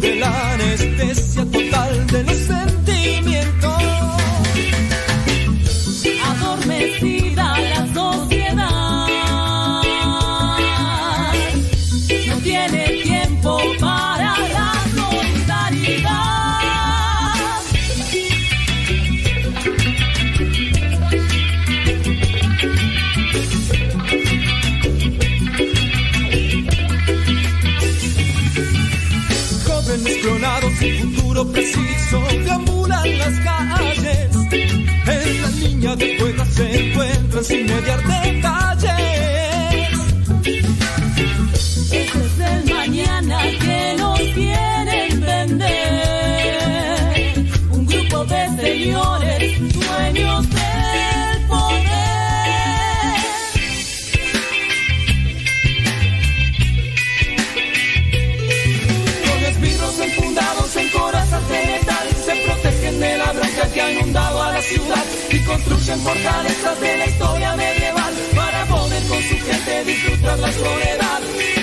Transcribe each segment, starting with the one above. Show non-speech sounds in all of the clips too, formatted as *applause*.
de la construyen fortalezas de la historia medieval para poder con su gente disfrutar la soledad.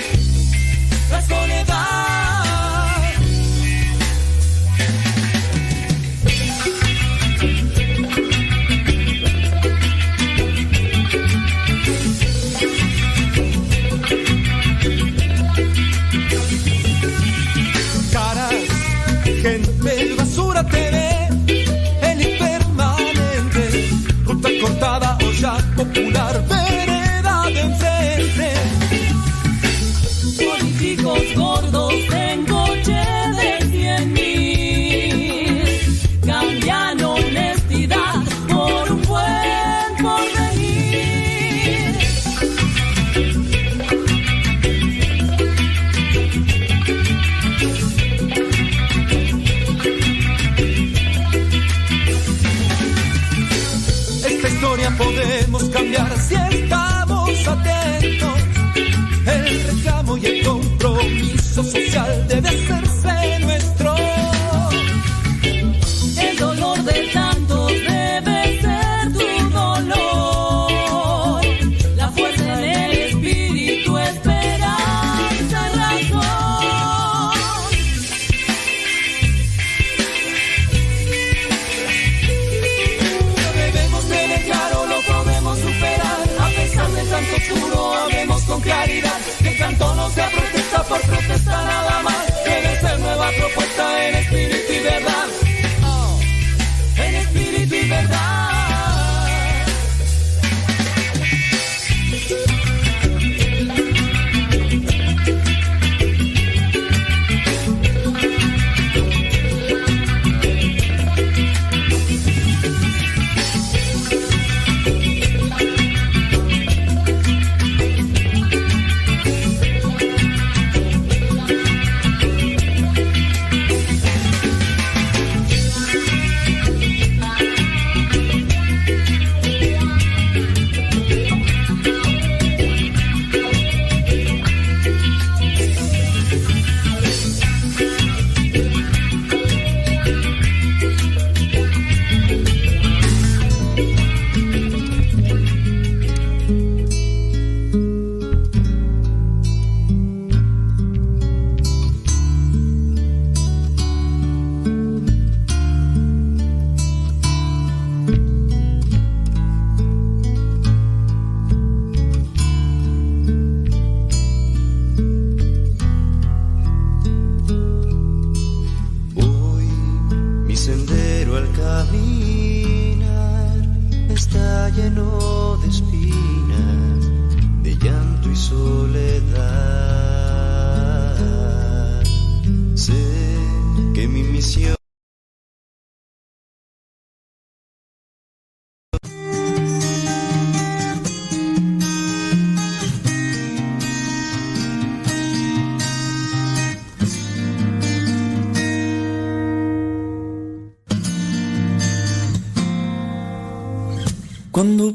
Quando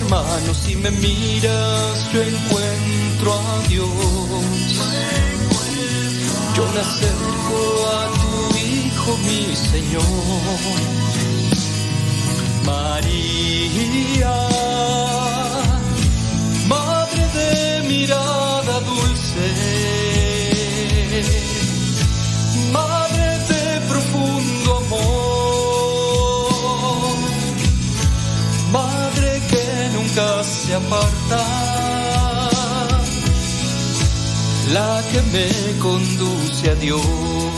Mis hermanos, si me miras yo encuentro a Dios. Yo me acerco a tu Hijo, mi Señor. María, la que me conduce a Dios.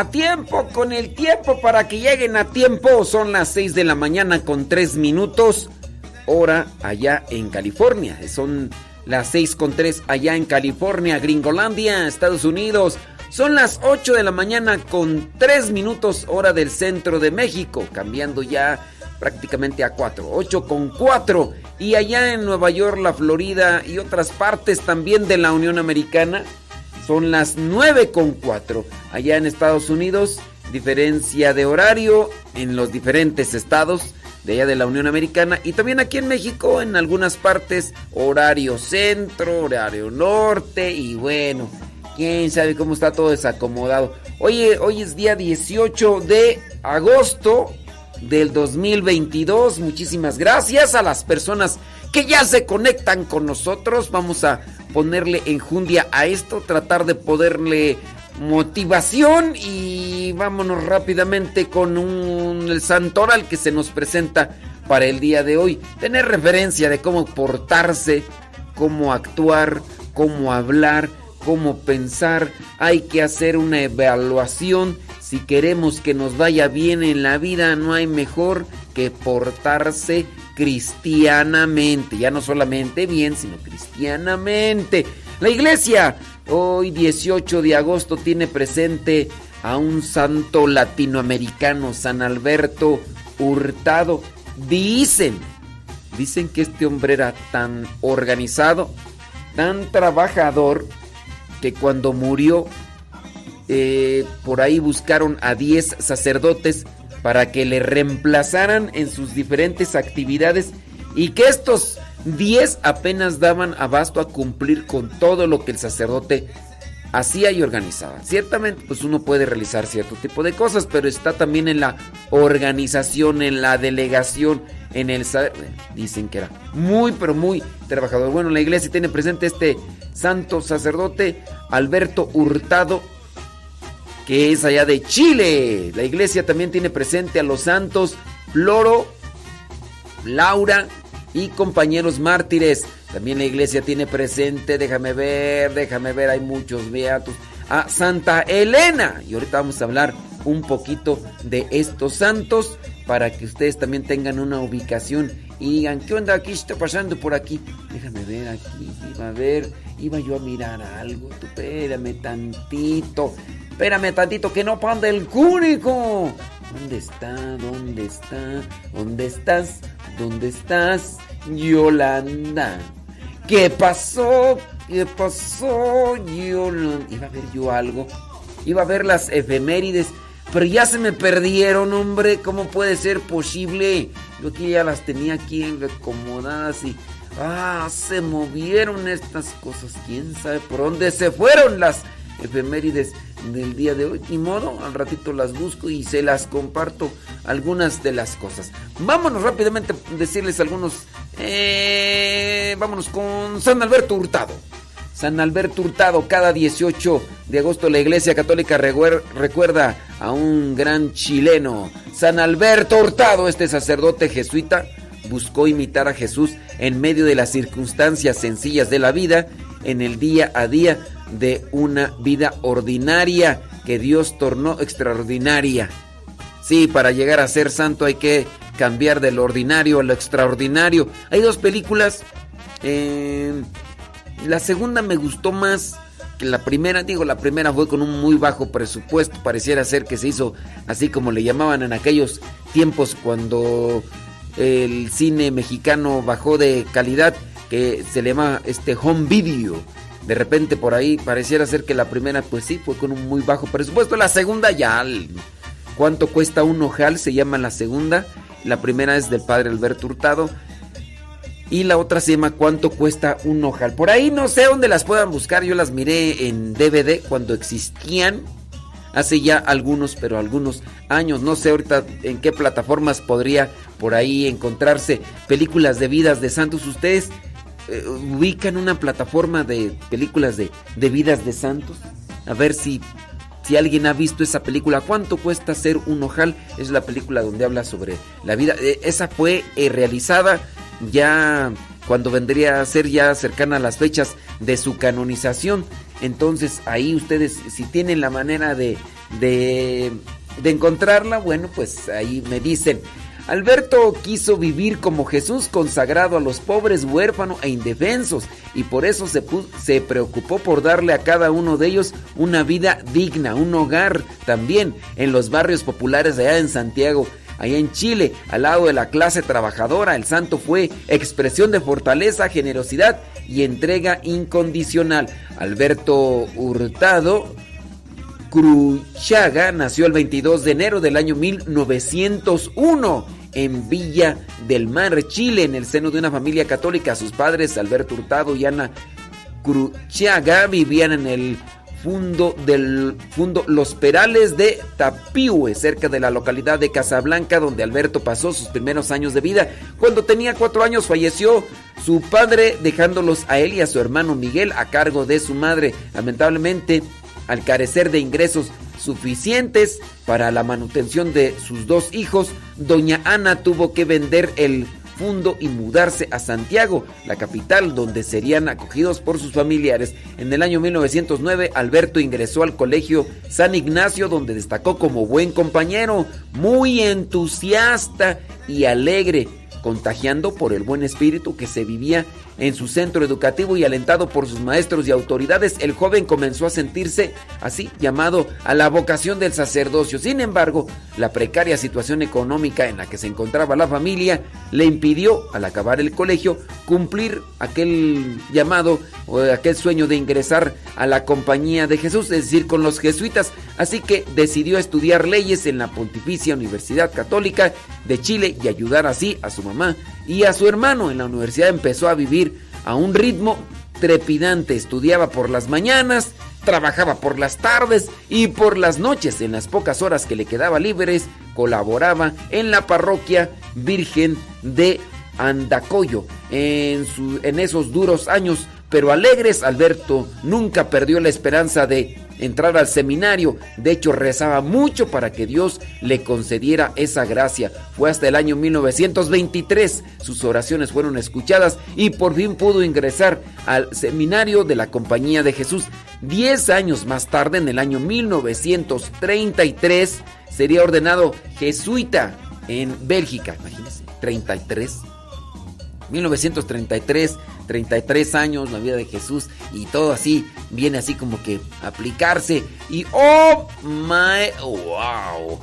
A tiempo, con el tiempo, para que lleguen a tiempo. Son las 6 de la mañana con 3 minutos. Hora allá en California. Son las 6 con 3 allá en California, Gringolandia, Estados Unidos. Son las 8 de la mañana con 3 minutos hora del centro de México, cambiando ya prácticamente a 4. 8 con 4. Y allá en Nueva York, la Florida y otras partes también de la Unión Americana son las 9 con 4. Allá en Estados Unidos, diferencia de horario en los diferentes estados de allá de la Unión Americana y también aquí en México en algunas partes horario centro, horario norte y bueno, quién sabe cómo está todo desacomodado. Oye, hoy es día 18 de agosto del 2022. Muchísimas gracias a las personas que ya se conectan con nosotros. Vamos a ponerle enjundia a esto, tratar de poderle motivación y vámonos rápidamente con un, el santoral que se nos presenta para el día de hoy. Tener referencia de cómo portarse, cómo actuar, cómo hablar, cómo pensar. Hay que hacer una evaluación. Si queremos que nos vaya bien en la vida, no hay mejor que portarse cristianamente. Ya no solamente bien, sino cristianamente. La iglesia Hoy 18 de agosto tiene presente a un santo latinoamericano, San Alberto Hurtado. Dicen, dicen que este hombre era tan organizado, tan trabajador, que cuando murió, eh, por ahí buscaron a 10 sacerdotes para que le reemplazaran en sus diferentes actividades y que estos 10 apenas daban abasto a cumplir con todo lo que el sacerdote hacía y organizaba. Ciertamente, pues uno puede realizar cierto tipo de cosas, pero está también en la organización, en la delegación, en el dicen que era muy pero muy trabajador. Bueno, la iglesia tiene presente este santo sacerdote Alberto Hurtado es allá de Chile. La iglesia también tiene presente a los santos Floro, Laura, y compañeros mártires. También la iglesia tiene presente, déjame ver, déjame ver, hay muchos beatos. A Santa Elena. Y ahorita vamos a hablar un poquito de estos santos para que ustedes también tengan una ubicación y digan, ¿qué onda aquí está pasando por aquí? Déjame ver aquí, a ver, iba yo a mirar algo, espérame tantito, espérame tantito que no panda el cúnico. ¿Dónde está? ¿Dónde está? ¿Dónde estás? ¿Dónde estás, Yolanda? ¿Qué pasó? ¿Qué pasó, Yolanda? Iba a ver yo algo. Iba a ver las efemérides. Pero ya se me perdieron, hombre. ¿Cómo puede ser posible? Yo aquí ya las tenía aquí acomodadas y... Ah, se movieron estas cosas. ¿Quién sabe por dónde se fueron las efemérides del día de hoy. Ni modo, al ratito las busco y se las comparto algunas de las cosas. Vámonos rápidamente a decirles algunos. Eh, vámonos con San Alberto Hurtado. San Alberto Hurtado, cada 18 de agosto la Iglesia Católica recuerda a un gran chileno. San Alberto Hurtado, este sacerdote jesuita, buscó imitar a Jesús en medio de las circunstancias sencillas de la vida, en el día a día de una vida ordinaria que Dios tornó extraordinaria. Sí, para llegar a ser santo hay que cambiar del ordinario a lo extraordinario. Hay dos películas. Eh, la segunda me gustó más que la primera. Digo, la primera fue con un muy bajo presupuesto. Pareciera ser que se hizo así como le llamaban en aquellos tiempos cuando el cine mexicano bajó de calidad, que se le llama este home video de repente por ahí pareciera ser que la primera, pues sí, fue con un muy bajo presupuesto. La segunda ya, ¿cuánto cuesta un ojal? Se llama la segunda. La primera es del padre Alberto Hurtado. Y la otra se llama ¿Cuánto cuesta un ojal? Por ahí no sé dónde las puedan buscar. Yo las miré en DVD cuando existían. Hace ya algunos, pero algunos años. No sé ahorita en qué plataformas podría por ahí encontrarse películas de vidas de santos. Ustedes eh, ubican una plataforma de películas de, vidas de santos. A ver si, si alguien ha visto esa película. ¿Cuánto cuesta ser un ojal? Es la película donde habla sobre la vida. Eh, esa fue eh, realizada ya cuando vendría a ser ya cercana a las fechas de su canonización. Entonces ahí ustedes, si tienen la manera de, de, encontrarla, bueno, pues ahí me dicen. Alberto quiso vivir como Jesús consagrado a los pobres, huérfanos e indefensos y por eso se, se, preocupó por darle a cada uno de ellos una vida digna, un hogar también en los barrios populares allá en Santiago. Allá en Chile, al lado de la clase trabajadora, el santo fue expresión de fortaleza, generosidad y entrega incondicional. Alberto Hurtado Cruchaga nació el 22 de enero del año 1901 en Villa del Mar, Chile, en el seno de una familia católica. Sus padres, Alberto Hurtado y Ana Cruchaga, vivían en el fundo del fundo Los Perales de Tapiue, cerca de la localidad de Casablanca, donde Alberto pasó sus primeros años de vida. Cuando tenía cuatro años falleció su padre, dejándolos a él y a su hermano Miguel a cargo de su madre. Lamentablemente, al carecer de ingresos suficientes para la manutención de sus dos hijos, doña Ana tuvo que vender el y mudarse a Santiago, la capital donde serían acogidos por sus familiares. En el año 1909, Alberto ingresó al colegio San Ignacio, donde destacó como buen compañero, muy entusiasta y alegre contagiando por el buen espíritu que se vivía en su centro educativo y alentado por sus maestros y autoridades, el joven comenzó a sentirse así llamado a la vocación del sacerdocio. Sin embargo, la precaria situación económica en la que se encontraba la familia le impidió, al acabar el colegio, cumplir aquel llamado o aquel sueño de ingresar a la compañía de Jesús, es decir, con los jesuitas. Así que decidió estudiar leyes en la Pontificia Universidad Católica de Chile y ayudar así a su mamá y a su hermano. En la universidad empezó a vivir a un ritmo trepidante. Estudiaba por las mañanas, trabajaba por las tardes y por las noches. En las pocas horas que le quedaba libres, colaboraba en la parroquia Virgen de Andacoyo. En, en esos duros años, pero alegres, Alberto nunca perdió la esperanza de entrar al seminario. De hecho, rezaba mucho para que Dios le concediera esa gracia. Fue hasta el año 1923. Sus oraciones fueron escuchadas y por fin pudo ingresar al seminario de la Compañía de Jesús. Diez años más tarde, en el año 1933, sería ordenado jesuita en Bélgica. Imagínense, 33. 1933 33 años, la vida de Jesús y todo así, viene así como que aplicarse y oh my wow.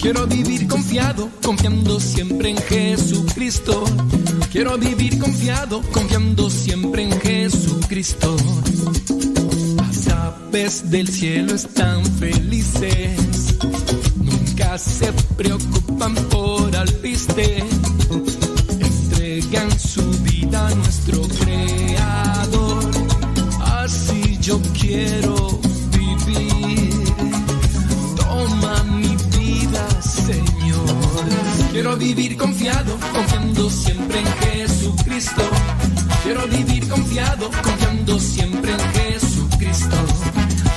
Quiero vivir confiado, confiando siempre en Jesucristo. Quiero vivir confiado, confiando siempre en Jesucristo aves del cielo están felices, nunca se preocupan por alpiste, entregan su vida a nuestro creador, así yo quiero vivir, toma mi vida Señor, quiero vivir confiado, confiando siempre en Jesucristo, quiero vivir confiado, confiando siempre en Jesucristo.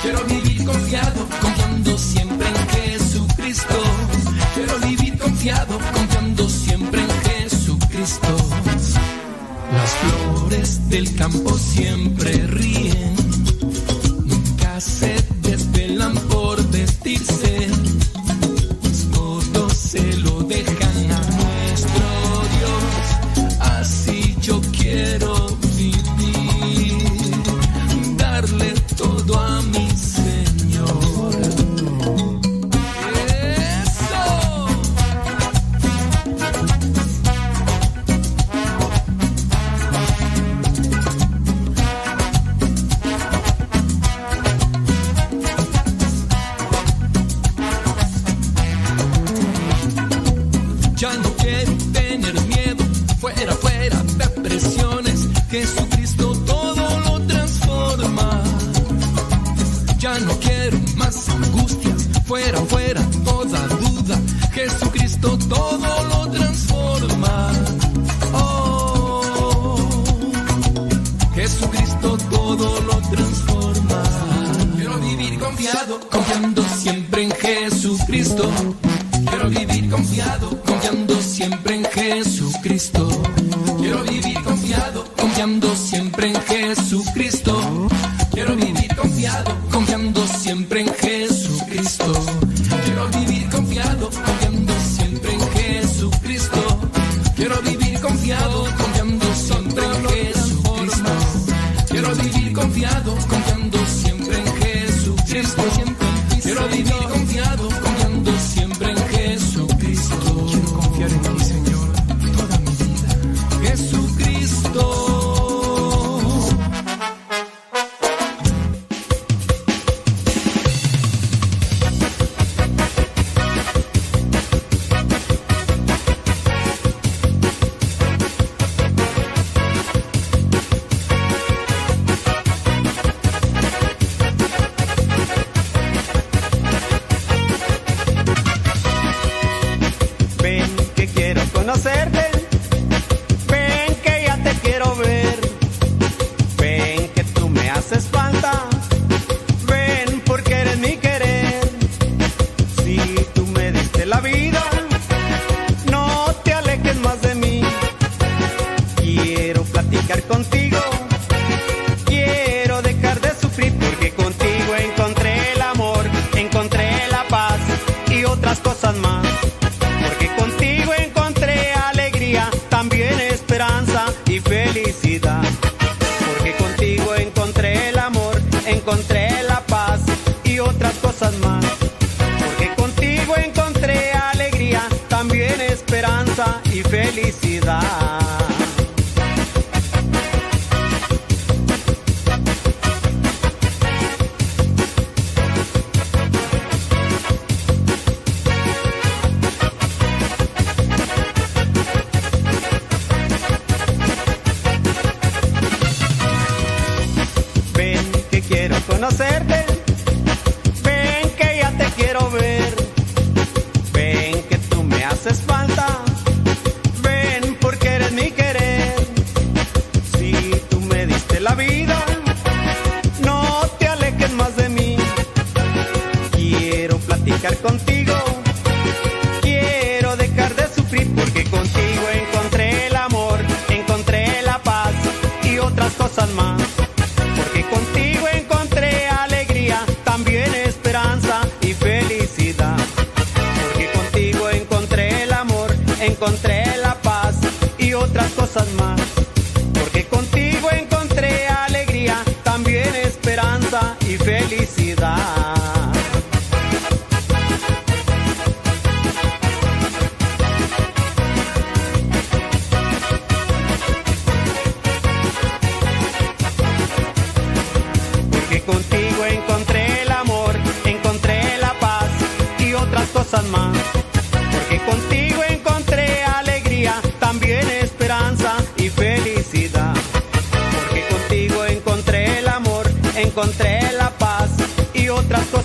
Quiero vivir confiado, confiando siempre en Jesucristo. Quiero vivir confiado, confiando siempre en Jesucristo. Las flores del campo siempre ríen,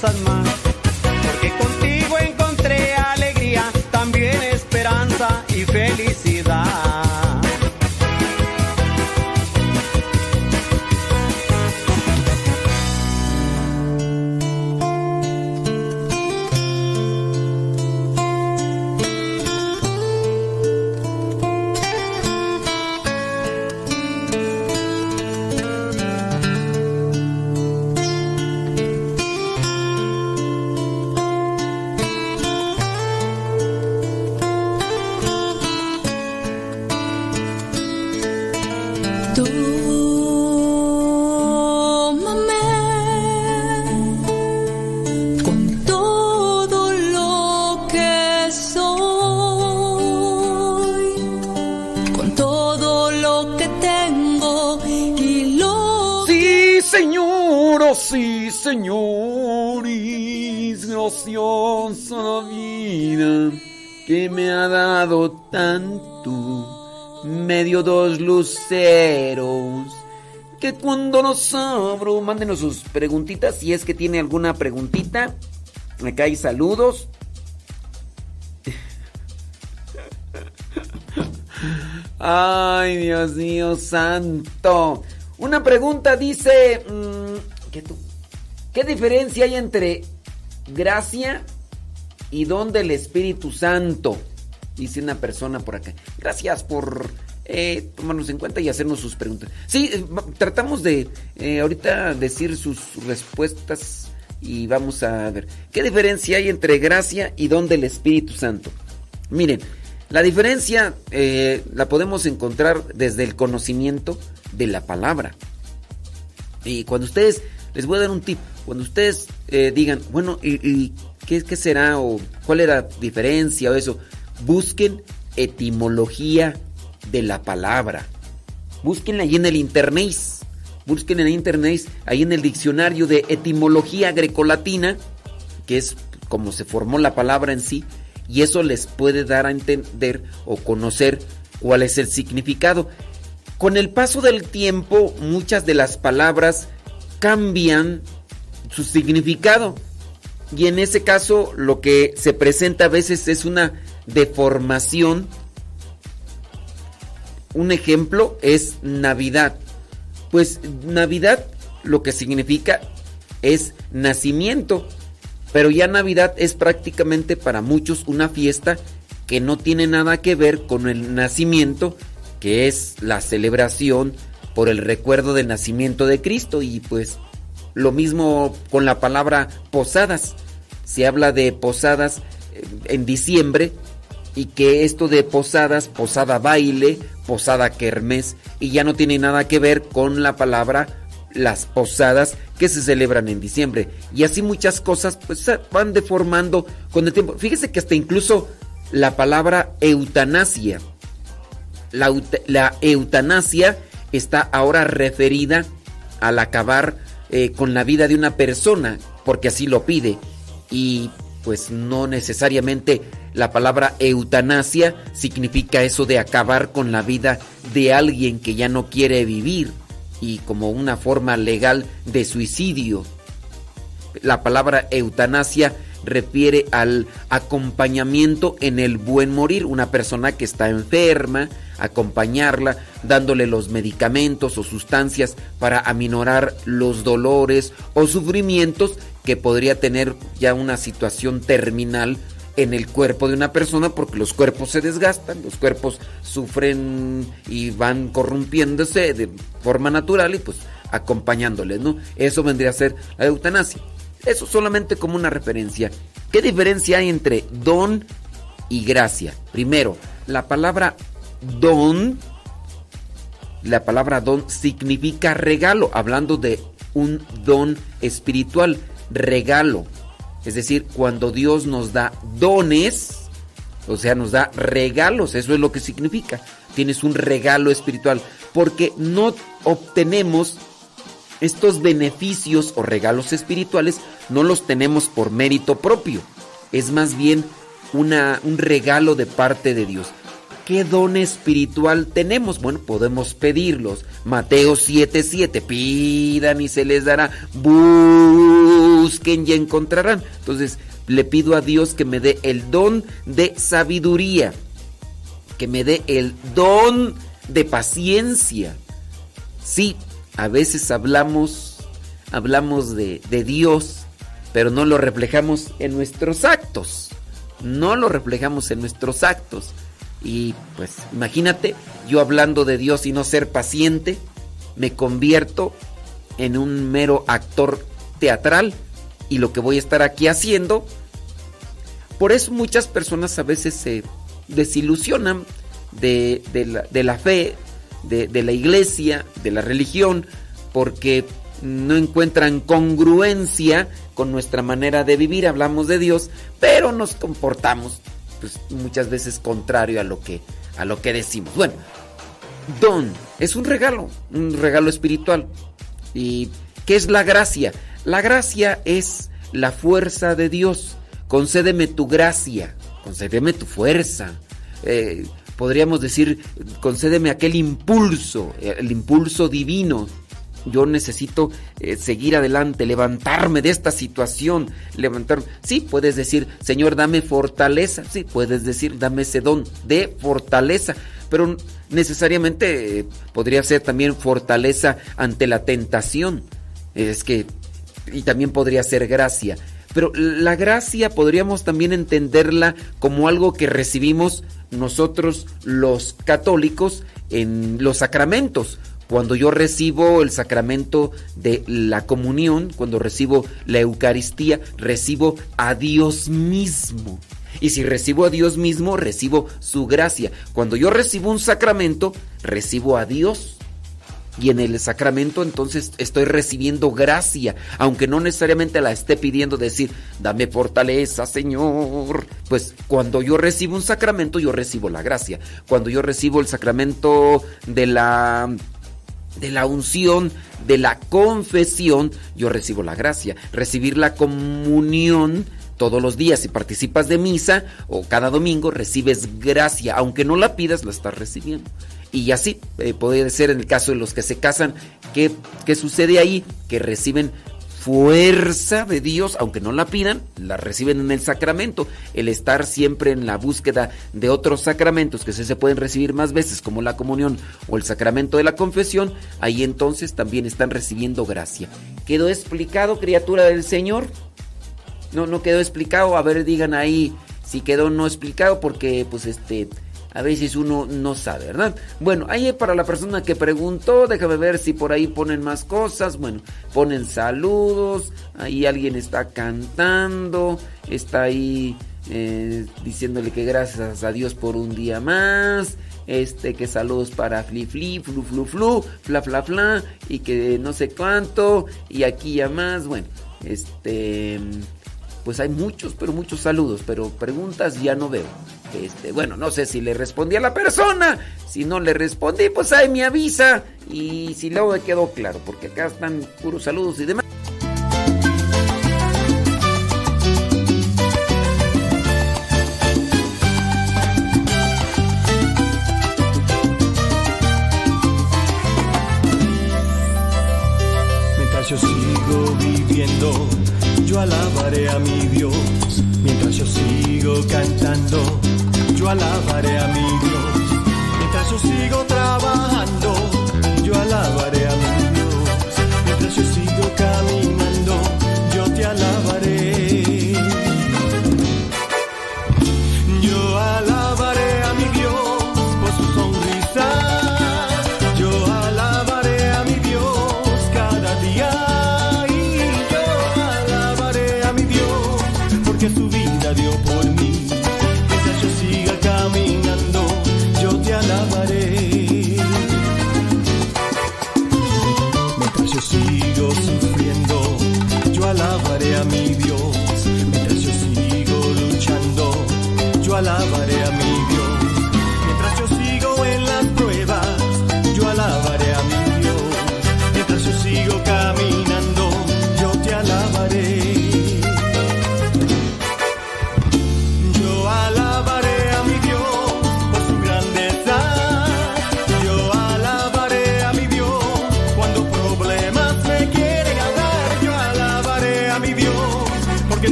算吗 mándenos sus preguntitas si es que tiene alguna preguntita. Acá hay saludos. Ay, Dios mío, santo. Una pregunta dice, mm, ¿qué, tú? ¿qué diferencia hay entre gracia y don del Espíritu Santo? Dice una persona por acá. Gracias por eh, tomarnos en cuenta y hacernos sus preguntas. Sí, eh, tratamos de eh, ahorita decir sus respuestas y vamos a ver qué diferencia hay entre gracia y don del Espíritu Santo. Miren, la diferencia la podemos encontrar desde el conocimiento de la palabra. Y cuando ustedes, les voy a dar un tip, cuando ustedes eh, digan, bueno, ¿y, qué, qué, será? ¿O cuál era la diferencia? O eso, busquen etimología de la palabra. Búsquenla ahí en el internet. Busquen en internet, ahí en el diccionario de etimología grecolatina, que es como se formó la palabra en sí, y eso les puede dar a entender o conocer cuál es el significado. Con el paso del tiempo, muchas de las palabras cambian su significado. Y en ese caso, lo que se presenta a veces es una deformación. Un ejemplo es Navidad. Pues Navidad lo que significa es nacimiento. Pero ya Navidad es prácticamente para muchos una fiesta que no tiene nada que ver con el nacimiento, que es la celebración por el recuerdo del nacimiento de Cristo. Y pues lo mismo con la palabra posadas. Se habla de posadas eh, en diciembre y que esto de posadas, posada baile, posada kermés, y ya no tiene nada que ver con la palabra las posadas que se celebran en diciembre. Y así muchas cosas pues van deformando con el tiempo. Fíjese que hasta incluso la palabra eutanasia. La, la eutanasia está ahora referida al acabar eh, con la vida de una persona, porque así lo pide. Y pues no necesariamente la palabra eutanasia significa eso de acabar con la vida de alguien que ya no quiere vivir y como una forma legal de suicidio. La palabra eutanasia refiere al acompañamiento en el buen morir, una persona que está enferma, acompañarla, dándole los medicamentos o sustancias para aminorar los dolores o sufrimientos que podría tener ya una situación terminal en el cuerpo de una persona porque los cuerpos se desgastan, los cuerpos sufren y van corrompiéndose de forma natural y pues acompañándoles, ¿no? Eso vendría a ser la eutanasia. Eso solamente como una referencia. ¿Qué diferencia hay entre don y gracia? Primero, la palabra don, la palabra don significa regalo, hablando de un don espiritual, regalo. Es decir, cuando Dios nos da dones, o sea, nos da regalos, eso es lo que significa. Tienes un regalo espiritual, porque no obtenemos estos beneficios o regalos espirituales, no los tenemos por mérito propio. Es más bien una, un regalo de parte de Dios. ¿Qué don espiritual tenemos? Bueno, podemos pedirlos. Mateo 7:7, pidan y se les dará, busquen y encontrarán. Entonces, le pido a Dios que me dé el don de sabiduría, que me dé el don de paciencia. Sí, a veces hablamos, hablamos de, de Dios, pero no lo reflejamos en nuestros actos. No lo reflejamos en nuestros actos. Y pues imagínate, yo hablando de Dios y no ser paciente, me convierto en un mero actor teatral y lo que voy a estar aquí haciendo. Por eso muchas personas a veces se desilusionan de, la, fe, de, de la iglesia, de la religión, porque no encuentran congruencia con nuestra manera de vivir. Hablamos de Dios, pero nos comportamos pues, muchas veces contrario a lo que a lo que decimos. Bueno, don es un regalo, un regalo espiritual. ¿Y qué es la gracia? La gracia es la fuerza de Dios. Concédeme tu gracia, concédeme tu fuerza. Eh, podríamos decir, concédeme aquel impulso, el impulso divino yo necesito eh, seguir adelante, levantarme de esta situación, levantarme. Sí, puedes decir, Señor, dame fortaleza. Sí, puedes decir, dame ese don de fortaleza. Pero necesariamente eh, podría ser también fortaleza ante la tentación. Es que, y también podría ser gracia. Pero la gracia podríamos también entenderla como algo que recibimos nosotros los católicos en los sacramentos. Cuando yo recibo el sacramento de la comunión, cuando recibo la Eucaristía, recibo a Dios mismo. Y si recibo a Dios mismo, recibo su gracia. Cuando yo recibo un sacramento, recibo a Dios. y en el sacramento entonces estoy recibiendo gracia, aunque no necesariamente la esté pidiendo decir, dame fortaleza, Señor. Pues cuando yo recibo un sacramento, yo recibo la gracia. Cuando yo recibo el sacramento de la de la unción, de la confesión, yo recibo la gracia. Recibir la comunión todos los días, si participas de misa o cada domingo, recibes gracia. Aunque no la pidas, la estás recibiendo. Y así eh, puede ser en el caso de los que se casan. ¿Qué, ¿Qué sucede ahí? Que reciben fuerza de Dios, aunque no la pidan, la reciben en el sacramento. El estar siempre en la búsqueda de otros sacramentos que se pueden recibir más veces, como la comunión o el sacramento de la confesión, ahí entonces también están recibiendo gracia. ¿Quedó explicado, criatura del Señor? No, no quedó explicado. A ver, digan ahí si quedó no explicado, porque pues este a veces uno no sabe, ¿verdad? Bueno, ahí para la persona que preguntó, déjame ver si por ahí ponen más cosas. Bueno, ponen saludos, ahí alguien está cantando, está ahí eh, diciéndole que gracias a Dios por un día más. Este, que saludos para Fli Fli, Flu Flu Flu, Fla Fla Fla, y que no sé cuánto, y aquí ya más, bueno, este pues hay muchos, pero muchos saludos, pero preguntas ya no veo. Este, bueno, no sé si le respondí a la persona, si no le respondí, pues ahí me avisa y si luego me quedó claro, porque acá están puros saludos y demás. Mientras yo sigo viviendo yo alabaré a mi Dios. Mientras yo sigo cantando, alabaré a mi Dios. Mientras yo sigo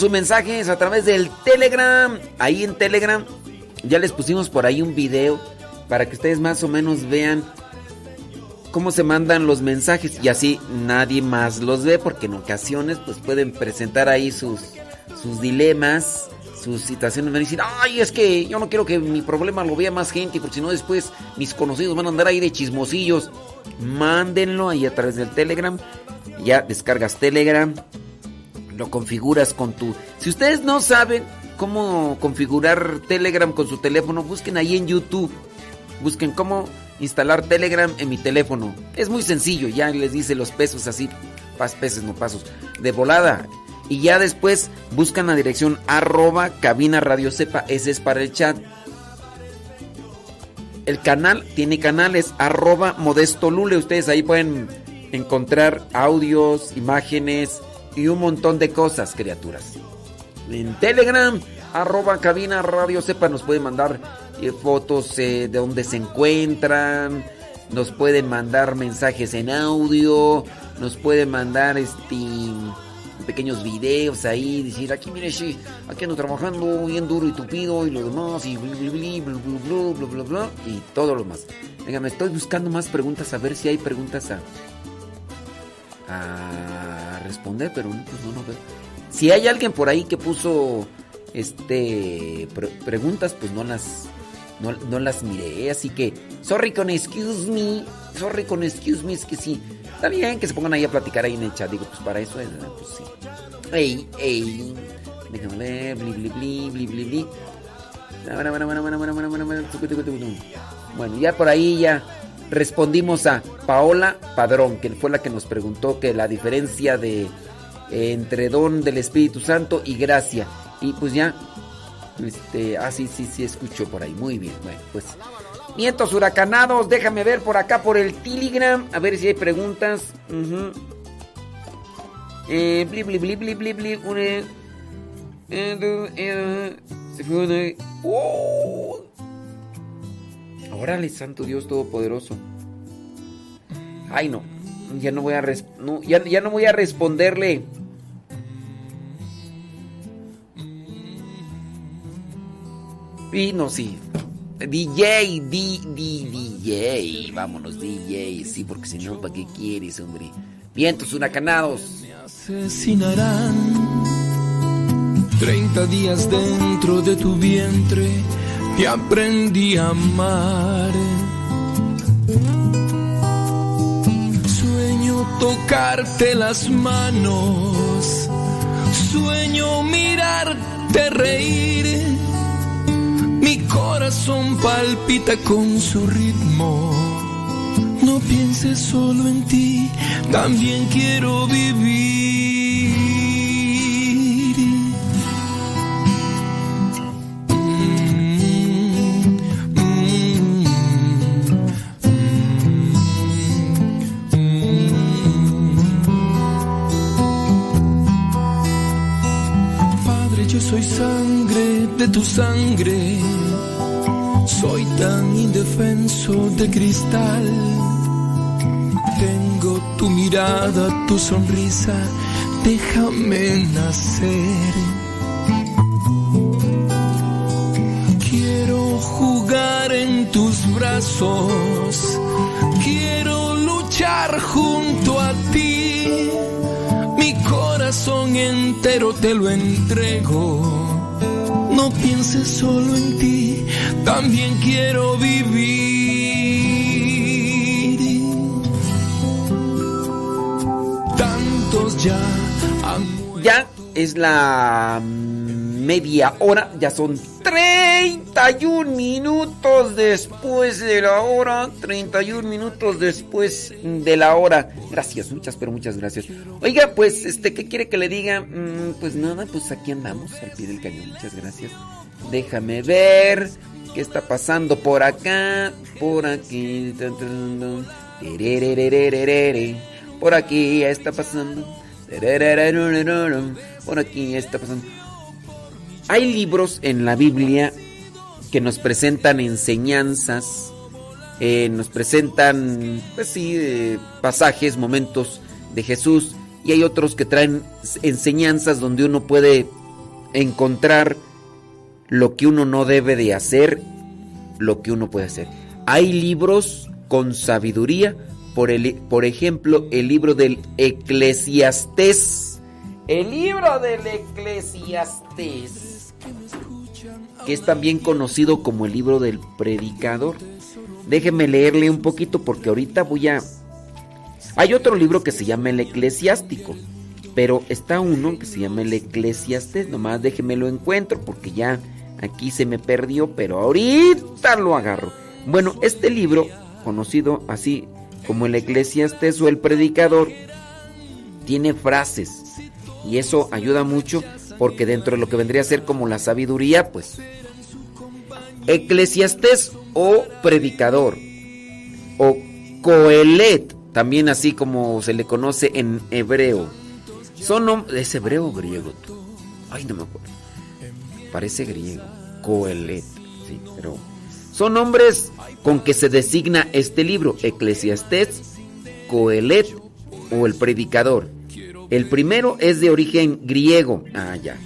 sus mensajes a través del Telegram. Ahí en Telegram ya les pusimos por ahí un video para que ustedes más o menos vean cómo se mandan los mensajes y así nadie más los ve porque en ocasiones pues pueden presentar ahí sus, sus dilemas, sus situaciones, van a decir, ay, es que yo no quiero que mi problema lo vea más gente porque si no después mis conocidos van a andar ahí de chismosillos. Mándenlo ahí a través del Telegram. Ya descargas Telegram, lo configuras con tu... Si ustedes no saben cómo configurar Telegram con su teléfono, busquen ahí en YouTube. Busquen cómo instalar Telegram en mi teléfono. Es muy sencillo, ya les dice los pesos así, pas pesos, no pasos, de volada. Y ya después buscan la dirección arroba cabina radio sepa, ese es para el chat. El canal tiene canales arroba modesto lule, ustedes ahí pueden encontrar audios, imágenes, y un montón de cosas, criaturas. En Telegram, arroba cabina radio sepa, nos pueden mandar eh, fotos eh, de donde se encuentran, nos pueden mandar mensajes en audio, nos pueden mandar este pequeños videos ahí, decir aquí mire, sí, aquí ando trabajando bien duro y tupido y lo demás y bla bla bla bla y todo lo más. Venga, me estoy buscando más preguntas a ver si hay preguntas a a responder, pero pues no, no veo. Si hay alguien por ahí que puso este preguntas, pues no las no, las miré, así que sorry con excuse me, sorry con excuse me, es que sí. Está bien que se pongan ahí a platicar ahí en el chat, digo, pues para eso es, pues sí. Ey, ey. Déjame ver, bli bli bli bli bli bli. Bueno, ya por ahí ya respondimos a Paola Padrón, que fue la que nos preguntó que la diferencia de entre don del Espíritu Santo y gracia. Y pues ya, este, ah, sí, sí, sí, escucho por ahí. Muy bien, bueno, pues. Nietos huracanados, déjame ver por acá por el Telegram, a ver si hay preguntas. eh, bli, bli, bli, bli, bli, bli, eh, eh, se fue una. ¡Oh! Órale, Santo Dios Todopoderoso. Ay, no. Ya no voy a no, ya, ya no voy a responderle. Y no, sí. DJ, D, DJ. Vámonos, DJ. Sí, porque si no, ¿para qué quieres, hombre? Vientos huracanados. Me asesinarán. 30 días dentro de tu vientre te aprendí a amar. Sueño tocarte las manos. Sueño mirarte reír mi corazón palpita con su ritmo. No pienses solo en ti, también quiero vivir. Soy sangre de tu sangre soy tan indefenso de cristal. Tengo tu mirada, tu sonrisa, déjame nacer. Quiero jugar en tus brazos, quiero luchar junto a ti. Corazón entero te lo entrego no pienses solo en ti, también quiero vivir. Tantos ya han Ya es la media hora, ya son 31 minutos después de la hora, 31 minutos después de la hora. Gracias, muchas, pero muchas gracias. Oiga, pues, este, ¿qué quiere que le diga? Mm, pues nada, pues aquí andamos, al pie del cañón, muchas gracias. Déjame ver qué está pasando por acá, por aquí. Por aquí está pasando. Por aquí está pasando. Hay libros en la Biblia que nos presentan enseñanzas, eh, nos presentan, pues sí, eh, pasajes, momentos de Jesús, y hay otros que traen enseñanzas donde uno puede encontrar lo que uno no debe de hacer, lo que uno puede hacer. Hay libros con sabiduría, por, el, por ejemplo, el libro del Eclesiastés. El libro del Eclesiastés que es también conocido como el libro del predicador. Déjeme leerle un poquito porque ahorita voy a... Hay otro libro que se llama el eclesiástico, pero está uno que se llama el eclesiastés, nomás déjeme lo encuentro porque ya aquí se me perdió, pero ahorita lo agarro. Bueno, este libro, conocido así como el eclesiastés o el predicador, tiene frases y eso ayuda mucho porque dentro de lo que vendría a ser como la sabiduría, pues eclesiastés o predicador o coelet, también así como se le conoce en hebreo. Son es hebreo o griego. Ay, no me acuerdo. Parece griego. Coelet, sí, pero son nombres con que se designa este libro, Eclesiastés, Coelet o el predicador. El primero es de origen griego, ah, ya,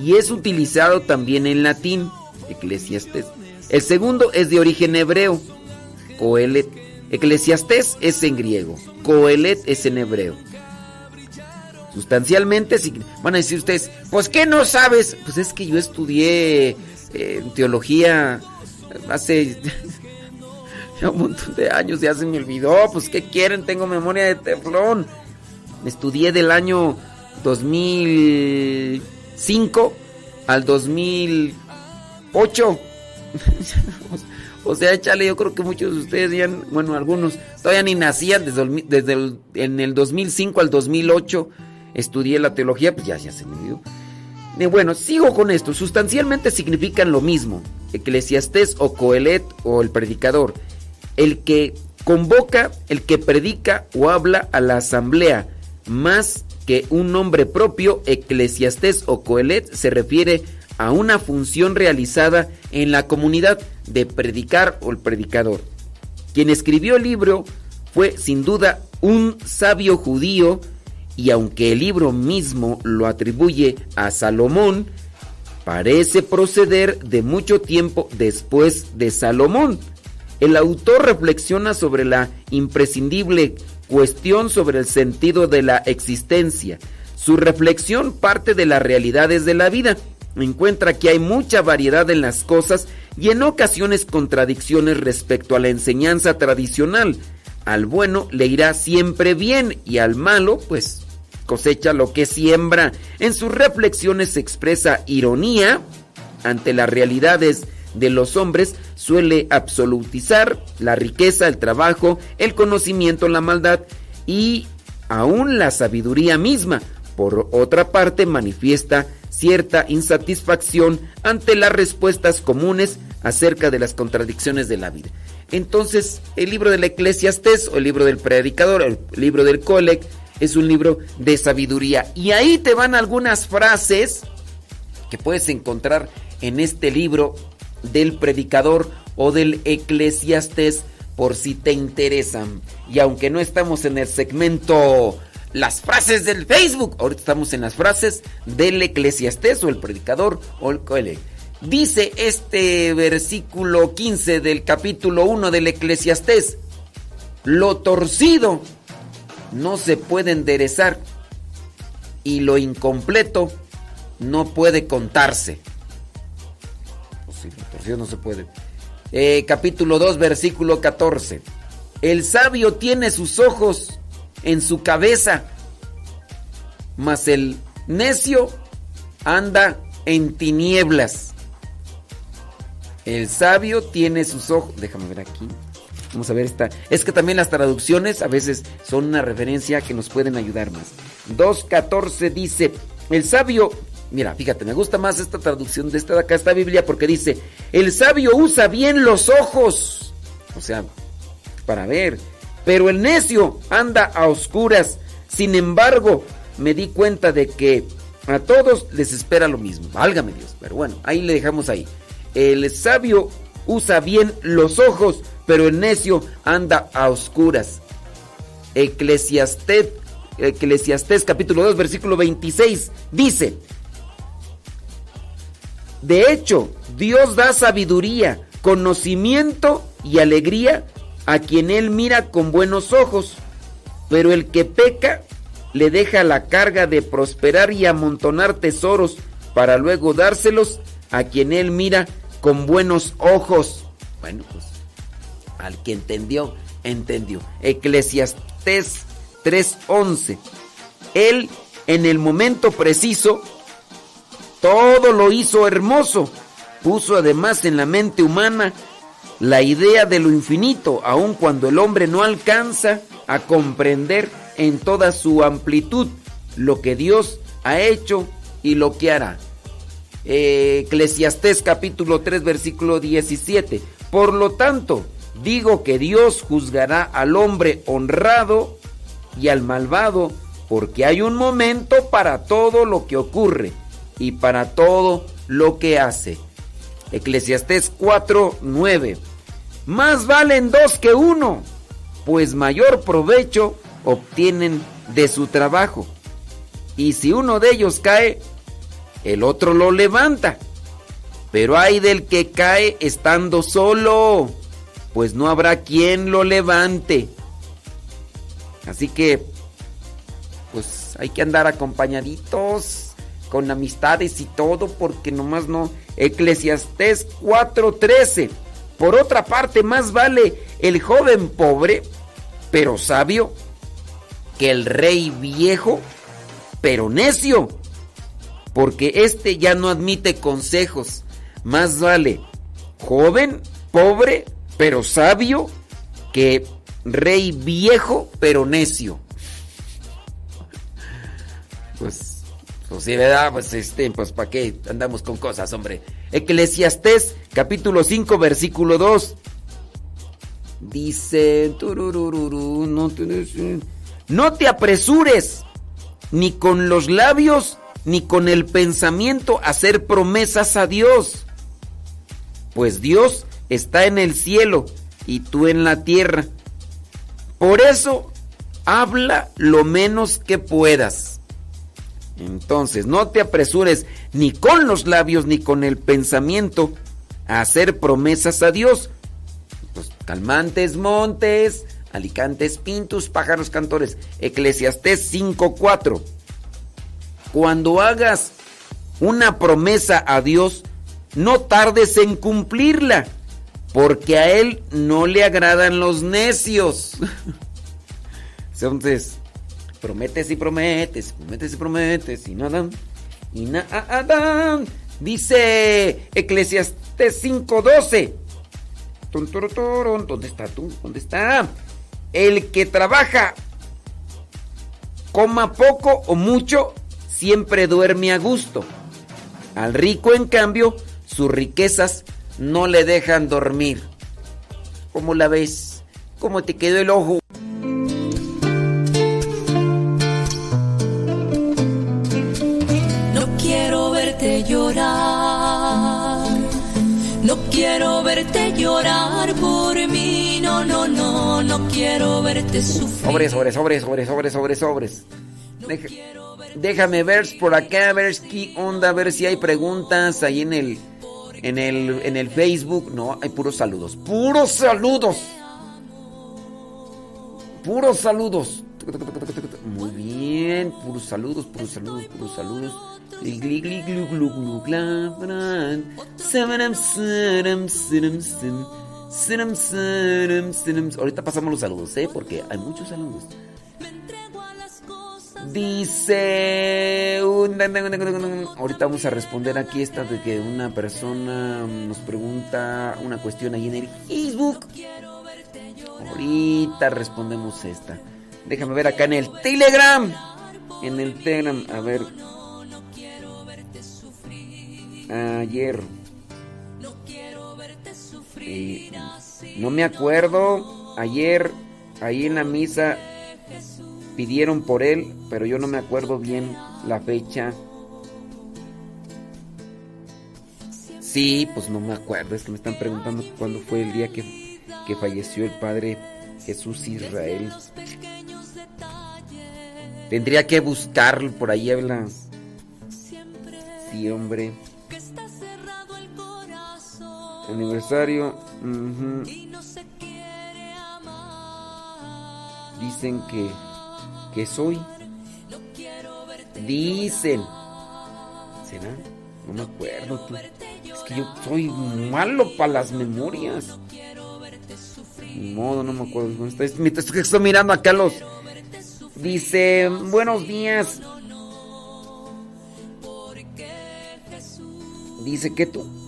y es utilizado también en latín, Eclesiastés. El segundo es de origen hebreo, Coelet. Eclesiastés es en griego, Coelet es en hebreo. Sustancialmente, van a decir ustedes, pues ¿qué no sabes? Pues es que yo estudié eh, teología hace *laughs* un montón de años, ya se me olvidó, pues ¿qué quieren? Tengo memoria de teflón. Estudié del año 2005 al 2008. *laughs* o sea, échale, yo creo que muchos de ustedes ya, bueno, algunos todavía ni nacían desde, desde el, en el 2005 al 2008 estudié la teología, pues ya, ya se me olvidó. Y bueno, sigo con esto. Sustancialmente significan lo mismo. Eclesiastés o Coelet o el predicador. El que convoca, el que predica o habla a la asamblea. Más que un nombre propio, Eclesiastés o Coelet se refiere a una función realizada en la comunidad de predicar o el predicador. Quien escribió el libro fue sin duda un sabio judío y aunque el libro mismo lo atribuye a Salomón, parece proceder de mucho tiempo después de Salomón. El autor reflexiona sobre la imprescindible cuestión sobre el sentido de la existencia. Su reflexión parte de las realidades de la vida. Encuentra que hay mucha variedad en las cosas y en ocasiones contradicciones respecto a la enseñanza tradicional. Al bueno le irá siempre bien y al malo, pues cosecha lo que siembra. En sus reflexiones se expresa ironía ante las realidades de los hombres, suele absolutizar la riqueza, el trabajo, el conocimiento, la maldad y aún la sabiduría misma. Por otra parte, manifiesta cierta insatisfacción ante las respuestas comunes acerca de las contradicciones de la vida. Entonces, el libro del Eclesiastés o el libro del Predicador, el libro del Colec, es un libro de sabiduría. Y ahí te van algunas frases que puedes encontrar en este libro del predicador o del eclesiastés por si te interesan. Y aunque no estamos en el segmento las frases del Facebook, ahorita estamos en las frases del eclesiastés o el predicador o el coele. Dice este versículo 15 del capítulo 1 del eclesiastés, lo torcido no se puede enderezar y lo incompleto no puede contarse. Pues no se puede. Eh, capítulo 2, versículo 14. El sabio tiene sus ojos en su cabeza, mas el necio anda en tinieblas. El sabio tiene sus ojos. Déjame ver aquí. Vamos a ver esta. Es que también las traducciones a veces son una referencia que nos pueden ayudar más. 2.14 dice, el sabio, mira, fíjate, me gusta más esta traducción de esta de acá, esta Biblia, porque dice, el sabio usa bien los ojos. O sea, para ver. Pero el necio anda a oscuras. Sin embargo, me di cuenta de que a todos les espera lo mismo. Válgame Dios. Pero bueno, ahí le dejamos ahí. El sabio usa bien los ojos, pero el necio anda a oscuras. Eclesiastés, Eclesiastés capítulo 2 versículo 26 dice, de hecho, Dios da sabiduría, conocimiento y alegría a quien Él mira con buenos ojos, pero el que peca le deja la carga de prosperar y amontonar tesoros para luego dárselos a quien Él mira con buenos ojos. Bueno, pues al que entendió, entendió. Eclesiastés 3:11. Él en el momento preciso todo lo hizo hermoso. Puso además en la mente humana la idea de lo infinito, aun cuando el hombre no alcanza a comprender en toda su amplitud lo que Dios ha hecho y lo que hará. Eclesiastés capítulo 3 versículo 17. Por lo tanto, digo que Dios juzgará al hombre honrado y al malvado, porque hay un momento para todo lo que ocurre y para todo lo que hace. Eclesiastés 4, 9. Más valen dos que uno, pues mayor provecho obtienen de su trabajo. Y si uno de ellos cae, el otro lo levanta. Pero hay del que cae estando solo pues no habrá quien lo levante. Así que pues hay que andar acompañaditos con amistades y todo, porque nomás no. Eclesiastés 4:13. Por otra parte, más vale el joven pobre, pero sabio, que el rey viejo, pero necio, porque este ya no admite consejos. Más vale joven, pobre, pero sabio, que rey viejo, pero necio. Pues, pues sí, ¿verdad? Pues este, pues ¿para qué andamos con cosas, hombre? Eclesiastés, capítulo 5, versículo 2. Dice, te, no te apresures, ni con los labios, ni con el pensamiento hacer promesas a Dios. Pues Dios está en el cielo y tú en la tierra. Por eso, habla lo menos que puedas. Entonces, no te apresures ni con los labios ni con el pensamiento a hacer promesas a Dios. Pues calmantes montes, alicantes pintus, pájaros cantores. Eclesiastés 5:4. Cuando hagas una promesa a Dios, no tardes en cumplirla porque a él no le agradan los necios. *laughs* Entonces, prometes y prometes, prometes y prometes, y nada, y nada. Dice Eclesiastes 5:12. ¿Dónde está tú? ¿Dónde está? El que trabaja, coma poco o mucho, siempre duerme a gusto. Al rico, en cambio, sus riquezas no le dejan dormir. ¿Cómo la ves? ¿Cómo te quedó el ojo? Sobres, sobres, sobres, sobres, sobres, sobres, sobres. déjame ver por acá, ver qué onda, a ver si hay preguntas ahí en el en el, en el Facebook, no, hay puros saludos. ¡Puros saludos! Puros saludos. Muy bien, puros saludos, puros saludos, puros saludos. Ahorita pasamos los saludos, ¿eh? Porque hay muchos saludos. Dice. Ahorita vamos a responder aquí esta de que una persona nos pregunta una cuestión ahí en el Facebook. Ahorita respondemos esta. Déjame ver acá en el Telegram. En el Telegram, a ver. Ayer. No me acuerdo. Ayer, ahí en la misa pidieron por él, pero yo no me acuerdo bien la fecha. Sí, pues no me acuerdo, es que me están preguntando cuándo fue el día que, que falleció el padre Jesús Israel. Tendría que buscarlo por ahí, habla. Sí, hombre. Aniversario. Dicen que ¿Qué soy? Dicen. ¿Será? No me acuerdo tú. Es que yo soy malo para las memorias. Ni modo, no me acuerdo. Estoy mirando acá los. Dice, buenos días. Dice que tú.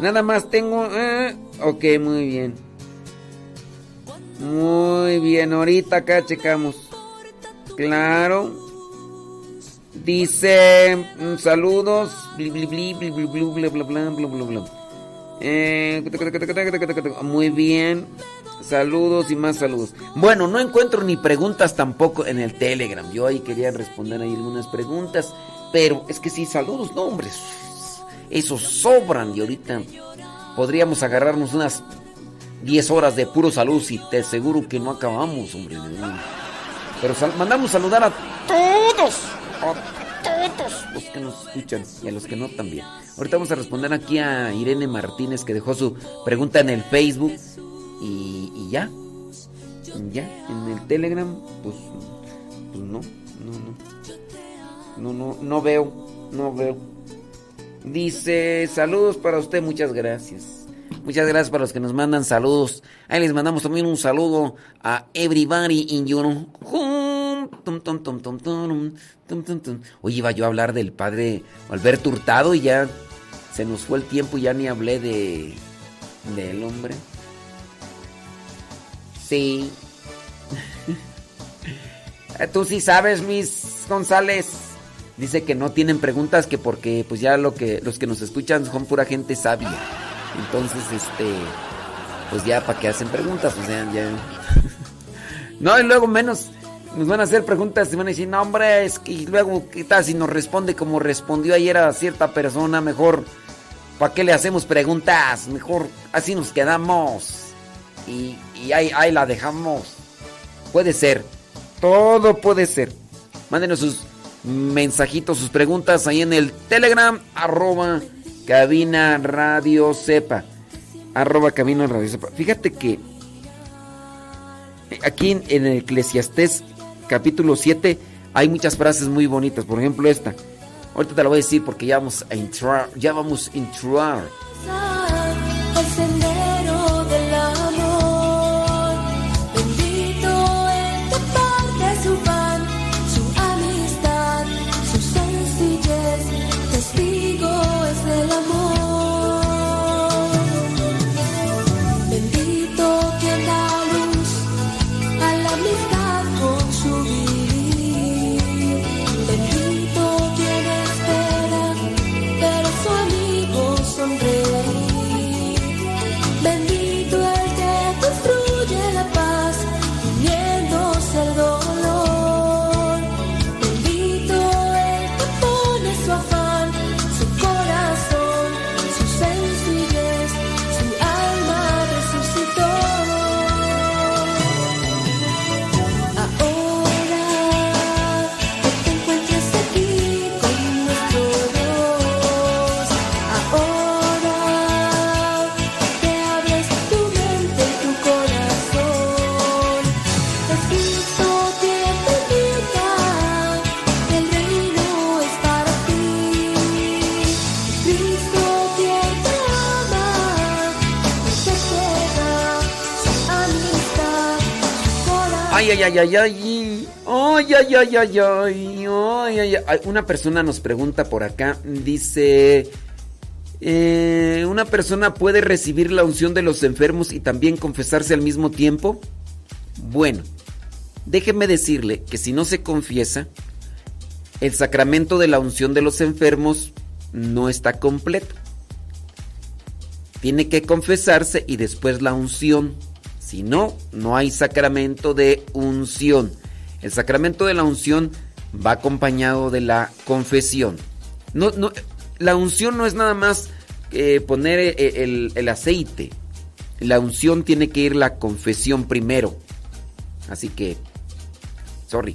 Nada más tengo. Eh, ok, muy bien. Muy bien, ahorita acá checamos. Claro. Dice saludos. muy bien. Saludos y más saludos. Bueno, no encuentro ni preguntas tampoco en el Telegram. Yo ahí quería responder ahí algunas preguntas. Pero es que sí, saludos, no. Esos sobran y ahorita podríamos agarrarnos unas 10 horas de puro salud y te aseguro que no acabamos, hombre. Pero mandamos saludar a todos, a todos los que nos escuchan y a los que no también. Ahorita vamos a responder aquí a Irene Martínez que dejó su pregunta en el Facebook y, ya. Ya, en el Telegram, pues pues no, no, no. No, no, no veo, no veo. Dice, saludos para usted, muchas gracias. Muchas gracias para los que nos mandan saludos. Ahí les mandamos también un saludo a everybody in your. Oye, iba yo a hablar del padre Alberto Hurtado y ya se nos fue el tiempo y ya ni hablé de del hombre. Sí. *laughs* Tú sí sabes, Miss González. Dice que no tienen preguntas que porque pues ya lo que los que nos escuchan son pura gente sabia. Entonces, este pues ya para que hacen preguntas, o sea, ya *laughs* No, y luego menos nos van a hacer preguntas y van a decir, "No, hombre, es que y luego qué tal si nos responde como respondió ayer a cierta persona, mejor ¿para qué le hacemos preguntas? Mejor así nos quedamos." Y, y ahí, ahí la dejamos. Puede ser. Todo puede ser. Mándenos sus mensajitos, sus preguntas ahí en el Telegram, arroba cabina radio sepa. Arroba cabina radio sepa. Fíjate que aquí en, el Eclesiastés capítulo 7 hay muchas frases muy bonitas. Por ejemplo esta. Ahorita te la voy a decir porque ya vamos a entrar. Ya vamos a entrar. Ay, ay, ay, ay, ay. Ay, ay, ay, ay, ay. Ay, ay. Una persona nos pregunta por acá. Dice. eh, ¿Una persona puede recibir la unción de los enfermos y también confesarse al mismo tiempo? Bueno, déjeme decirle que si no se confiesa, el sacramento de la unción de los enfermos no está completo. Tiene que confesarse y después la unción. Si no, no hay sacramento de unción. El sacramento de la unción va acompañado de la confesión. No, la unción no es nada más eh, poner eh, el, el aceite. La unción tiene que ir la confesión primero. Así que, sorry.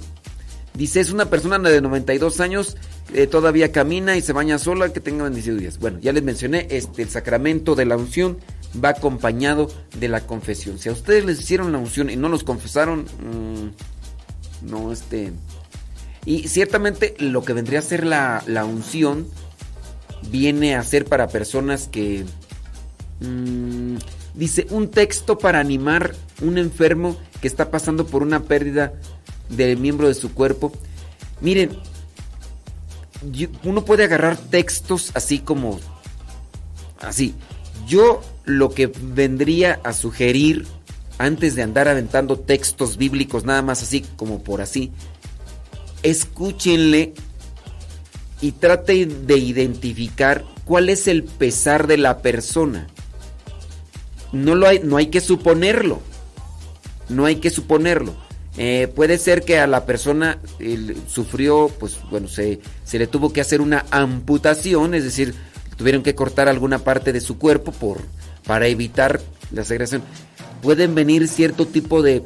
Dice, es una persona de 92 años, eh, todavía camina y se baña sola, que tenga bendecidos días. Bueno, ya les mencioné, este, el sacramento de la unción va acompañado de la confesión. Si a ustedes les hicieron la unción y no los confesaron, mmm, no, este... Y ciertamente lo que vendría a ser la, la unción viene a ser para personas que... mmm, dice, un texto para animar un enfermo que está pasando por una pérdida del miembro de su cuerpo. Miren, uno puede agarrar textos así como... Así. Yo lo que vendría a sugerir antes de andar aventando textos bíblicos nada más así como por así, escúchenle y trate de identificar cuál es el pesar de la persona. No, lo hay, no hay que suponerlo. No hay que suponerlo. Eh, puede ser que a la persona sufrió, pues bueno, se, se le tuvo que hacer una amputación, es decir, tuvieron que cortar alguna parte de su cuerpo por, para evitar la segregación. Pueden venir cierto tipo de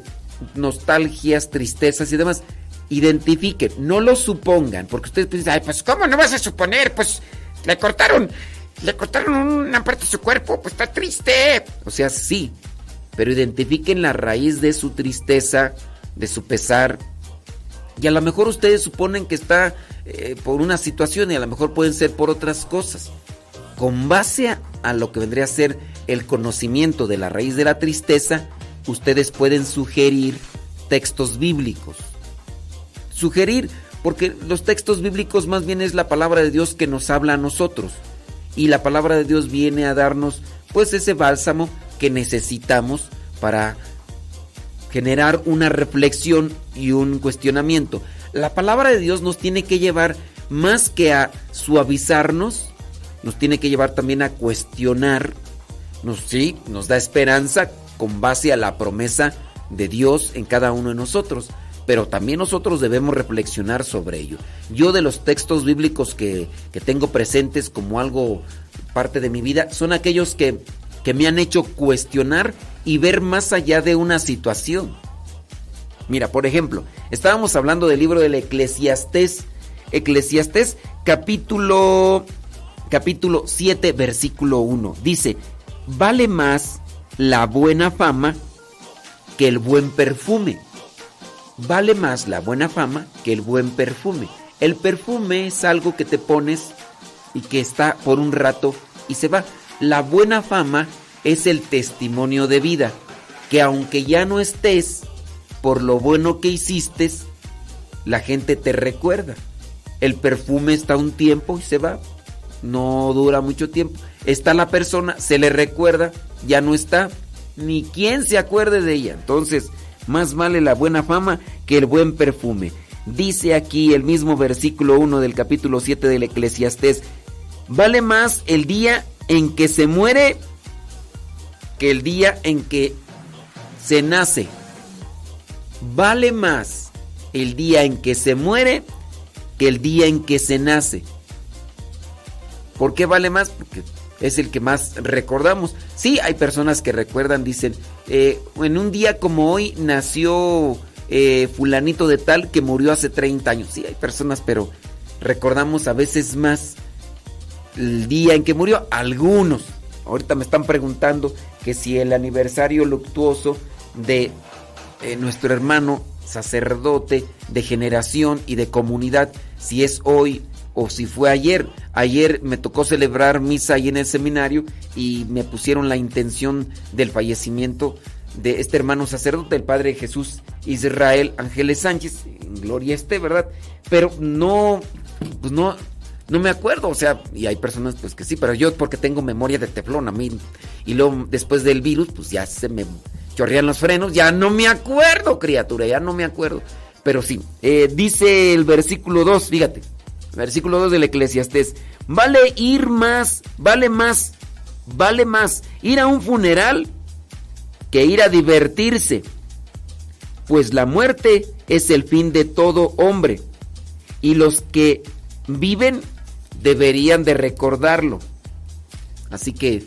nostalgias, tristezas y demás. Identifiquen, no lo supongan, porque ustedes piensan, ay, pues ¿cómo no vas a suponer? Pues le cortaron, le cortaron una parte de su cuerpo, pues está triste. O sea, sí, pero identifiquen la raíz de su tristeza, de su pesar Y a lo mejor ustedes suponen que está eh, por una situación y a lo mejor pueden ser por otras cosas. Con base a, lo que vendría a ser el conocimiento de la raíz de la tristeza, ustedes pueden sugerir textos bíblicos. Sugerir, porque los textos bíblicos más bien es la palabra de Dios que nos habla a nosotros. Y la palabra de Dios viene a darnos pues ese bálsamo que necesitamos para generar una reflexión y un cuestionamiento. La palabra de Dios nos tiene que llevar más que a suavizarnos, nos tiene que llevar también a cuestionar, nos, sí, nos da esperanza con base a la promesa de Dios en cada uno de nosotros, pero también nosotros debemos reflexionar sobre ello. Yo de los textos bíblicos que, que tengo presentes como algo parte de mi vida son aquellos que que me han hecho cuestionar y ver más allá de una situación. Mira, por ejemplo, estábamos hablando del libro del Eclesiastés. Eclesiastés capítulo capítulo 7 versículo 1. Dice, "Vale más la buena fama que el buen perfume." Vale más la buena fama que el buen perfume. El perfume es algo que te pones y que está por un rato y se va. La buena fama es el testimonio de vida, que aunque ya no estés, por lo bueno que hiciste, la gente te recuerda. El perfume está un tiempo y se va, no dura mucho tiempo. Está la persona, se le recuerda, ya no está, ni quien se acuerde de ella. Entonces, más vale la buena fama que el buen perfume. Dice aquí el mismo versículo 1 del capítulo 7 del Eclesiastés, vale más el día en que se muere que el día en que se nace. Vale más el día en que se muere que el día en que se nace. ¿Por qué vale más? Porque es el que más recordamos. Sí, hay personas que recuerdan, dicen, eh, en un día como hoy nació eh, fulanito de tal que murió hace 30 años. Sí, hay personas, pero recordamos a veces más el día en que murió. Algunos. Ahorita me están preguntando que si el aniversario luctuoso de eh, nuestro hermano sacerdote de generación y de comunidad, si es hoy o si fue ayer. Ayer me tocó celebrar misa ahí en el seminario y me pusieron la intención del fallecimiento de este hermano sacerdote, el padre Jesús Israel Ángeles Sánchez, en gloria esté, ¿verdad? Pero no, pues no, no me acuerdo, o sea, y hay personas pues que sí, pero yo porque tengo memoria de teflón a mí, y luego después del virus, pues ya se me chorrean los frenos, ya no me acuerdo, criatura, ya no me acuerdo. Pero sí, eh, dice el versículo 2, fíjate, versículo 2 del Eclesiastés, vale ir más, vale más, vale más ir a un funeral que ir a divertirse, pues la muerte es el fin de todo hombre, y los que viven deberían de recordarlo. Así que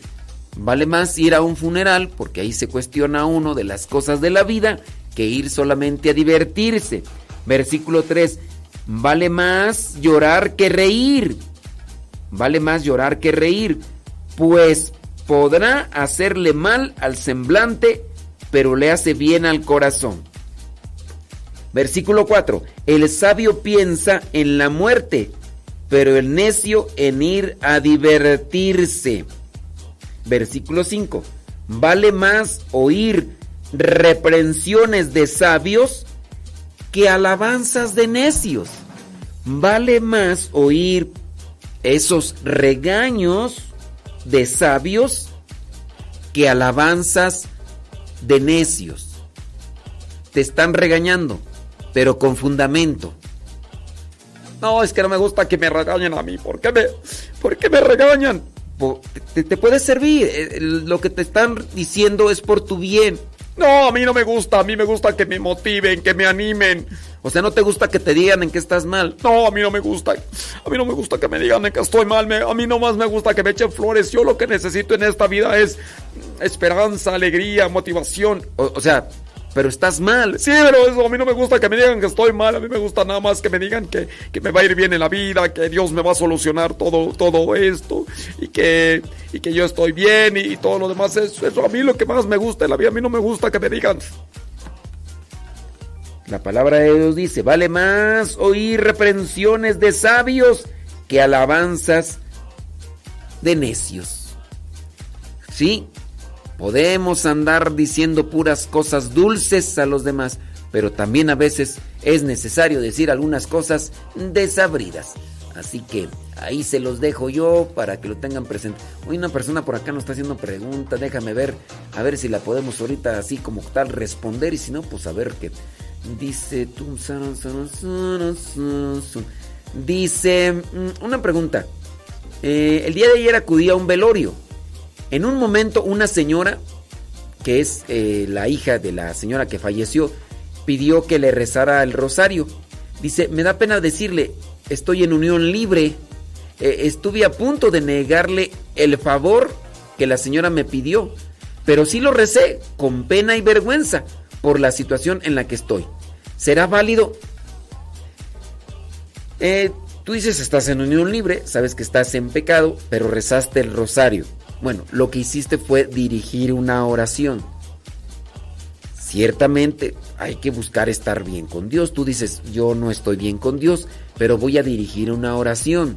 vale más ir a un funeral, porque ahí se cuestiona uno de las cosas de la vida, que ir solamente a divertirse. Versículo 3, vale más llorar que reír. Vale más llorar que reír, pues podrá hacerle mal al semblante, pero le hace bien al corazón. Versículo 4, el sabio piensa en la muerte, pero el necio en ir a divertirse. Versículo 5. Vale más oír reprensiones de sabios que alabanzas de necios. Vale más oír esos regaños de sabios que alabanzas de necios. Te están regañando, pero con fundamento. No, es que no me gusta que me regañen a mí. ¿Por qué me, por qué me regañan? Te, te, puede servir. Eh, lo que te están diciendo es por tu bien. No, a mí no me gusta. A mí me gusta que me motiven, que me animen. O sea, no te gusta que te digan en que estás mal. No, a mí no me gusta. A mí no me gusta que me digan en que estoy mal. a mí no más me gusta que me echen flores. Yo lo que necesito en esta vida es esperanza, alegría, motivación. o sea, pero estás mal. Sí, pero eso, a mí no me gusta que me digan que estoy mal, a mí me gusta nada más que me digan que, me va a ir bien en la vida, que Dios me va a solucionar todo, todo esto y que, y que yo estoy bien y, todo lo demás. Eso, eso a mí lo que más me gusta en la vida, a mí no me gusta que me digan La palabra de Dios dice, vale más oír reprensiones de sabios que alabanzas de necios. Sí, podemos andar diciendo puras cosas dulces a los demás, pero también a veces es necesario decir algunas cosas desabridas. Así que ahí se los dejo yo para que lo tengan presente. Hoy una persona por acá nos está haciendo preguntas, déjame ver, a ver si la podemos ahorita así como tal responder y si no, pues a ver qué. Dice, dice, mm, una pregunta. Eh, el día de ayer acudí a un velorio. En un momento una señora, que es eh, la hija de la señora que falleció, pidió que le rezara el rosario. Dice, me da pena decirle, estoy en unión libre. Eh, estuve a punto de negarle el favor que la señora me pidió, pero sí lo recé con pena y vergüenza por la situación en la que estoy. ¿Será válido? Eh, tú dices, estás en unión libre, sabes que estás en pecado, pero rezaste el rosario. Bueno, lo que hiciste fue dirigir una oración. Ciertamente hay que buscar estar bien con Dios. Tú dices, yo no estoy bien con Dios, pero voy a dirigir una oración.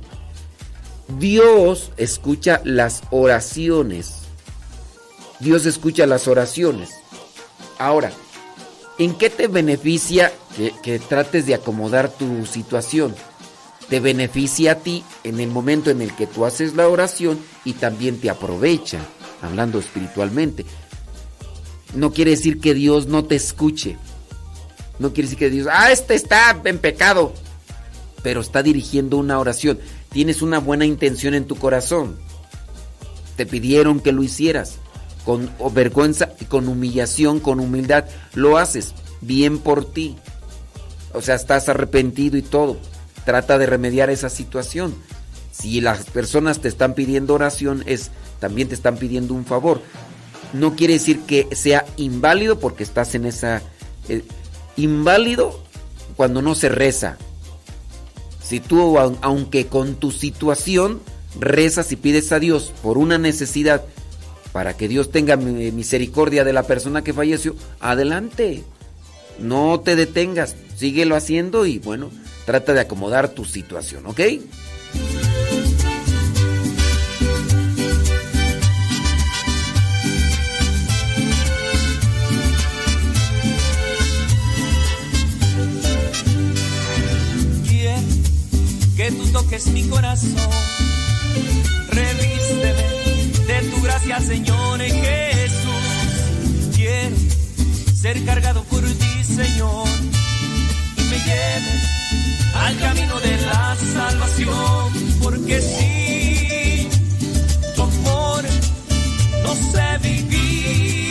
Dios escucha las oraciones. Dios escucha las oraciones. Ahora, ¿en qué te beneficia que, trates de acomodar tu situación? Te beneficia a ti en el momento en el que tú haces la oración y también te aprovecha, hablando espiritualmente. No quiere decir que Dios no te escuche. No quiere decir que Dios, ah, este está en pecado. Pero está dirigiendo una oración. Tienes una buena intención en tu corazón. Te pidieron que lo hicieras. Con vergüenza con humillación, con humildad. Lo haces. Bien por ti. O sea, estás arrepentido y todo. Trata de remediar esa situación. Si las personas te están pidiendo oración, es también te están pidiendo un favor no quiere decir que sea inválido porque estás en esa... Eh, inválido cuando no se reza. Si tú, aunque con tu situación, rezas y pides a Dios por una necesidad para que Dios tenga misericordia de la persona que falleció, adelante. No te detengas, síguelo haciendo y bueno, trata de acomodar tu situación, ¿ok? tú toques mi corazón. Revísteme de tu gracia, Señor Jesús. Quiero ser cargado por ti, Señor, y me lleves al camino de la salvación, porque si tu amor no sé vivir,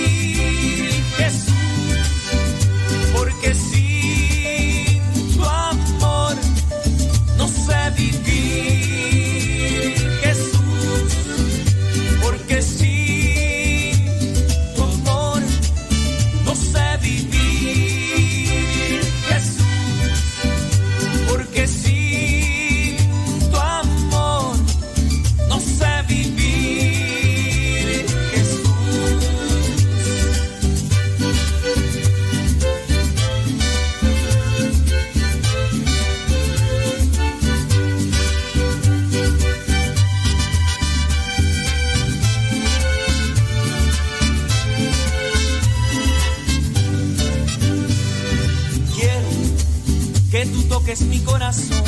corazón.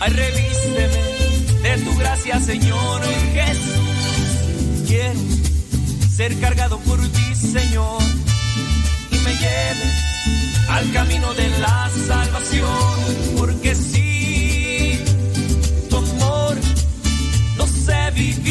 Ay, revísteme de tu gracia, Señor Jesús. Quiero ser cargado por ti, Señor, y me lleves al camino de la salvación, porque si tu amor no sé vivir,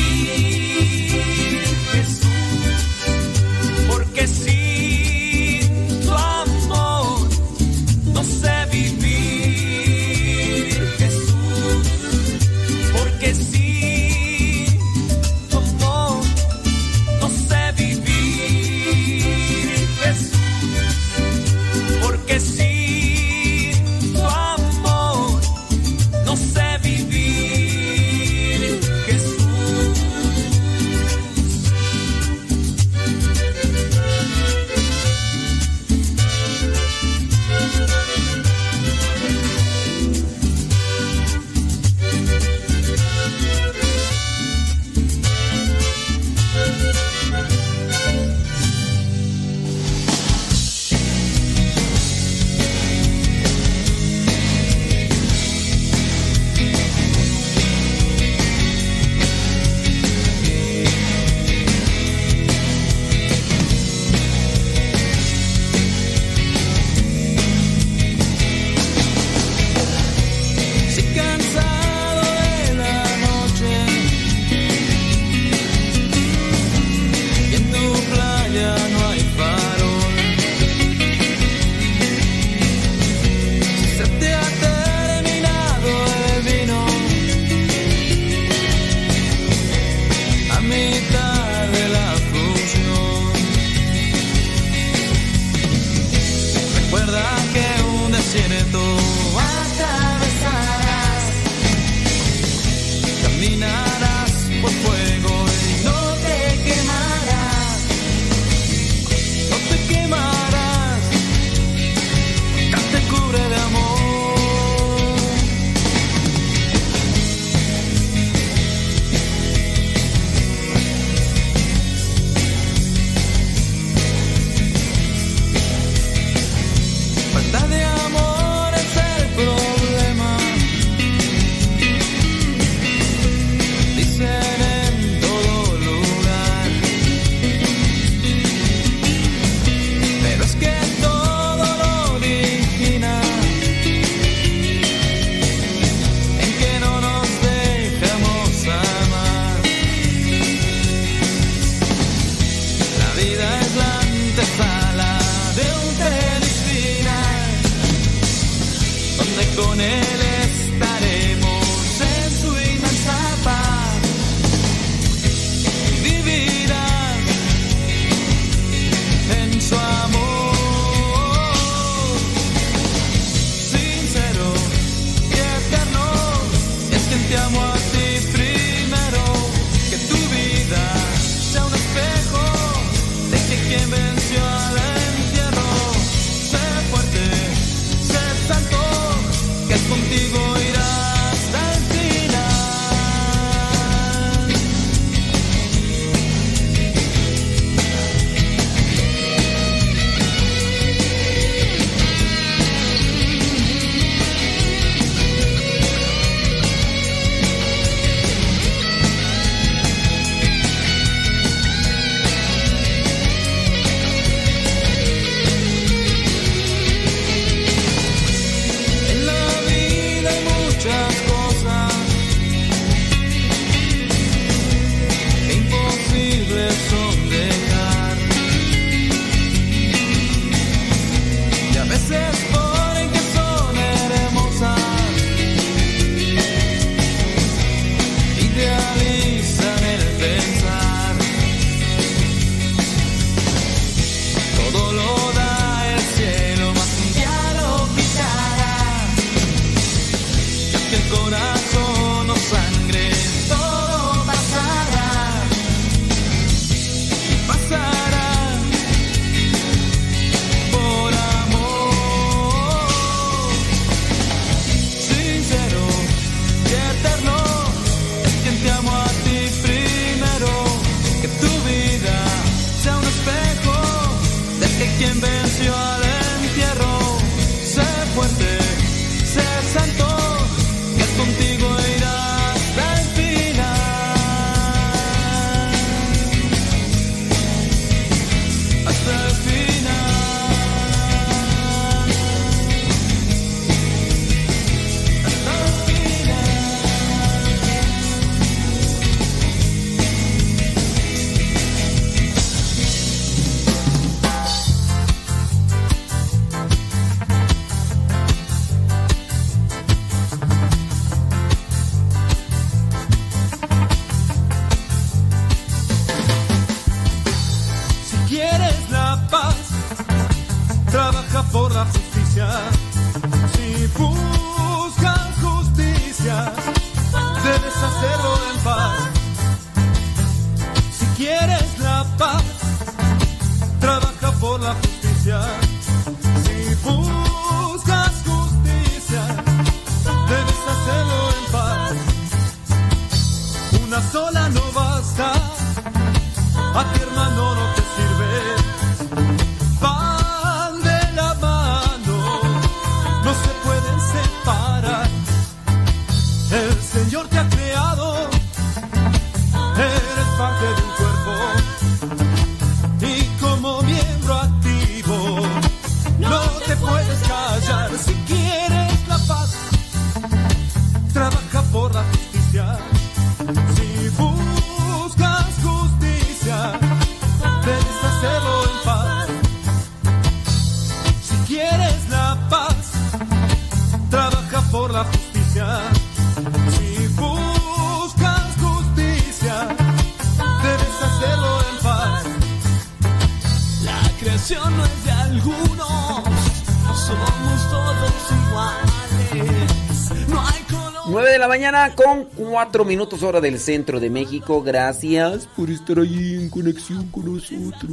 con 4 minutos hora del centro de México. Gracias por estar ahí en conexión con nosotros.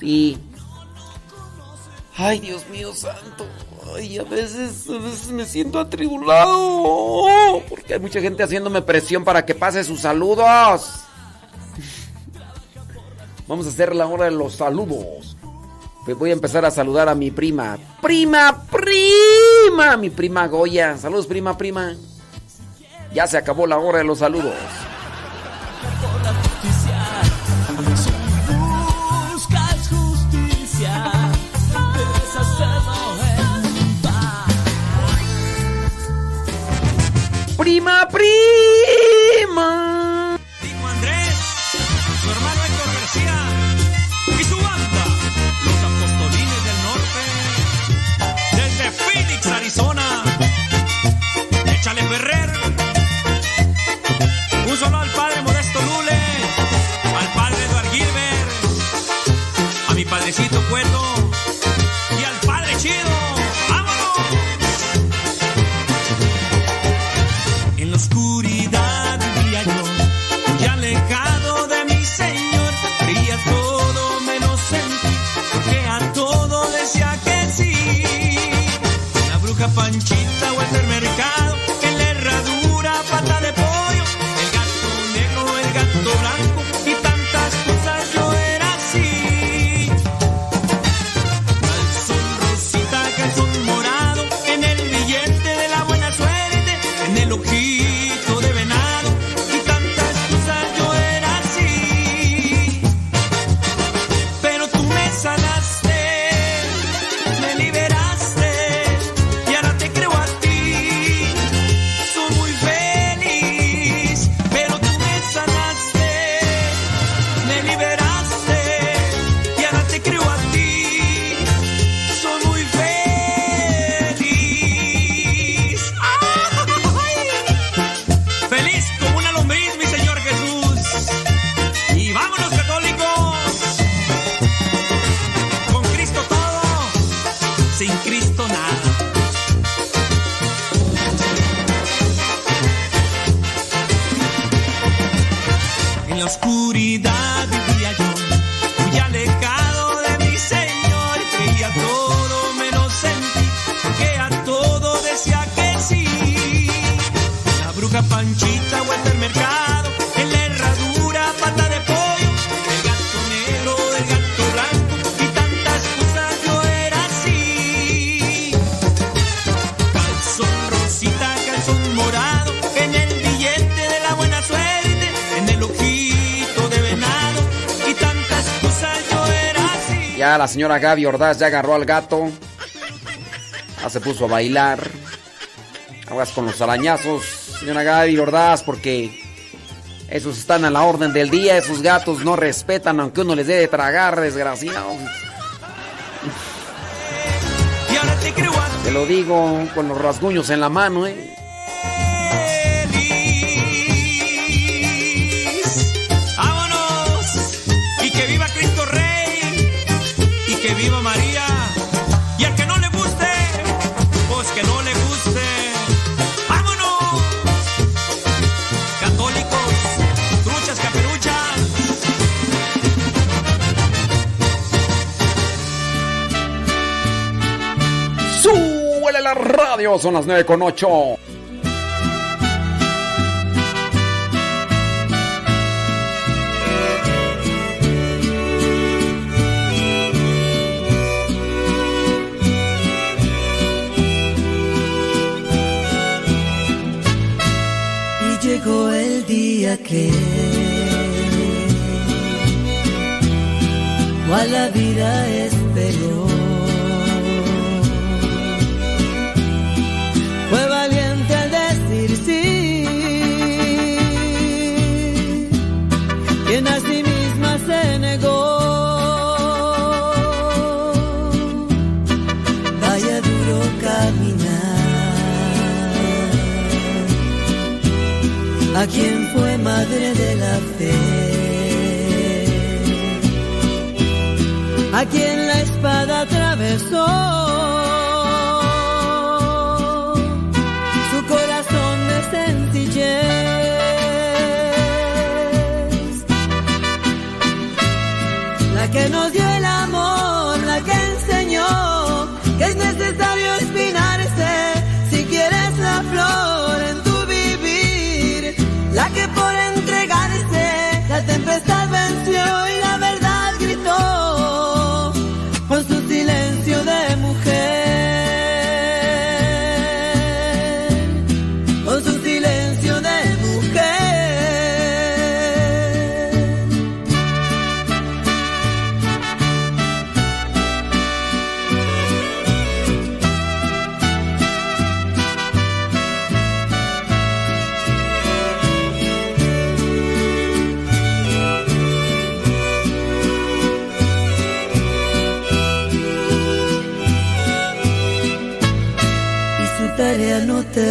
Sí. Ay, Dios mío santo. Ay, a veces, a veces me siento atribulado. Porque hay mucha gente haciéndome presión para que pase sus saludos. Vamos a hacer la hora de los saludos. Pues voy a empezar a saludar a mi prima. Prima, prima, mi prima Goya. Saludos, prima, prima. Ya se acabó la hora de los saludos. Prima, prima. Dijo Andrés, su hermano Héctor García y su banda, los apostolines del norte, desde Phoenix, Arizona. presente un solo al padre Modesto Lule, al padre Eduard Gilbert, a mi padrecito Cueto. señora Gaby Ordaz ya agarró al gato. Ya se puso a bailar. Aguas con los arañazos, señora Gaby Ordaz, porque esos están a la orden del día. Esos gatos no respetan aunque uno les dé de tragar, desgraciados. Te lo digo con los rasguños en la mano, ¿eh? Son las 9 con 8. Y llegó el día que cual la vida a quien fue madre de la fe, a quien la espada atravesó.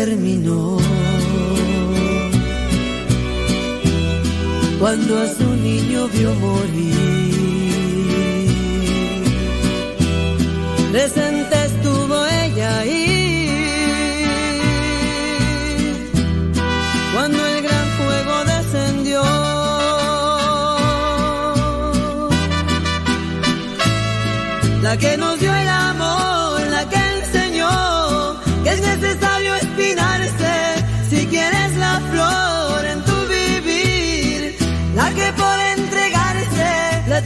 terminó. Cuando a su niño vio morir.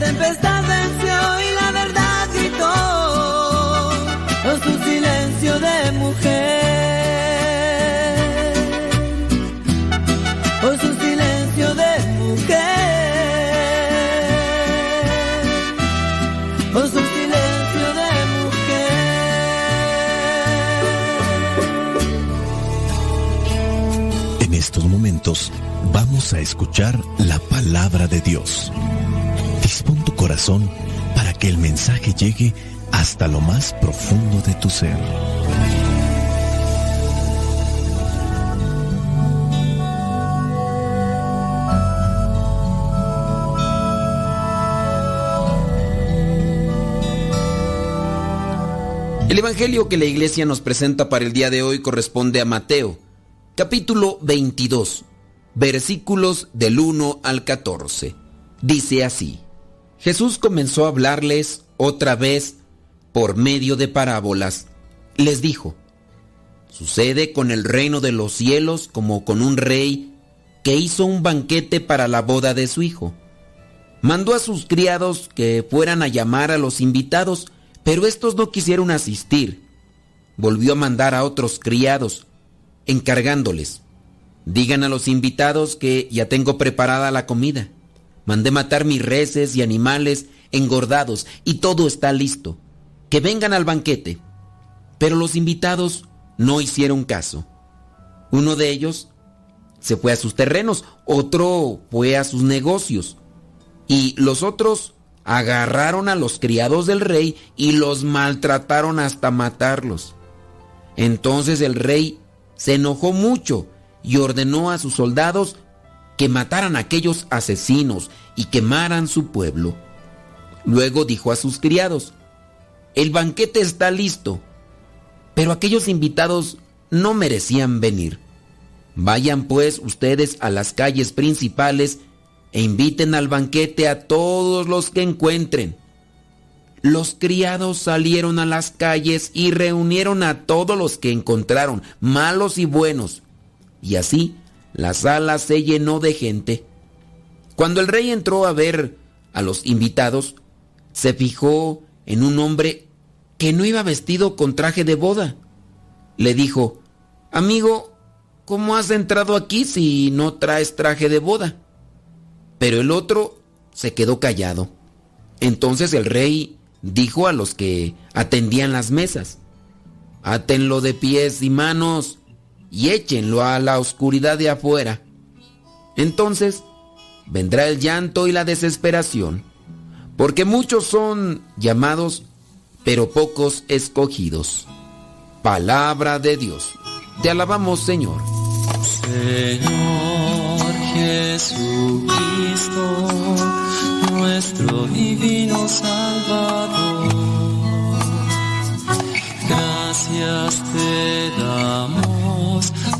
Tempestad venció y la verdad gritó con su silencio de mujer. Con su silencio de mujer. Con su silencio de En estos momentos vamos a escuchar la palabra de Dios. Corazón para que el mensaje llegue hasta lo más profundo de tu ser. El Evangelio que la iglesia nos presenta para el día de hoy corresponde a Mateo, capítulo 22, versículos del 1 al 14. Dice así, Jesús comenzó a hablarles otra vez por medio de parábolas. Les dijo, Sucede con el reino de los cielos como con un rey que hizo un banquete para la boda de su hijo. Mandó a sus criados que fueran a llamar a los invitados, pero estos no quisieron asistir. Volvió a mandar a otros criados, encargándoles, digan a los invitados que ya tengo preparada la comida. Mandé matar mis reses y animales engordados y todo está listo. Que vengan al banquete. Pero los invitados no hicieron caso. Uno de ellos se fue a sus terrenos, otro fue a sus negocios. Y los otros agarraron a los criados del rey y los maltrataron hasta matarlos. Entonces el rey se enojó mucho y ordenó a sus soldados que mataran a aquellos asesinos y quemaran su pueblo. Luego dijo a sus criados, el banquete está listo, pero aquellos invitados no merecían venir. Vayan pues ustedes a las calles principales e inviten al banquete a todos los que encuentren. Los criados salieron a las calles y reunieron a todos los que encontraron, malos y buenos. Y así la sala se llenó de gente. Cuando el rey entró a ver a los invitados, se fijó en un hombre que no iba vestido con traje de boda. Le dijo, Amigo, ¿cómo has entrado aquí si no traes traje de boda? Pero el otro se quedó callado. Entonces el rey dijo a los que atendían las mesas, Átenlo de pies y manos y échenlo a la oscuridad de afuera. Entonces vendrá el llanto y la desesperación, porque muchos son llamados, pero pocos escogidos. Palabra de Dios. Te alabamos, Señor. Señor Jesucristo, nuestro divino Salvador, gracias te damos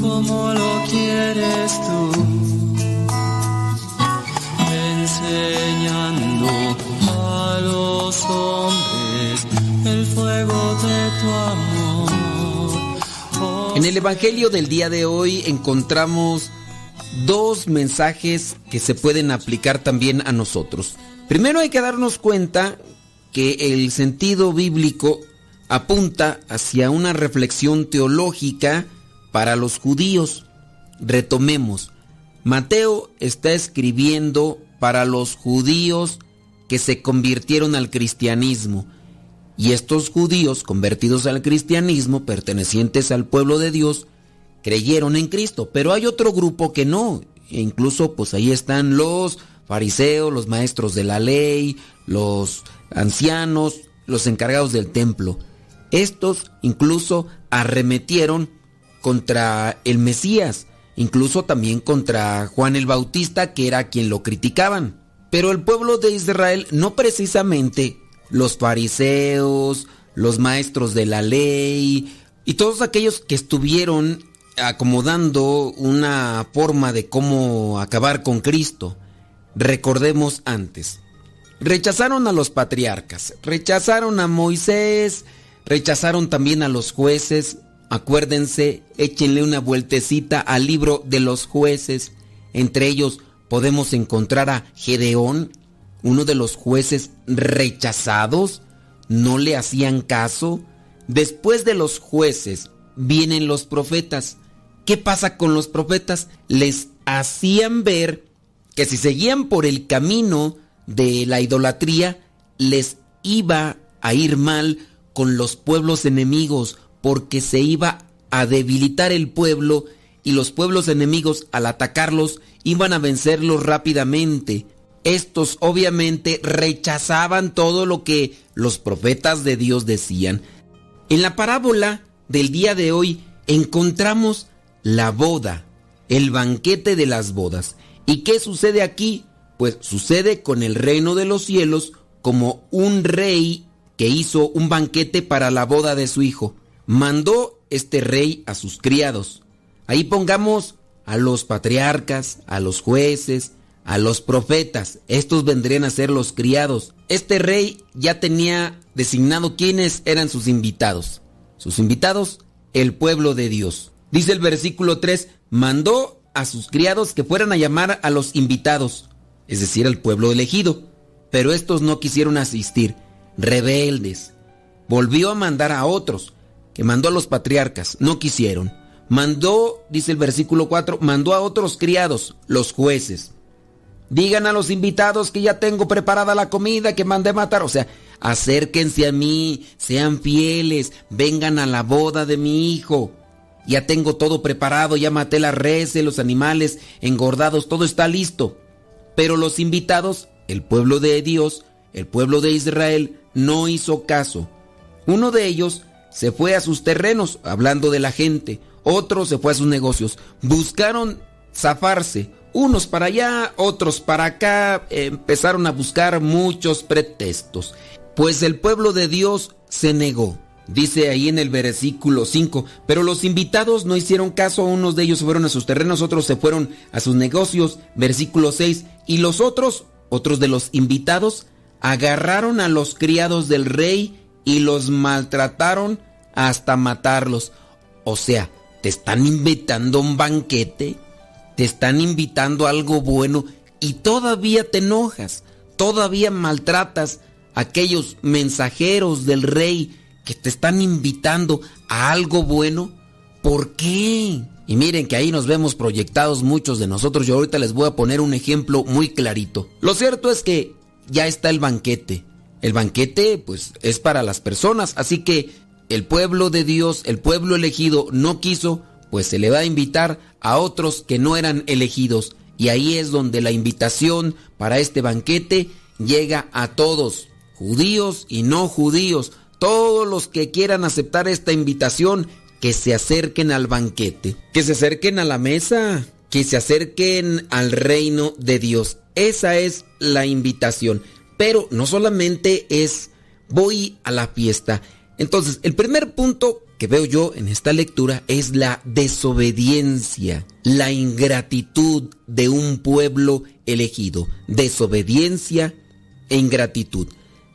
como lo quieres tú enseñando a los hombres el fuego de tu amor. En el Evangelio del día de hoy encontramos dos mensajes que se pueden aplicar también a nosotros. Primero hay que darnos cuenta que el sentido bíblico apunta hacia una reflexión teológica para los judíos. Retomemos. Mateo está escribiendo para los judíos que se convirtieron al cristianismo. Y estos judíos convertidos al cristianismo, pertenecientes al pueblo de Dios, creyeron en Cristo. Pero hay otro grupo que no. E incluso pues ahí están los fariseos, los maestros de la ley, los ancianos, los encargados del templo. Estos incluso arremetieron contra el Mesías, incluso también contra Juan el Bautista, que era quien lo criticaban. Pero el pueblo de Israel, no precisamente los fariseos, los maestros de la ley y todos aquellos que estuvieron acomodando una forma de cómo acabar con Cristo. Recordemos antes. Rechazaron a los patriarcas, rechazaron a Moisés, rechazaron también a los jueces. Acuérdense, échenle una vueltecita al libro de los jueces. Entre ellos podemos encontrar a Gedeón, uno de los jueces rechazados. No le hacían caso. Después de los jueces vienen los profetas. ¿Qué pasa con los profetas? Les hacían ver que si seguían por el camino de la idolatría, les iba a ir mal con los pueblos enemigos, porque se iba a debilitar el pueblo y los pueblos enemigos al atacarlos iban a vencerlos rápidamente. Estos obviamente rechazaban todo lo que los profetas de Dios decían. En la parábola del día de hoy encontramos la boda, el banquete de las bodas. ¿Y qué sucede aquí? Pues sucede con el reino de los cielos como un rey hizo un banquete para la boda de su hijo. Mandó este rey a sus criados. Ahí pongamos a los patriarcas, a los jueces, a los profetas. Estos vendrían a ser los criados. Este rey ya tenía designado quiénes eran sus invitados. Sus invitados, el pueblo de Dios. Dice el versículo 3, mandó a sus criados que fueran a llamar a los invitados, es decir, al pueblo elegido. Pero estos no quisieron asistir, rebeldes. Volvió a mandar a otros, que mandó a los patriarcas, no quisieron. Mandó, dice el versículo 4, mandó a otros criados, los jueces. Digan a los invitados que ya tengo preparada la comida que mandé matar. O sea, acérquense a mí, sean fieles, vengan a la boda de mi hijo. Ya tengo todo preparado, ya maté las reses, los animales engordados, todo está listo. Pero los invitados, el pueblo de Dios, el pueblo de Israel, no hizo caso. Uno de ellos se fue a sus terrenos, hablando de la gente. Otro se fue a sus negocios. Buscaron zafarse. Unos para allá, otros para acá. Empezaron a buscar muchos pretextos. Pues el pueblo de Dios se negó. Dice ahí en el versículo 5, pero los invitados no hicieron caso, unos de ellos se fueron a sus terrenos, otros se fueron a sus negocios, versículo 6, y los otros, otros de los invitados, agarraron a los criados del rey y los maltrataron hasta matarlos. O sea, te están invitando a un banquete, te están invitando a algo bueno y todavía te enojas, todavía maltratas a aquellos mensajeros del rey que te están invitando a algo bueno, ¿por qué? Y miren que ahí nos vemos proyectados muchos de nosotros. Yo ahorita les voy a poner un ejemplo muy clarito. Lo cierto es que ya está el banquete. El banquete pues es para las personas, así que el pueblo de Dios, el pueblo elegido no quiso, pues se le va a invitar a otros que no eran elegidos. Y ahí es donde la invitación para este banquete llega a todos, judíos y no judíos todos los que quieran aceptar esta invitación, que se acerquen al banquete, que se acerquen a la mesa, que se acerquen al reino de Dios. Esa es la invitación. Pero no solamente es voy a la fiesta. Entonces, el primer punto que veo yo en esta lectura es la desobediencia, la ingratitud de un pueblo elegido. Desobediencia e ingratitud.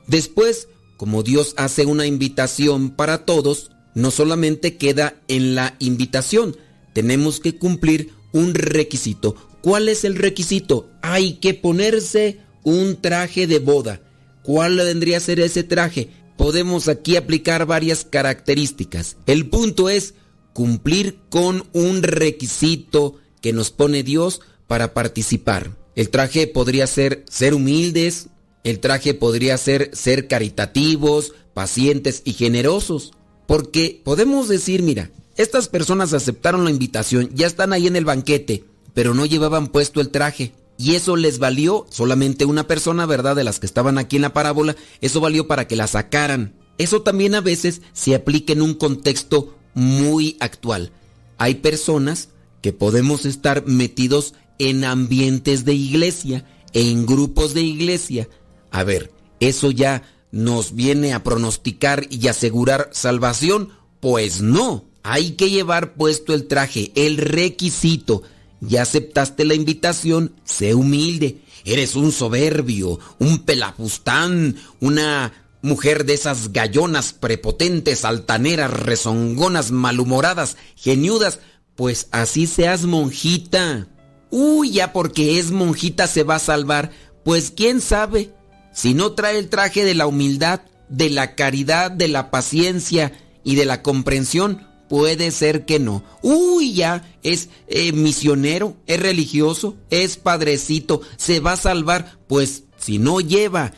Después, como Dios hace una invitación para todos, no solamente queda en la invitación, tenemos que cumplir un requisito. ¿Cuál es el requisito? Hay que ponerse un traje de boda. ¿Cuál vendría a ser ese traje? Podemos aquí aplicar varias características. El punto es cumplir con un requisito que nos pone Dios para participar. El traje podría ser ser humildes, el traje podría ser ser caritativos, pacientes y generosos. Porque podemos decir, mira, estas personas aceptaron la invitación, ya están ahí en el banquete, pero no llevaban puesto el traje. Y eso les valió solamente una persona, ¿verdad? De las que estaban aquí en la parábola, eso valió para que la sacaran. Eso también a veces se aplica en un contexto muy actual. Hay personas que podemos estar metidos en ambientes de iglesia, en grupos de iglesia. A ver, ¿eso ya nos viene a pronosticar y asegurar salvación? Pues no, hay que llevar puesto el traje, el requisito. Ya aceptaste la invitación, sé humilde. Eres un soberbio, un pelafustán, una mujer de esas gallonas prepotentes, altaneras, rezongonas, malhumoradas, geniudas, pues así seas monjita. Uy, ya porque es monjita se va a salvar, pues quién sabe. Si no trae el traje de la humildad, de la caridad, de la paciencia y de la comprensión, puede ser que no. Uy, ya es eh, misionero, es religioso, es padrecito, se va a salvar, pues si no lleva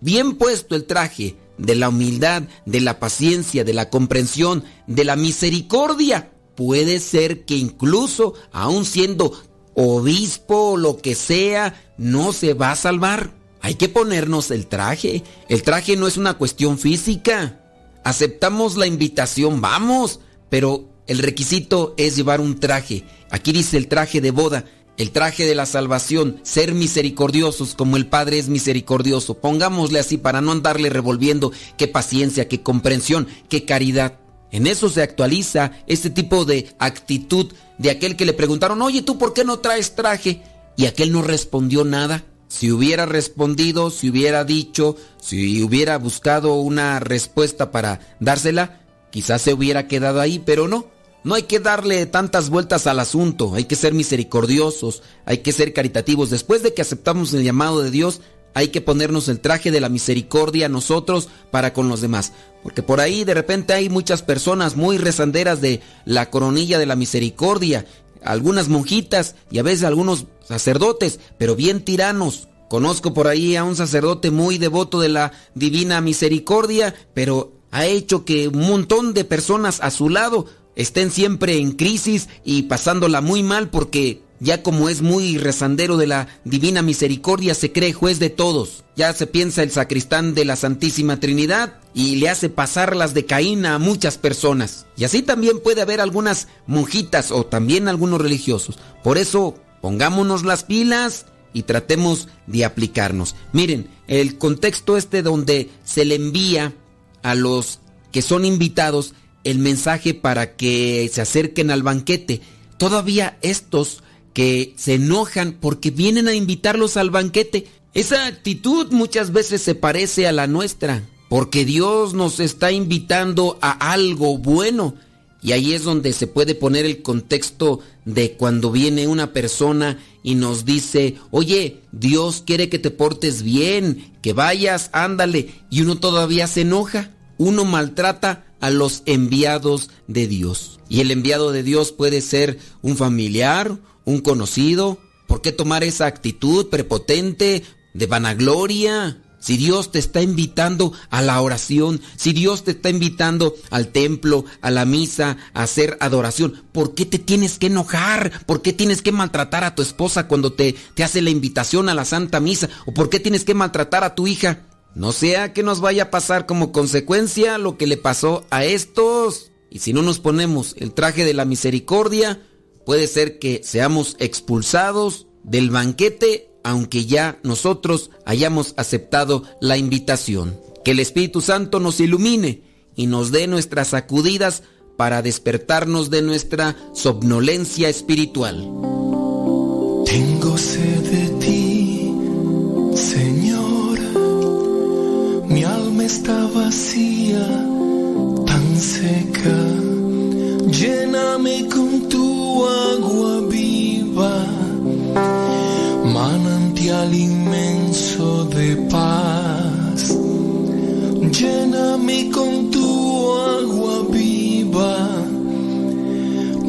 bien puesto el traje de la humildad, de la paciencia, de la comprensión, de la misericordia, puede ser que incluso, aun siendo obispo o lo que sea, no se va a salvar. Hay que ponernos el traje. El traje no es una cuestión física. Aceptamos la invitación, vamos, pero el requisito es llevar un traje. Aquí dice el traje de boda el traje de la salvación, ser misericordiosos como el Padre es misericordioso. Pongámosle así para no andarle revolviendo qué paciencia, qué comprensión, qué caridad. En eso se actualiza este tipo de actitud de aquel que le preguntaron, oye, ¿tú por qué no traes traje? Y aquel no respondió nada. Si hubiera respondido, si hubiera dicho, si hubiera buscado una respuesta para dársela, quizás se hubiera quedado ahí, pero no. No hay que darle tantas vueltas al asunto, hay que ser misericordiosos, hay que ser caritativos. Después de que aceptamos el llamado de Dios, hay que ponernos el traje de la misericordia nosotros para con los demás. Porque por ahí de repente hay muchas personas muy rezanderas de la coronilla de la misericordia, algunas monjitas y a veces algunos sacerdotes, pero bien tiranos. Conozco por ahí a un sacerdote muy devoto de la divina misericordia, pero ha hecho que un montón de personas a su lado estén siempre en crisis y pasándola muy mal porque ya como es muy rezandero de la divina misericordia, se cree juez de todos. Ya se piensa el sacristán de la Santísima Trinidad y le hace pasar las de Caín a muchas personas. Y así también puede haber algunas monjitas o también algunos religiosos. Por eso, pongámonos las pilas y tratemos de aplicarnos. Miren, el contexto este donde se le envía a los que son invitados el mensaje para que se acerquen al banquete. Todavía estos que se enojan porque vienen a invitarlos al banquete, esa actitud muchas veces se parece a la nuestra, porque Dios nos está invitando a algo bueno. Y ahí es donde se puede poner el contexto de cuando viene una persona y nos dice, oye, Dios quiere que te portes bien, que vayas, ándale, y uno todavía se enoja, uno maltrata a los enviados de Dios. Y el enviado de Dios puede ser un familiar, un conocido. ¿Por qué tomar esa actitud prepotente de vanagloria? Si Dios te está invitando a la oración, si Dios te está invitando al templo, a la misa, a hacer adoración, ¿por qué te tienes que enojar? ¿Por qué tienes que maltratar a tu esposa cuando te, te hace la invitación a la Santa Misa? ¿O por qué tienes que maltratar a tu hija? No sea que nos vaya a pasar como consecuencia lo que le pasó a estos. Y si no nos ponemos el traje de la misericordia, puede ser que seamos expulsados del banquete aunque ya nosotros hayamos aceptado la invitación. Que el Espíritu Santo nos ilumine y nos dé nuestras sacudidas para despertarnos de nuestra somnolencia espiritual. Tengo sed de ti, Señor. Mi alma está vacía, tan seca. Lléname con tu agua viva manantial inmenso de paz. Lléname con tu agua viva,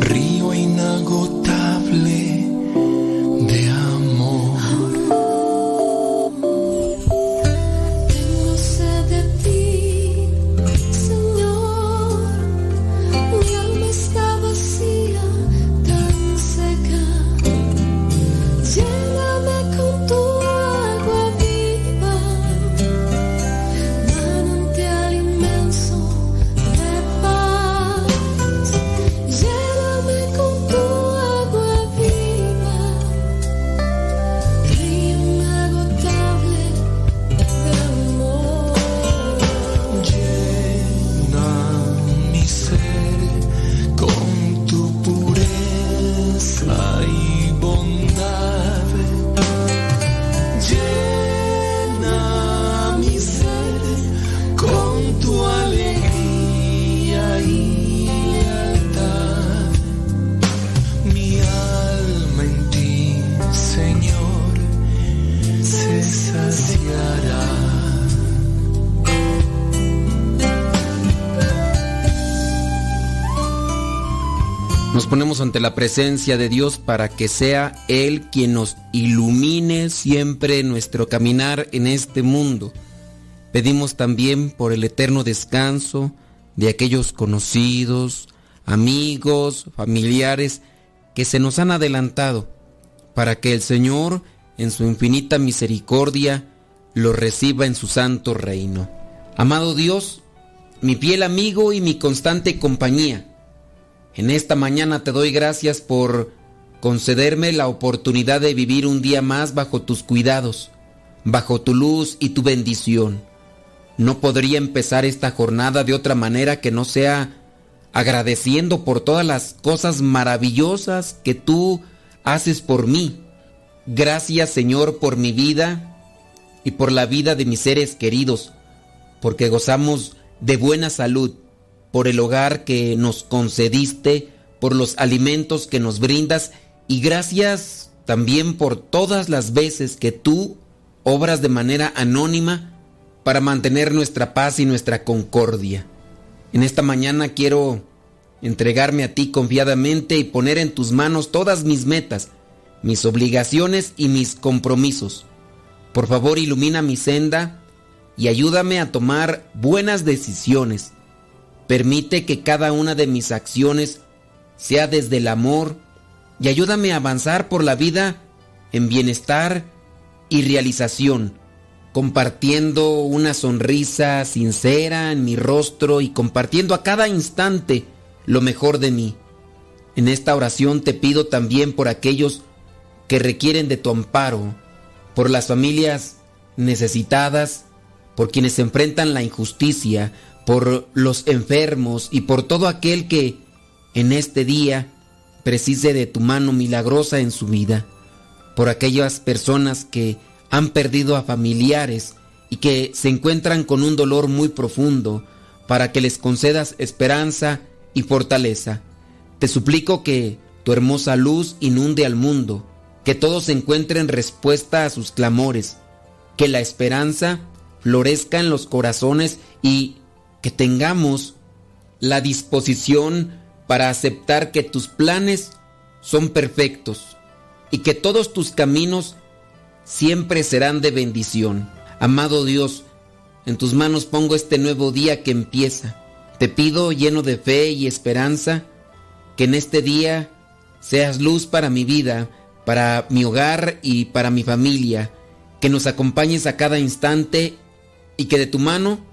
río inagotable ponemos ante la presencia de Dios para que sea Él quien nos ilumine siempre nuestro caminar en este mundo. Pedimos también por el eterno descanso de aquellos conocidos, amigos, familiares que se nos han adelantado, para que el Señor, en su infinita misericordia, los reciba en su santo reino. Amado Dios, mi fiel amigo y mi constante compañía, en esta mañana te doy gracias por concederme la oportunidad de vivir un día más bajo tus cuidados, bajo tu luz y tu bendición. No podría empezar esta jornada de otra manera que no sea agradeciendo por todas las cosas maravillosas que tú haces por mí. Gracias Señor por mi vida y por la vida de mis seres queridos, porque gozamos de buena salud por el hogar que nos concediste, por los alimentos que nos brindas y gracias también por todas las veces que tú obras de manera anónima para mantener nuestra paz y nuestra concordia. En esta mañana quiero entregarme a ti confiadamente y poner en tus manos todas mis metas, mis obligaciones y mis compromisos. Por favor, ilumina mi senda y ayúdame a tomar buenas decisiones Permite que cada una de mis acciones sea desde el amor y ayúdame a avanzar por la vida en bienestar y realización, compartiendo una sonrisa sincera en mi rostro y compartiendo a cada instante lo mejor de mí. En esta oración te pido también por aquellos que requieren de tu amparo, por las familias necesitadas, por quienes enfrentan la injusticia, por los enfermos y por todo aquel que en este día precise de tu mano milagrosa en su vida, por aquellas personas que han perdido a familiares y que se encuentran con un dolor muy profundo, para que les concedas esperanza y fortaleza. Te suplico que tu hermosa luz inunde al mundo, que todos encuentren respuesta a sus clamores, que la esperanza florezca en los corazones y que tengamos la disposición para aceptar que tus planes son perfectos y que todos tus caminos siempre serán de bendición. Amado Dios, en tus manos pongo este nuevo día que empieza. Te pido, lleno de fe y esperanza, que en este día seas luz para mi vida, para mi hogar y para mi familia, que nos acompañes a cada instante y que de tu mano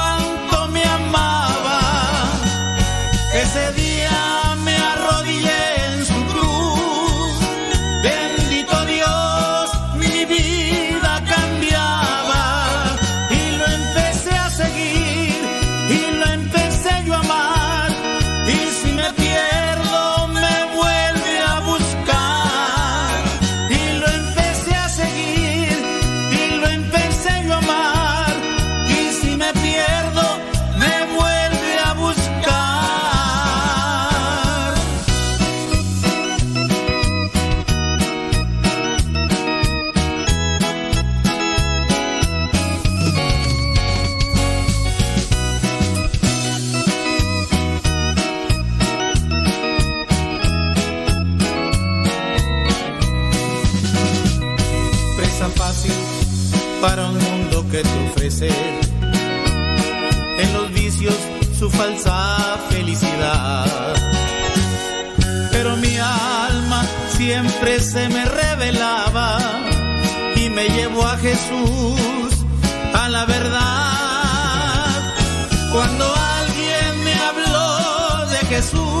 su falsa felicidad. Pero mi alma siempre se me revelaba y me llevó a Jesús, a la verdad. Cuando alguien me habló de Jesús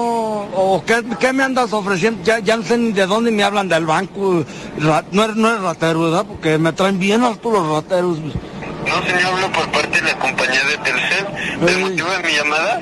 o qué, qué me andas ofreciendo, ya, ya no sé ni de dónde me hablan del banco, no eres, no eres ratero, ¿verdad? Porque me traen bien hartos los rateros. No, señor, hablo por parte de la compañía de Telcel. ¿El motivo de mi llamada?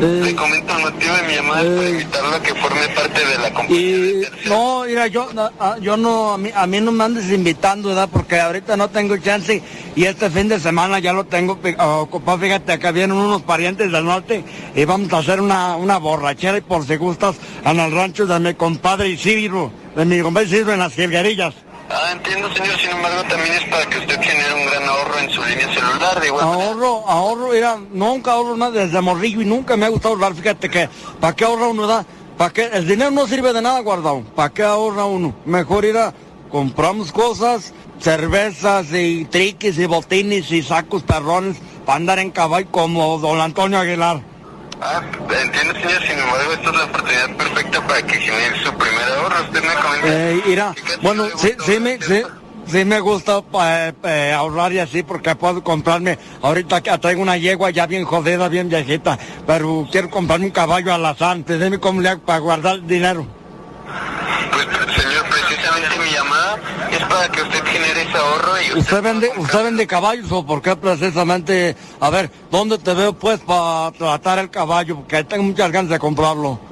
Le comento el motivo de mi llamada para invitarlo a que forme parte de la compañía. Y no, mira, yo, no, ah, yo no, a mí, a mí no me andes invitando, ¿verdad? Porque ahorita no tengo chance y este fin de semana ya lo tengo pi- ocupado. Fíjate, acá vienen unos parientes del norte y vamos a hacer una, una borrachera y por si gustas en el rancho de mi compadre Isidro, de mi compadre Isidro en las jilguerillas. Ah, entiendo, señor. Sin embargo, también es para que usted genere un gran ahorro en su línea celular. De igual Ahorro, ahorro, mira, nunca ahorro nada desde morrillo y nunca me ha gustado ahorrar. Fíjate que, ¿para qué ahorra uno, da? ¿Para qué? El dinero no sirve de nada guardado. ¿Para qué ahorra uno? Mejor ir a, compramos cosas, cervezas y triques y botines y sacos perrones para andar en caballo como don Antonio Aguilar. Ah, entiendo, señor. Sin embargo, esta es la oportunidad perfecta para que genere su primer ahorro. Usted me comenta. Eh, mira, bueno, sí, sí me, sí, sí me gusta eh, eh, ahorrar y así porque puedo comprarme, ahorita que traigo una yegua ya bien jodida, bien viejita, pero quiero comprarme un caballo al azar, dime cómo le hago para guardar dinero. Que usted genere ese ahorro y ¿Usted vende, usted vende caballos o por qué precisamente, a ver, ¿dónde te veo pues para tratar el caballo? Porque tengo muchas ganas de comprarlo.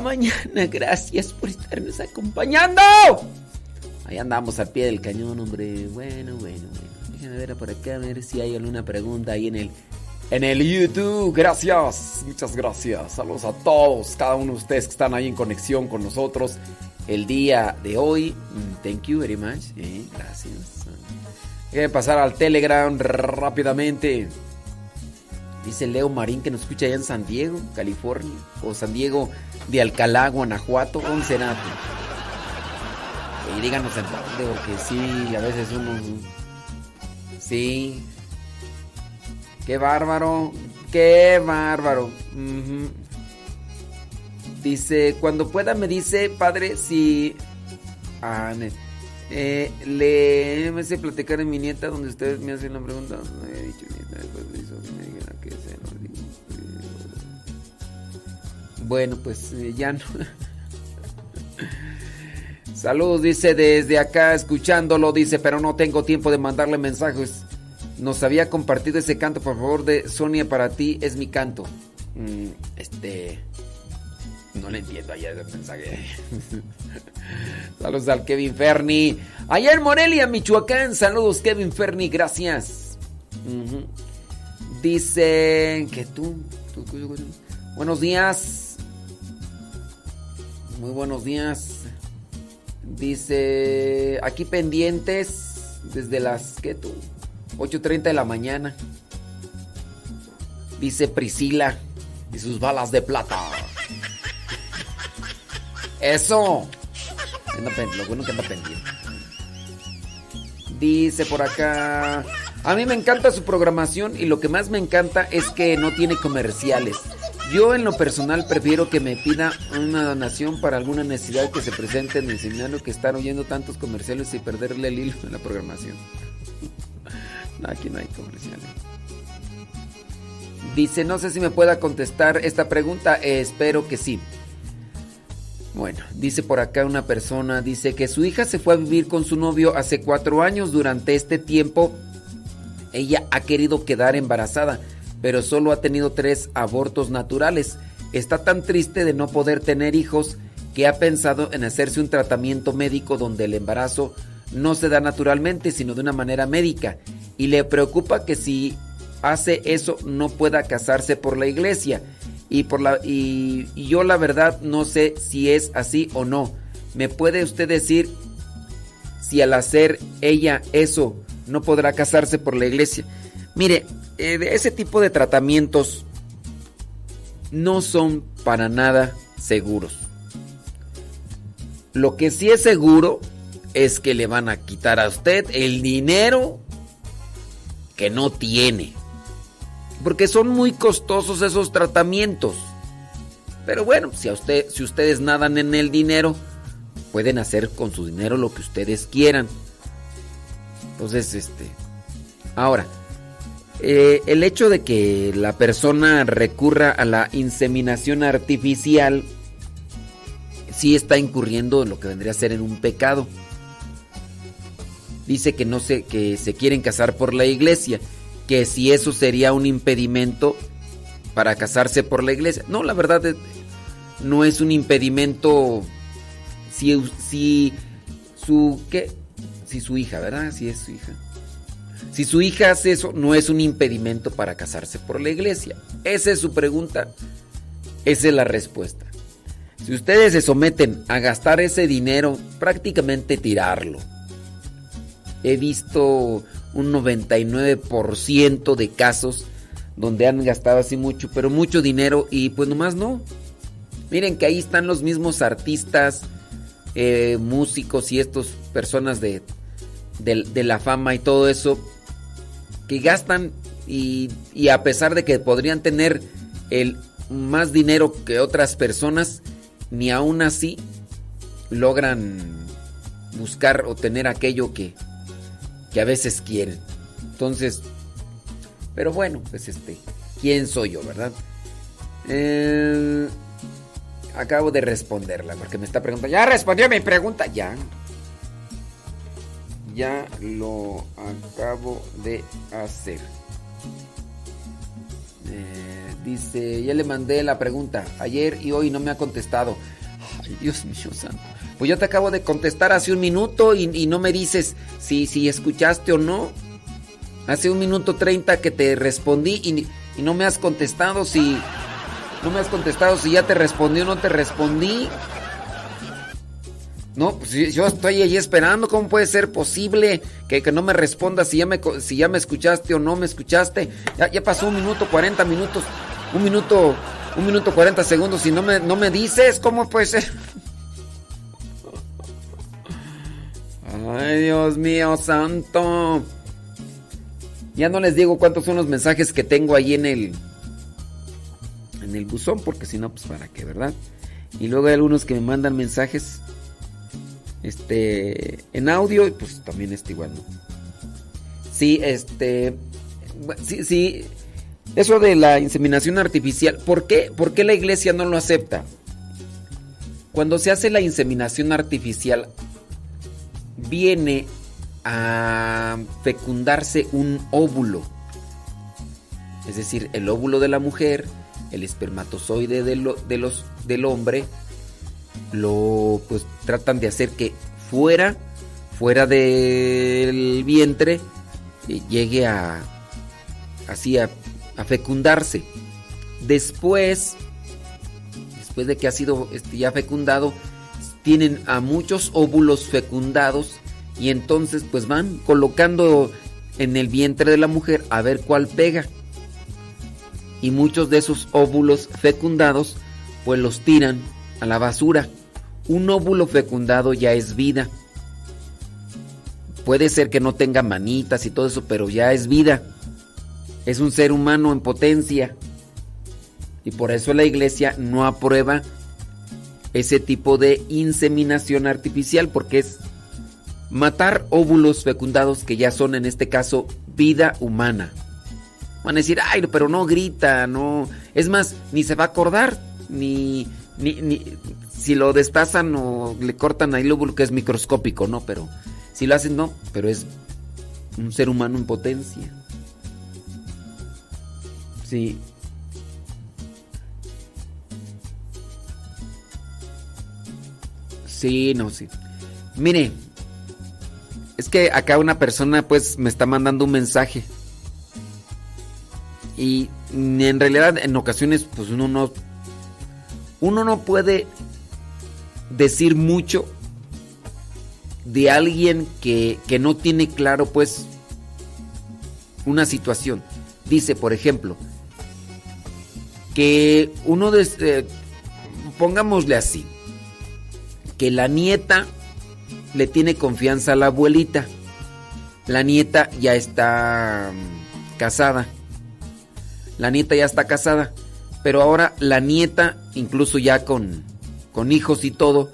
Mañana. *laughs* Gracias por estarnos acompañando. Ahí andamos al pie del cañón, hombre. Bueno, bueno, bueno. Déjame ver por acá, a ver si hay alguna pregunta ahí en el, en el YouTube. Gracias, muchas gracias. Saludos a todos, cada uno de ustedes que están ahí en conexión con nosotros el día de hoy. Mm, thank you very much. Eh, gracias. Voy a pasar al Telegram rápidamente. Dice Leo Marín que nos escucha allá en San Diego, California. O San Diego de Alcalá, Guanajuato. ¿Dónde será? Y díganos en dónde, porque sí, a veces uno. Sí. Qué bárbaro. Qué bárbaro. Dice, cuando pueda me dice, padre, si... Ah, eh, le me hace platicar en mi nieta donde ustedes me hacen la pregunta. Me he dicho, nieta, después me hizo Bueno, pues eh, ya no. *laughs* Saludos, dice desde acá escuchándolo, dice, pero no tengo tiempo de mandarle mensajes. Nos había compartido ese canto, por favor, de Sonia, para ti es mi canto. Mm, este... No le entiendo allá ese mensaje. *laughs* saludos al Kevin Ferni. Allá en Morelia, Michoacán. Saludos, Kevin Ferni. Gracias. Dice que tú- Buenos días. Muy buenos días. Dice aquí pendientes desde las ¿qué tú? 8:30 de la mañana. Dice Priscila y sus balas de plata. Eso. Lo bueno que anda pendiente. Dice por acá. A mí me encanta su programación y lo que más me encanta es que no tiene comerciales. Yo en lo personal prefiero que me pida una donación para alguna necesidad que se presente en el seminario que estar oyendo tantos comerciales y perderle el hilo en la programación. Aquí no hay comerciales. Dice, no sé si me pueda contestar esta pregunta. Eh, espero que sí. Bueno, dice por acá una persona, dice que su hija se fue a vivir con su novio hace cuatro años. Durante este tiempo, ella ha querido quedar embarazada, pero solo ha tenido tres abortos naturales. Está tan triste de no poder tener hijos que ha pensado en hacerse un tratamiento médico donde el embarazo no se da naturalmente, sino de una manera médica. Y le preocupa que si hace eso no pueda casarse por la iglesia. Y, por la, y, y yo la verdad no sé si es así o no. ¿Me puede usted decir si al hacer ella eso no podrá casarse por la iglesia? Mire, eh, ese tipo de tratamientos no son para nada seguros. Lo que sí es seguro es que le van a quitar a usted el dinero que no tiene. Porque son muy costosos esos tratamientos. Pero bueno, si a usted, si ustedes nadan en el dinero, pueden hacer con su dinero lo que ustedes quieran. Entonces, este. Ahora, eh, el hecho de que la persona recurra a la inseminación artificial sí está incurriendo en lo que vendría a ser en un pecado. Dice que no se, que se quieren casar por la iglesia, que si eso sería un impedimento para casarse por la iglesia. No, la verdad no es un impedimento si, si su ¿qué? si su hija, ¿verdad? Si es su hija. Si su hija hace eso, no es un impedimento para casarse por la iglesia. Esa es su pregunta. Esa es la respuesta. Si ustedes se someten a gastar ese dinero, prácticamente tirarlo. He visto un 99% de casos donde han gastado así mucho, pero mucho dinero y pues nomás no. Miren que ahí están los mismos artistas, eh, músicos y estos personas de, de la fama y todo eso, que gastan y, a pesar de que podrían tener el más dinero que otras personas, ni aún así logran buscar o tener aquello que, que a veces quieren. Entonces, pero bueno, pues este, ¿quién soy yo, verdad? Eh, acabo de responderla porque me está preguntando. Ya respondió mi pregunta, ya. Ya lo acabo de hacer. Eh, Dice, ya le mandé la pregunta ayer y hoy no me ha contestado. Ay, Dios mío santo. Pues yo te acabo de contestar hace un minuto y, no me dices si, si escuchaste o no. Hace un minuto treinta que te respondí y, y no me has contestado si... No me has contestado si ya te respondí o no te respondí. No, pues yo estoy ahí esperando. ¿Cómo puede ser posible que, no me respondas si ya me, si ya me escuchaste o no me escuchaste? Ya, pasó un minuto, 40 minutos. Un minuto, un minuto, 40 segundos. Si no me, no me dices, ¿cómo puede ser? Ay, Dios mío, santo. Ya no les digo cuántos son los mensajes que tengo ahí en el. En el buzón, porque si no, pues para qué, ¿verdad? Y luego hay algunos que me mandan mensajes este en audio y pues también está igual. Sí, este sí, sí eso de la inseminación artificial, ¿por qué? ¿Por qué la iglesia no lo acepta? Cuando se hace la inseminación artificial viene a fecundarse un óvulo. Es decir, el óvulo de la mujer, el espermatozoide de, de los, del hombre lo pues tratan de hacer que fuera fuera del vientre eh, llegue a así a, fecundarse. Después después de que ha sido este, ya fecundado tienen a muchos óvulos fecundados y entonces pues van colocando en el vientre de la mujer a ver cuál pega. Y muchos de esos óvulos fecundados pues los tiran a la basura un óvulo fecundado ya es vida. Puede ser que no tenga manitas y todo eso, pero ya es vida. Es un ser humano en potencia. Y por eso la iglesia no aprueba ese tipo de inseminación artificial, porque es matar óvulos fecundados que ya son en este caso vida humana. Van a decir, ay, pero no grita, no. Es más, ni se va a acordar, ni, ni, ni si lo destazan o le cortan ahí lóbulo que es microscópico, ¿no? Pero si lo hacen, no, pero es un ser humano en potencia. Sí. Sí, no, sí. Mire, es que acá una persona pues me está mandando un mensaje. Y en realidad en ocasiones pues uno no uno no puede decir mucho de alguien que, no tiene claro pues una situación. Dice, por ejemplo, que uno de... Eh, pongámosle así, que la nieta le tiene confianza a la abuelita. La nieta ya está mm, casada. La nieta ya está casada. Pero ahora la nieta, incluso ya con, con hijos y todo,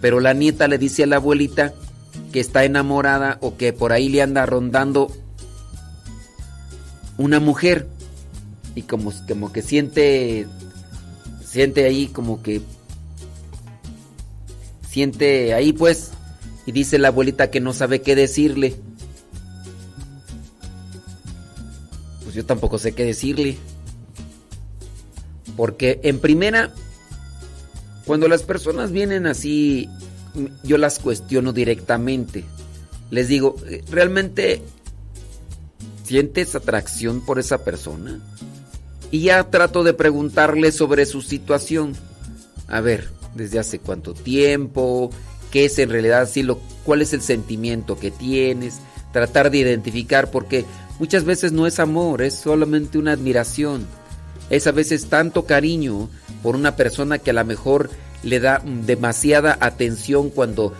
pero la nieta le dice a la abuelita que está enamorada o que por ahí le anda rondando una mujer y como, como que siente siente ahí como que siente ahí pues y dice la abuelita que no sabe qué decirle. Pues yo tampoco sé qué decirle. Porque en primera cuando las personas vienen así, yo las cuestiono directamente. Les digo, ¿realmente sientes atracción por esa persona? Y ya trato de preguntarle sobre su situación. A ver, ¿desde hace cuánto tiempo? ¿Qué es en realidad lo cuál es el sentimiento que tienes? Tratar de identificar porque muchas veces no es amor, es solamente una admiración. Es a veces tanto cariño por una persona que a lo mejor le da demasiada atención cuando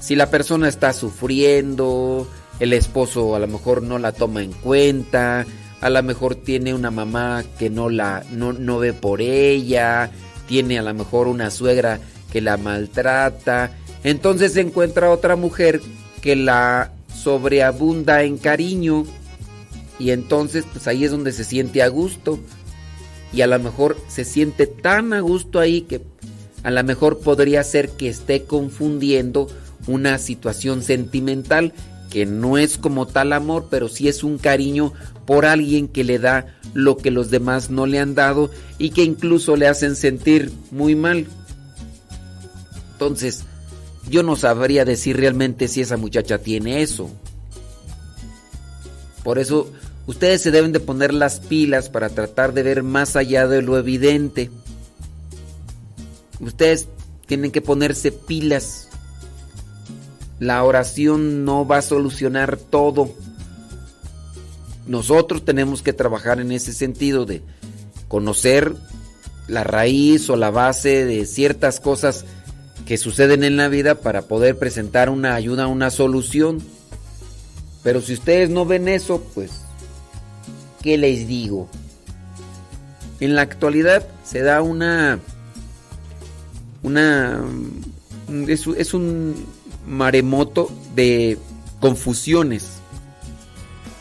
si la persona está sufriendo, el esposo a lo mejor no la toma en cuenta, a lo mejor tiene una mamá que no la no, no ve por ella, tiene a lo mejor una suegra que la maltrata, entonces se encuentra otra mujer que la sobreabunda en cariño y entonces pues ahí es donde se siente a gusto y a lo mejor se siente tan a gusto ahí que a lo mejor podría ser que esté confundiendo una situación sentimental que no es como tal amor, pero sí es un cariño por alguien que le da lo que los demás no le han dado y que incluso le hacen sentir muy mal. Entonces, yo no sabría decir realmente si esa muchacha tiene eso. Por eso, ustedes se deben de poner las pilas para tratar de ver más allá de lo evidente. Ustedes tienen que ponerse pilas. La oración no va a solucionar todo. Nosotros tenemos que trabajar en ese sentido de conocer la raíz o la base de ciertas cosas que suceden en la vida para poder presentar una ayuda, una solución. Pero si ustedes no ven eso, pues, ¿qué les digo? En la actualidad se da una... Una... Es, es un maremoto de confusiones.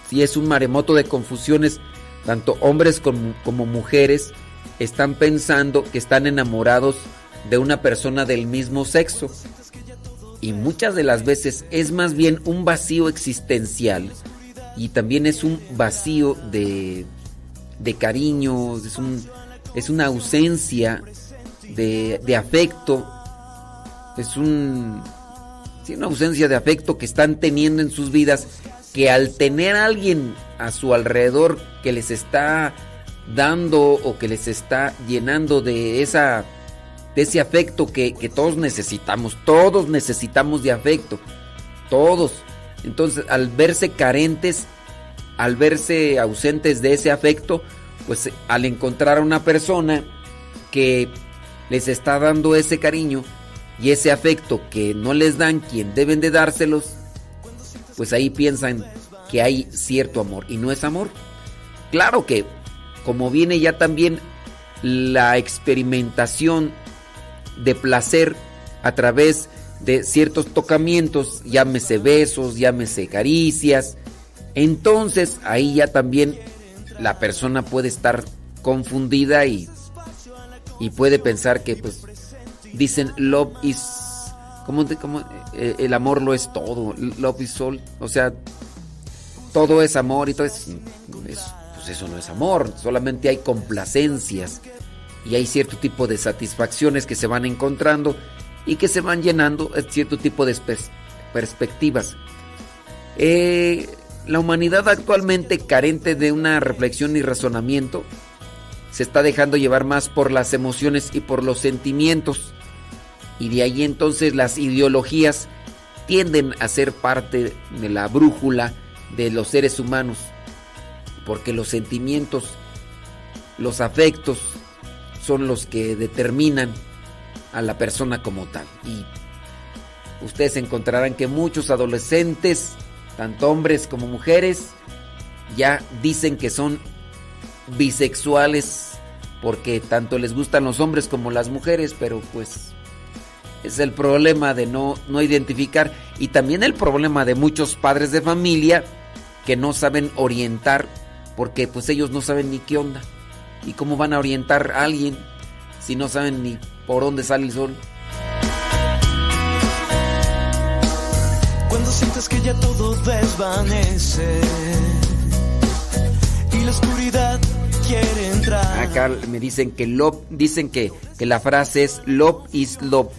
Si es un maremoto de confusiones, tanto hombres como mujeres están pensando que están enamorados de una persona del mismo sexo. Y muchas de las veces es más bien un vacío existencial y también es un vacío de, de cariño, es, un, es una ausencia de, de afecto, es un, una ausencia de afecto que están teniendo en sus vidas que al tener a alguien a su alrededor que les está dando o que les está llenando de esa de ese afecto que, todos necesitamos. Todos necesitamos de afecto. Todos. Entonces, al verse carentes, al verse ausentes de ese afecto, pues al encontrar a una persona que les está dando ese cariño y ese afecto que no les dan quien deben de dárselos, pues ahí piensan que hay cierto amor y no es amor. Claro que como viene ya también la experimentación de placer a través de ciertos tocamientos, llámese besos, llámese caricias. Entonces ahí ya también la persona puede estar confundida y, y puede pensar que pues dicen love is como, eh, el amor lo es todo, love is all, o sea, todo es amor y todo es, pues eso no es amor, solamente hay complacencias y hay cierto tipo de satisfacciones que se van encontrando y que se van llenando cierto tipo de perspectivas. Eh, la humanidad actualmente carente de una reflexión y razonamiento se está dejando llevar más por las emociones y por los sentimientos. Y de ahí entonces las ideologías tienden a ser parte de la brújula de los seres humanos. Porque los sentimientos, los afectos, son los que determinan a la persona como tal. Y ustedes encontrarán que muchos adolescentes, tanto hombres como mujeres, ya dicen que son bisexuales porque tanto les gustan los hombres como las mujeres, pero pues es el problema de no, no identificar y también el problema de muchos padres de familia que no saben orientar porque pues ellos no saben ni qué onda. ¿Y cómo van a orientar a alguien si no saben ni por dónde sale el sol? Cuando sientas que ya todo desvanece y la oscuridad quiere entrar. Acá me dicen que love, dicen que, que la frase es love is love.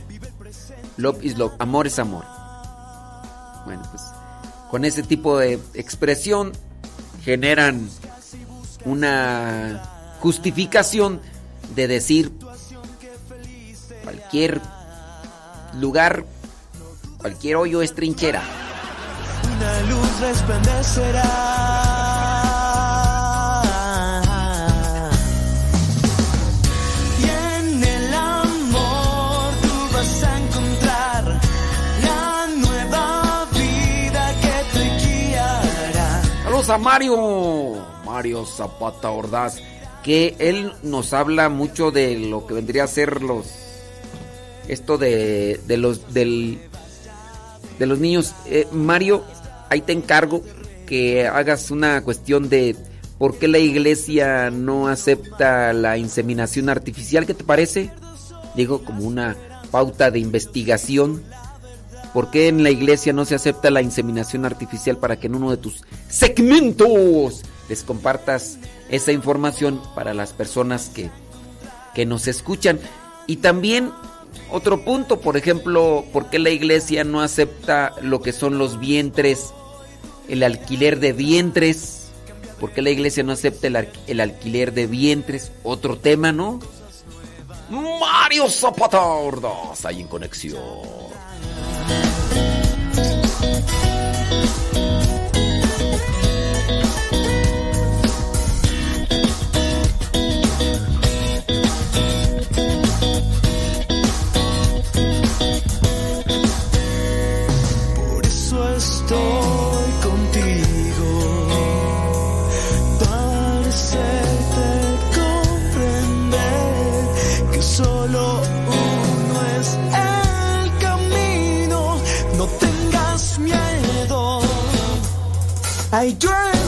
Love is love, amor es amor. Bueno, pues con ese tipo de expresión generan una justificación de decir cualquier lugar, cualquier hoyo es trinchera. Una luz resplandecerá. a Mario, Mario Zapata Ordaz, que él nos habla mucho de lo que vendría a ser los esto de, los del de los niños. Eh, Mario, ahí te encargo que hagas una cuestión de por qué la iglesia no acepta la inseminación artificial, ¿qué te parece? Digo, como una pauta de investigación ¿Por qué en la iglesia no se acepta la inseminación artificial para que en uno de tus segmentos les compartas esa información para las personas que, que nos escuchan. Y también otro punto, por ejemplo, ¿por qué la iglesia no acepta lo que son los vientres, el alquiler de vientres? ¿Por qué la iglesia no acepta el, el alquiler de vientres? Otro tema, ¿no? Mario Zapata Ordaz, ahí en conexión. Ay, yo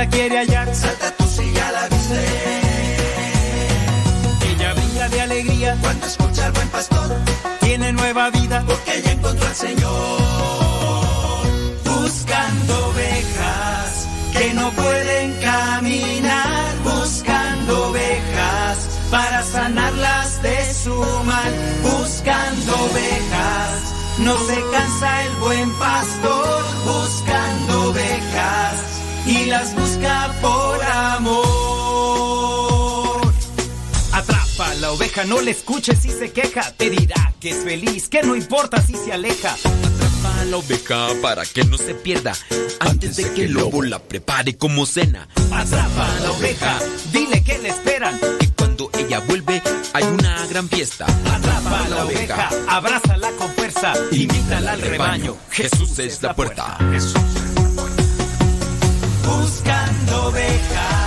la quiere hallar. Salta tú si ya la viste. Ella brinda de alegría cuando escucha al buen pastor. Tiene nueva vida porque ella encontró al Señor. Buscando ovejas que no pueden caminar. Buscando ovejas para sanarlas de su mal. Buscando ovejas. No se cansa el buen pastor las busca por amor. Atrapa la oveja, no le escuches si se queja. Te dirá que es feliz, que no importa si se aleja. Atrapa a la oveja para que no se pierda antes de que el lobo la prepare como cena. Atrapa a la oveja, dile que le esperan. Y cuando ella vuelve hay una gran fiesta. Atrapa a la oveja, abrázala con fuerza, invítala al rebaño. Jesús es la puerta. Buscando buscando ovejas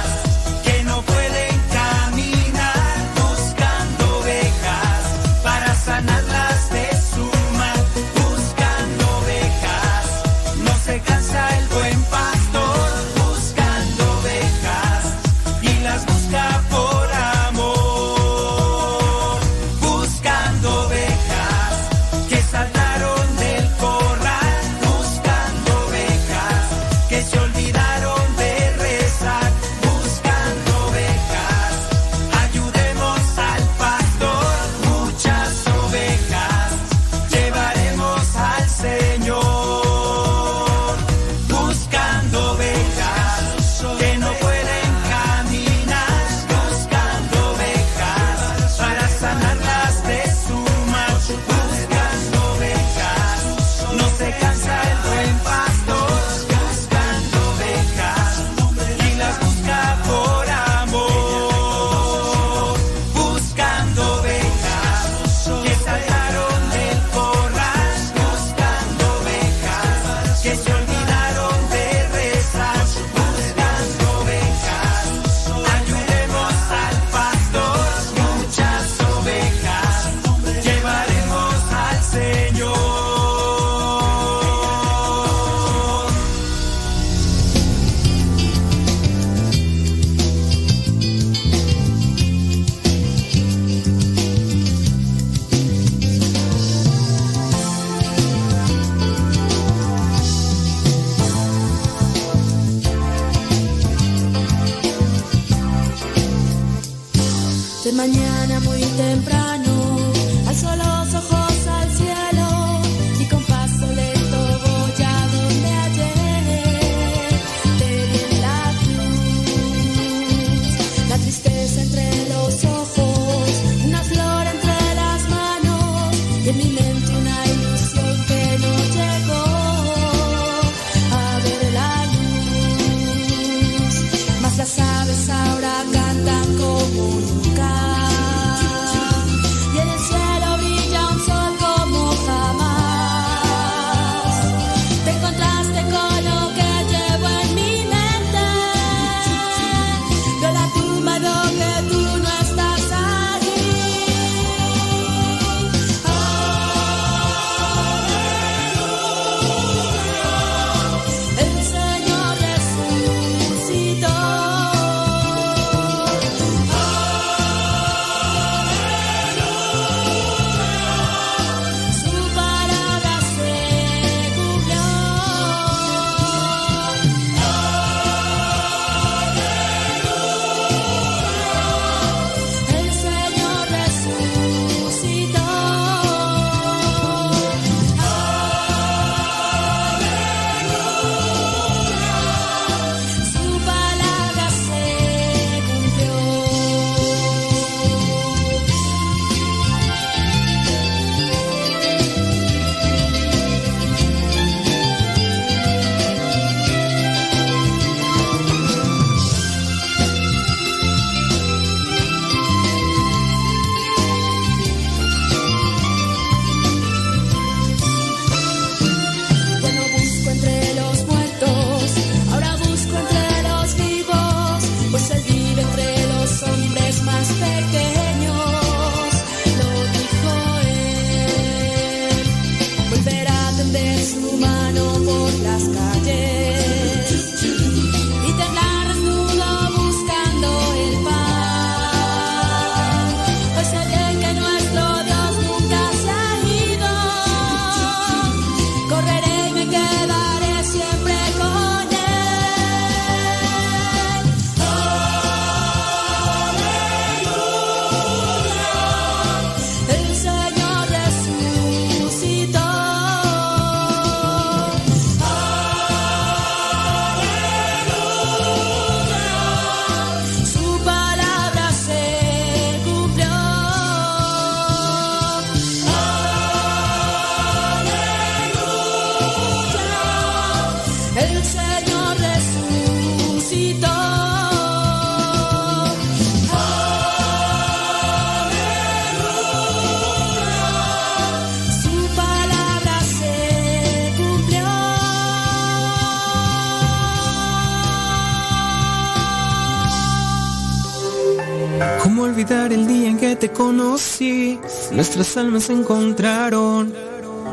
Nuestras almas se encontraron.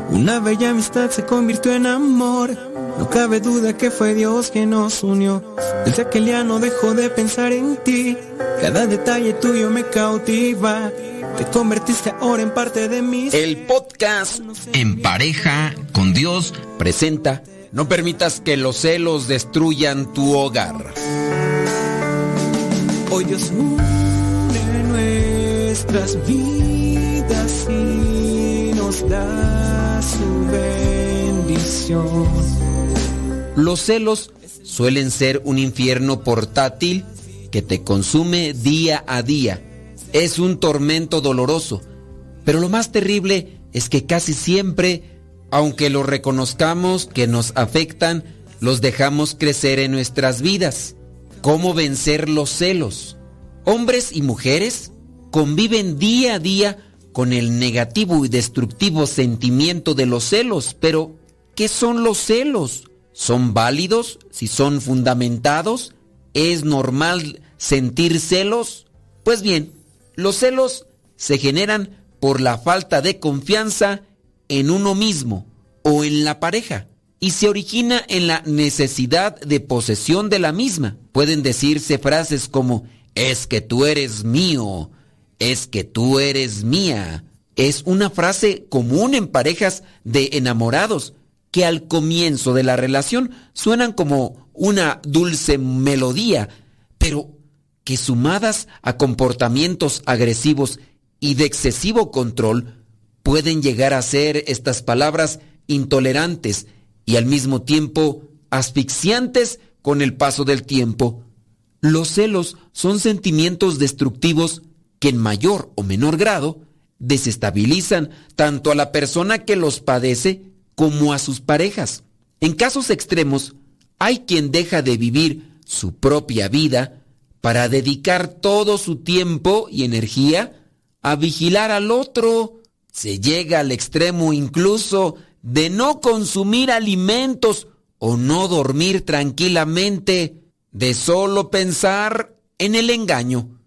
Una bella amistad se convirtió en amor. No cabe duda que fue Dios quien nos unió. Desde aquel día no dejo de pensar en ti. Cada detalle tuyo me cautiva. Te convertiste ahora en parte de mí. El podcast En pareja con Dios presenta No permitas que los celos destruyan tu hogar. Hoy Dios une nuestras vidas da su bendición. Los celos suelen ser un infierno portátil que te consume día a día. Es un tormento doloroso, pero lo más terrible es que casi siempre, aunque lo reconozcamos que nos afectan, los dejamos crecer en nuestras vidas. ¿Cómo vencer los celos? Hombres y mujeres conviven día a día con el negativo y destructivo sentimiento de los celos, pero ¿qué son los celos? ¿Son válidos? ¿Si son fundamentados? ¿Es normal sentir celos? Pues bien, los celos se generan por la falta de confianza en uno mismo o en la pareja y se origina en la necesidad de posesión de la misma. Pueden decirse frases como es que tú eres mío, es que tú eres mía. Es una frase común en parejas de enamorados que al comienzo de la relación suenan como una dulce melodía, pero que sumadas a comportamientos agresivos y de excesivo control, pueden llegar a ser estas palabras intolerantes y al mismo tiempo asfixiantes con el paso del tiempo. Los celos son sentimientos destructivos que en mayor o menor grado desestabilizan tanto a la persona que los padece como a sus parejas. En casos extremos, hay quien deja de vivir su propia vida para dedicar todo su tiempo y energía a vigilar al otro. Se llega al extremo incluso de no consumir alimentos o no dormir tranquilamente, de solo pensar en el engaño.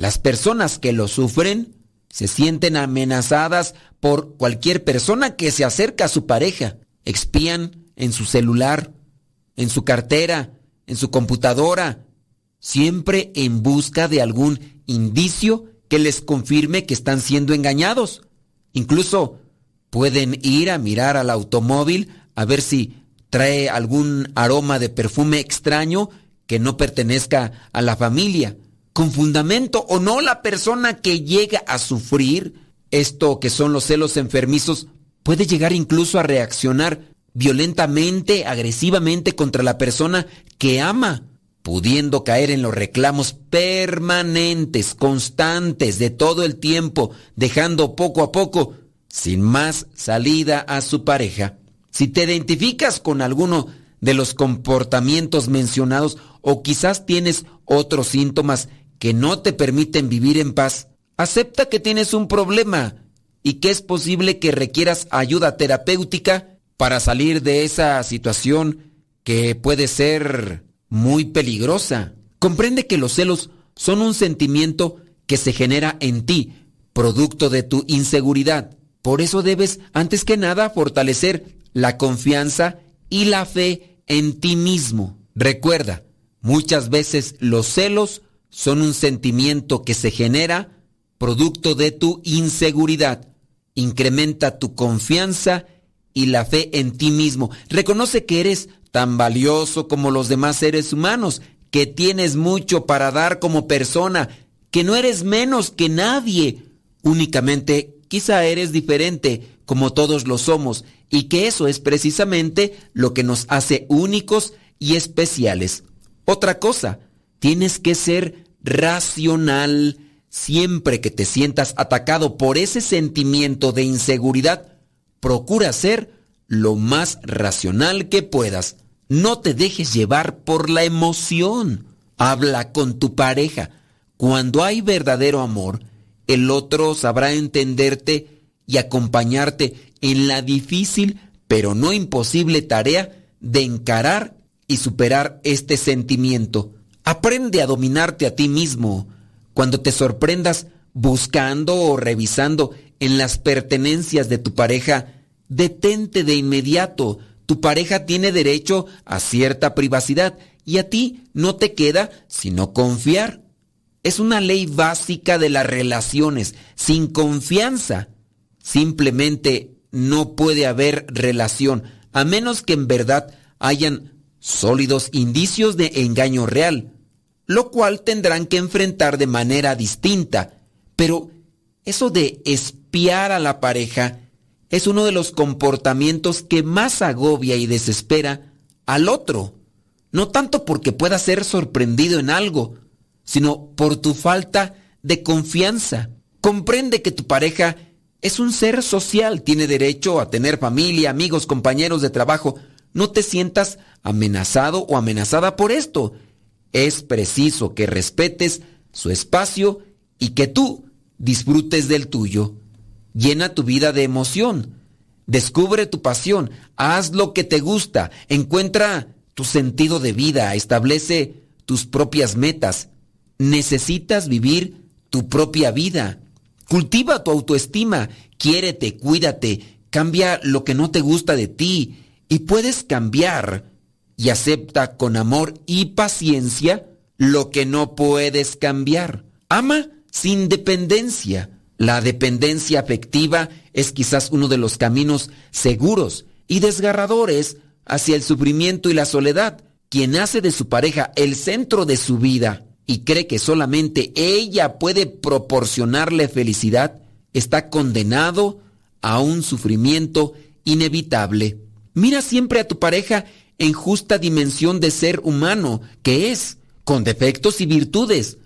Las personas que lo sufren se sienten amenazadas por cualquier persona que se acerca a su pareja. Expían en su celular, en su cartera, en su computadora, siempre en busca de algún indicio que les confirme que están siendo engañados. Incluso pueden ir a mirar al automóvil a ver si trae algún aroma de perfume extraño que no pertenezca a la familia. Con fundamento o no, la persona que llega a sufrir esto que son los celos enfermizos puede llegar incluso a reaccionar violentamente, agresivamente contra la persona que ama, pudiendo caer en los reclamos permanentes, constantes, de todo el tiempo, dejando poco a poco sin más salida a su pareja. Si te identificas con alguno de los comportamientos mencionados o quizás tienes otros síntomas que no te permiten vivir en paz, acepta que tienes un problema y que es posible que requieras ayuda terapéutica para salir de esa situación que puede ser muy peligrosa. Comprende que los celos son un sentimiento que se genera en ti, producto de tu inseguridad. Por eso debes, antes que nada, fortalecer la confianza y la fe en ti mismo. Recuerda, muchas veces los celos son un sentimiento que se genera producto de tu inseguridad. Incrementa tu confianza y la fe en ti mismo. Reconoce que eres tan valioso como los demás seres humanos, que tienes mucho para dar como persona, que no eres menos que nadie. Únicamente quizá eres diferente como todos lo somos y que eso es precisamente lo que nos hace únicos y especiales. Otra cosa, tienes que ser racional. Siempre que te sientas atacado por ese sentimiento de inseguridad, procura ser lo más racional que puedas. No te dejes llevar por la emoción. Habla con tu pareja. Cuando hay verdadero amor, el otro sabrá entenderte y acompañarte en la difícil pero no imposible tarea de encarar y superar este sentimiento. Aprende a dominarte a ti mismo. Cuando te sorprendas buscando o revisando en las pertenencias de tu pareja, detente de inmediato. Tu pareja tiene derecho a cierta privacidad y a ti no te queda sino confiar. Es una ley básica de las relaciones. Sin confianza, simplemente no puede haber relación, a menos que en verdad hayan sólidos indicios de engaño real, lo cual tendrán que enfrentar de manera distinta. Pero eso de espiar a la pareja es uno de los comportamientos que más agobia y desespera al otro, no tanto porque pueda ser sorprendido en algo, sino por tu falta de confianza. Comprende que tu pareja es un ser social, tiene derecho a tener familia, amigos, compañeros de trabajo. No te sientas amenazado o amenazada por esto. Es preciso que respetes su espacio y que tú disfrutes del tuyo. Llena tu vida de emoción. Descubre tu pasión. Haz lo que te gusta. Encuentra tu sentido de vida. Establece tus propias metas. Necesitas vivir tu propia vida. Cultiva tu autoestima, quiérete, cuídate, cambia lo que no te gusta de ti y puedes cambiar y acepta con amor y paciencia lo que no puedes cambiar. Ama sin dependencia. La dependencia afectiva es quizás uno de los caminos seguros y desgarradores hacia el sufrimiento y la soledad. Quien hace de su pareja el centro de su vida y cree que solamente ella puede proporcionarle felicidad, está condenado a un sufrimiento inevitable. Mira siempre a tu pareja en justa dimensión de ser humano que es, con defectos y virtudes.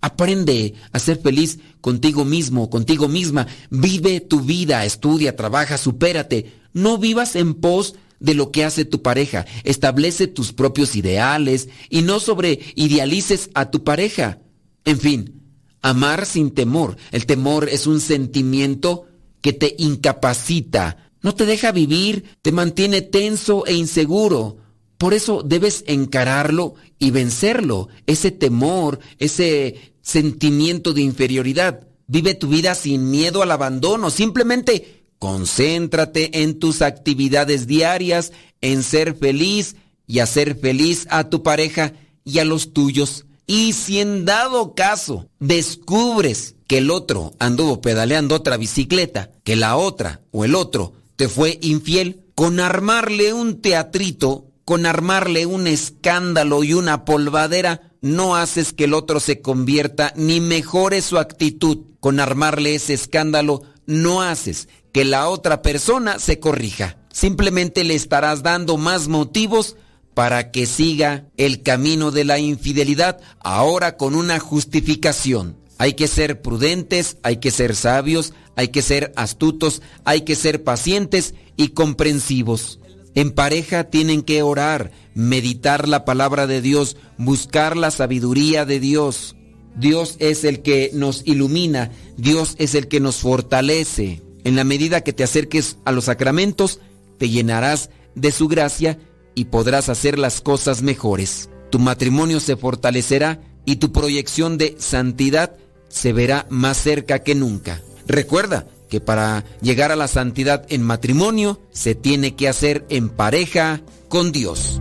Aprende a ser feliz contigo mismo, contigo misma. Vive tu vida, estudia, trabaja, supérate. No vivas en pos de lo que hace tu pareja. Establece tus propios ideales y no sobre idealices a tu pareja. En fin, amar sin temor. El temor es un sentimiento que te incapacita, no te deja vivir, te mantiene tenso e inseguro. Por eso debes encararlo y vencerlo, ese temor, ese sentimiento de inferioridad. Vive tu vida sin miedo al abandono, simplemente concéntrate en tus actividades diarias, en ser feliz y hacer feliz a tu pareja y a los tuyos. Y si en dado caso descubres que el otro anduvo pedaleando otra bicicleta, que la otra o el otro te fue infiel, con armarle un teatrito, con armarle un escándalo y una polvadera, no haces que el otro se convierta ni mejore su actitud. Con armarle ese escándalo, no haces que la otra persona se corrija. Simplemente le estarás dando más motivos para que siga el camino de la infidelidad, ahora con una justificación. Hay que ser prudentes, hay que ser sabios, hay que ser astutos, hay que ser pacientes y comprensivos. En pareja tienen que orar, meditar la palabra de Dios, buscar la sabiduría de Dios. Dios es el que nos ilumina, Dios es el que nos fortalece. En la medida que te acerques a los sacramentos, te llenarás de su gracia y podrás hacer las cosas mejores. Tu matrimonio se fortalecerá y tu proyección de santidad se verá más cerca que nunca. Recuerda que para llegar a la santidad en matrimonio se tiene que hacer en pareja con Dios.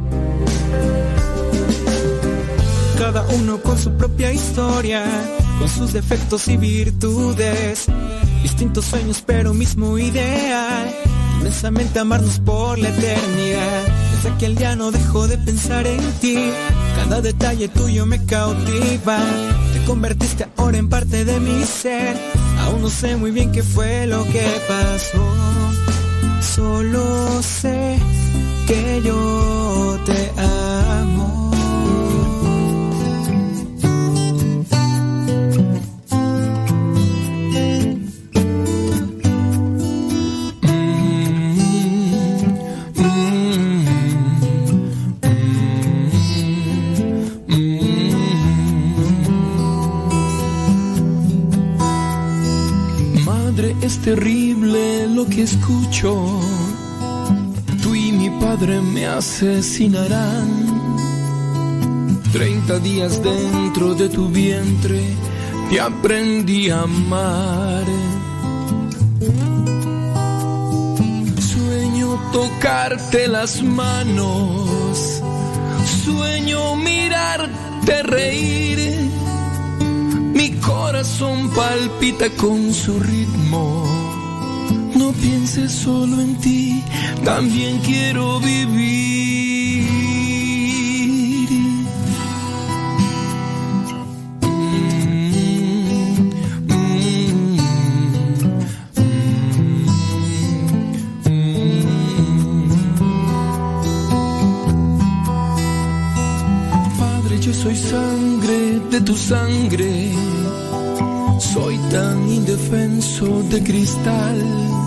Cada uno con su propia historia, con sus defectos y virtudes, distintos sueños pero mismo ideal, inmensamente amarnos por la eternidad. Desde aquel día no dejo de pensar en ti, cada detalle tuyo me cautiva, convertiste ahora en parte de mi ser, aún no sé muy bien qué fue lo que pasó, solo sé que yo te amo. Terrible lo que escucho. Tú y mi padre me asesinarán. Treinta días dentro de tu vientre te aprendí a amar. Sueño tocarte las manos. Sueño mirarte reír. Mi corazón palpita con su ritmo. No pienses solo en ti, también quiero vivir. Padre, yo soy sangre de tu sangre. Soy tan indefenso de cristal.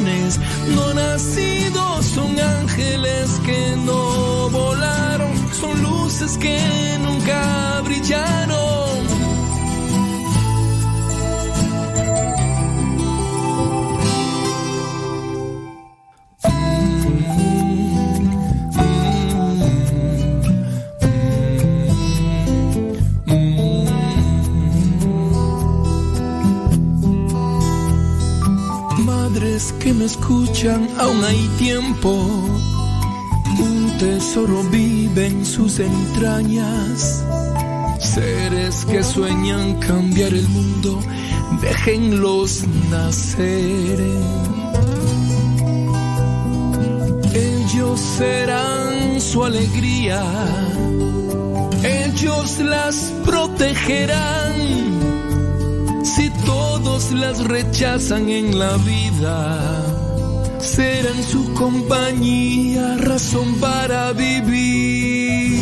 no nacidos son ángeles que no volaron, son luces que nunca brillaron. Me escuchan, aún hay tiempo. Un tesoro vive en sus entrañas. Seres que sueñan cambiar el mundo, déjenlos nacer. Ellos serán su alegría, ellos las protegerán. Las rechazan en la vida, serán su compañía, razón para vivir.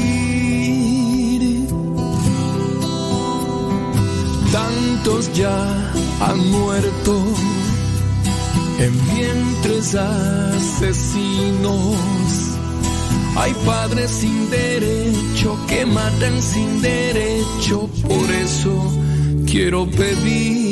Tantos ya han muerto en vientres asesinos. Hay padres sin derecho que matan sin derecho, por eso quiero pedir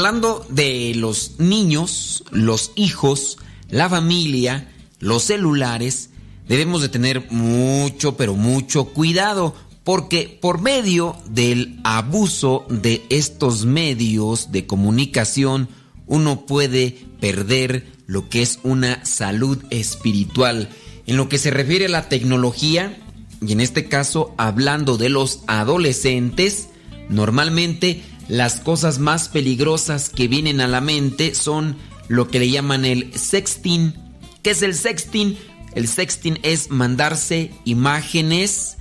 Hablando de los niños, los hijos, la familia, los celulares, debemos de tener mucho, pero mucho cuidado, porque por medio del abuso de estos medios de comunicación, uno puede perder lo que es una salud espiritual. En lo que se refiere a la tecnología, y en este caso hablando de los adolescentes, normalmente las cosas más peligrosas que vienen a la mente son lo que le llaman el sexting. ¿Qué es el sexting? El sexting es mandarse imágenes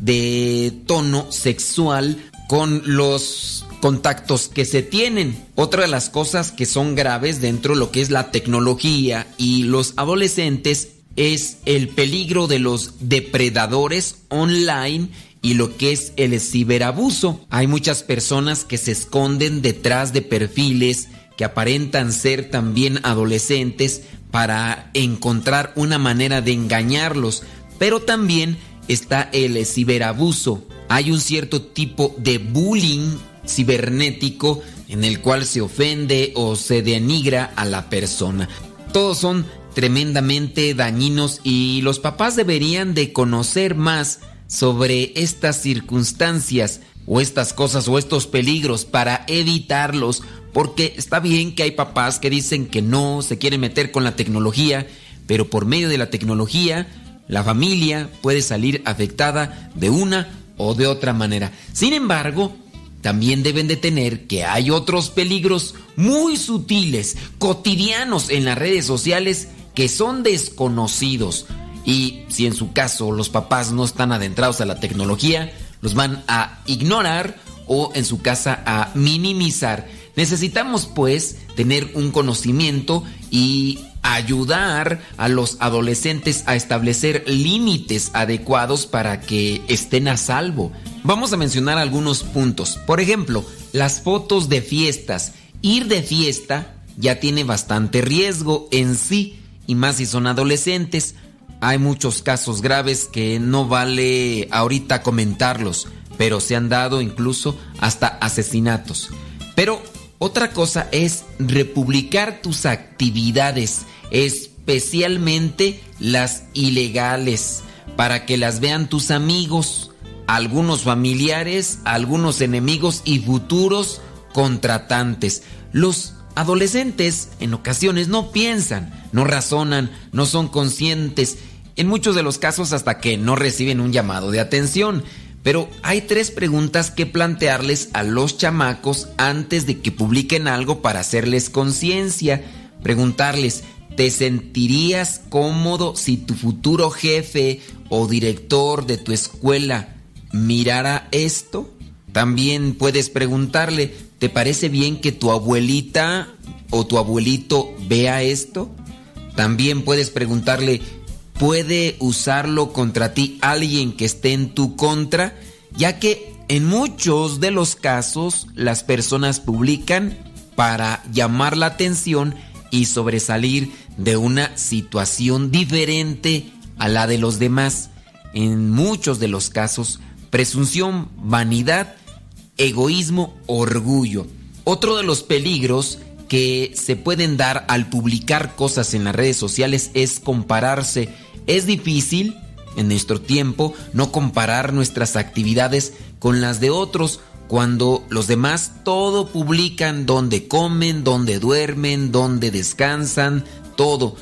de tono sexual con los contactos que se tienen. Otra de las cosas que son graves dentro de lo que es la tecnología y los adolescentes es el peligro de los depredadores online y lo que es el ciberabuso. Hay muchas personas que se esconden detrás de perfiles que aparentan ser también adolescentes para encontrar una manera de engañarlos, pero también está el ciberabuso. Hay un cierto tipo de bullying cibernético en el cual se ofende o se denigra a la persona. Todos son tremendamente dañinos y los papás deberían de conocer más sobre estas circunstancias o estas cosas o estos peligros para evitarlos, porque está bien que hay papás que dicen que no se quieren meter con la tecnología, pero por medio de la tecnología la familia puede salir afectada de una o de otra manera. Sin embargo, también deben de tener que hay otros peligros muy sutiles, cotidianos en las redes sociales que son desconocidos. Y si en su caso los papás no están adentrados a la tecnología, los van a ignorar o en su casa a minimizar. Necesitamos pues tener un conocimiento y ayudar a los adolescentes a establecer límites adecuados para que estén a salvo. Vamos a mencionar algunos puntos. Por ejemplo, las fotos de fiestas. Ir de fiesta ya tiene bastante riesgo en sí y más si son adolescentes. Hay muchos casos graves que no vale ahorita comentarlos, pero se han dado incluso hasta asesinatos. Pero Otra cosa es republicar tus actividades, especialmente las ilegales, para que las vean tus amigos, algunos familiares, algunos enemigos y futuros contratantes. Los adolescentes en ocasiones no piensan, no razonan, no son conscientes, en muchos de los casos hasta que no reciben un llamado de atención. Pero hay tres preguntas que plantearles a los chamacos antes de que publiquen algo para hacerles conciencia. Preguntarles, ¿te sentirías cómodo si tu futuro jefe o director de tu escuela mirara esto? También puedes preguntarle, ¿te parece bien que tu abuelita o tu abuelito vea esto? También puedes preguntarle, ¿puede usarlo contra ti alguien que esté en tu contra? Ya que en muchos de los casos las personas publican para llamar la atención y sobresalir de una situación diferente a la de los demás. En muchos de los casos, presunción, vanidad, egoísmo, orgullo. Otro de los peligros que se pueden dar al publicar cosas en las redes sociales es compararse. Es difícil en nuestro tiempo no comparar nuestras actividades con las de otros cuando los demás todo publican donde comen, donde duermen, donde descansan, todo.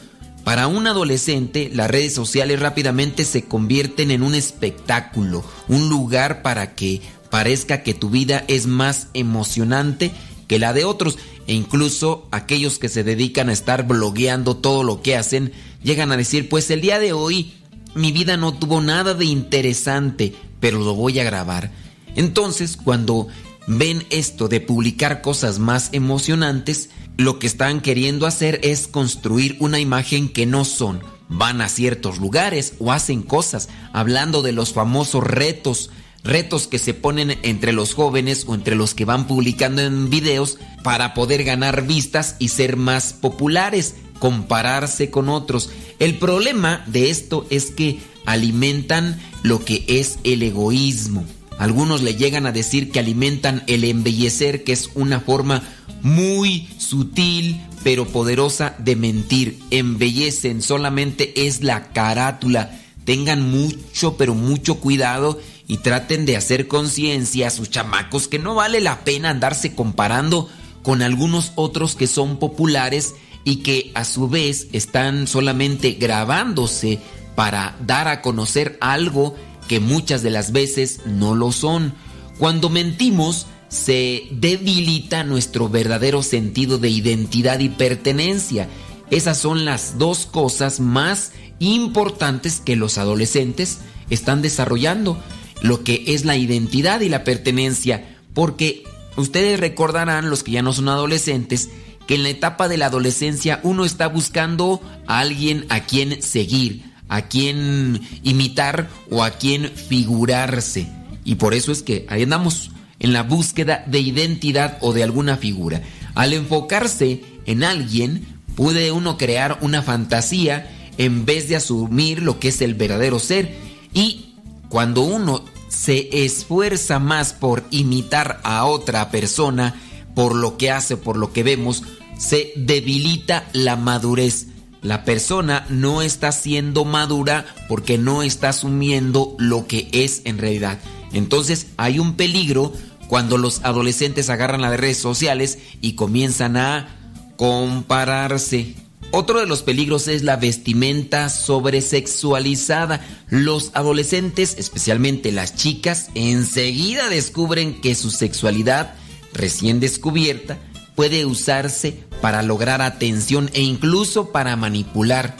Para un adolescente, las redes sociales rápidamente se convierten en un espectáculo, un lugar para que parezca que tu vida es más emocionante que la de otros e incluso aquellos que se dedican a estar blogueando todo lo que hacen llegan a decir, pues el día de hoy mi vida no tuvo nada de interesante, pero lo voy a grabar. Entonces, cuando ven esto de publicar cosas más emocionantes, lo que están queriendo hacer es construir una imagen que no son. Van a ciertos lugares o hacen cosas, hablando de los famosos retos, retos que se ponen entre los jóvenes o entre los que van publicando en videos para poder ganar vistas y ser más populares, compararse con otros. El problema de esto es que alimentan lo que es el egoísmo. Algunos le llegan a decir que alimentan el embellecer, que es una forma muy sutil pero poderosa de mentir. Embellecen, solamente es la carátula. Tengan mucho, pero mucho cuidado y traten de hacer conciencia a sus chamacos que no vale la pena andarse comparando con algunos otros que son populares y que a su vez están solamente grabándose para dar a conocer algo que muchas de las veces no lo son. Cuando mentimos, se debilita nuestro verdadero sentido de identidad y pertenencia. Esas son las dos cosas más importantes que los adolescentes están desarrollando, lo que es la identidad y la pertenencia, porque ustedes recordarán, los que ya no son adolescentes, que en la etapa de la adolescencia uno está buscando a alguien a quien seguir, a quien imitar o a quien figurarse. Y por eso es que ahí andamos en la búsqueda de identidad o de alguna figura. Al enfocarse en alguien, puede uno crear una fantasía en vez de asumir lo que es el verdadero ser. Y cuando uno se esfuerza más por imitar a otra persona, por lo que hace, por lo que vemos, se debilita la madurez. La persona no está siendo madura porque no está asumiendo lo que es en realidad. Entonces hay un peligro cuando los adolescentes agarran las redes sociales y comienzan a compararse. Otro de los peligros es la vestimenta sobresexualizada. Los adolescentes, especialmente las chicas, enseguida descubren que su sexualidad recién descubierta puede usarse para lograr atención e incluso para manipular.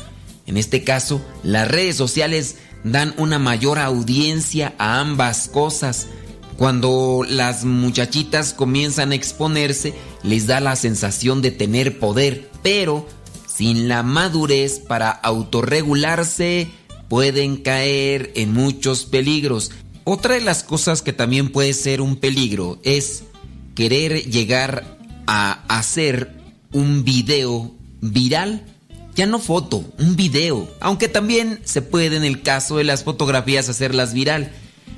En este caso, las redes sociales dan una mayor audiencia a ambas cosas. Cuando las muchachitas comienzan a exponerse, les da la sensación de tener poder, pero sin la madurez para autorregularse, pueden caer en muchos peligros. Otra de las cosas que también puede ser un peligro es querer llegar a hacer un video viral. Ya no foto, un video. Aunque también se puede en el caso de las fotografías hacerlas viral.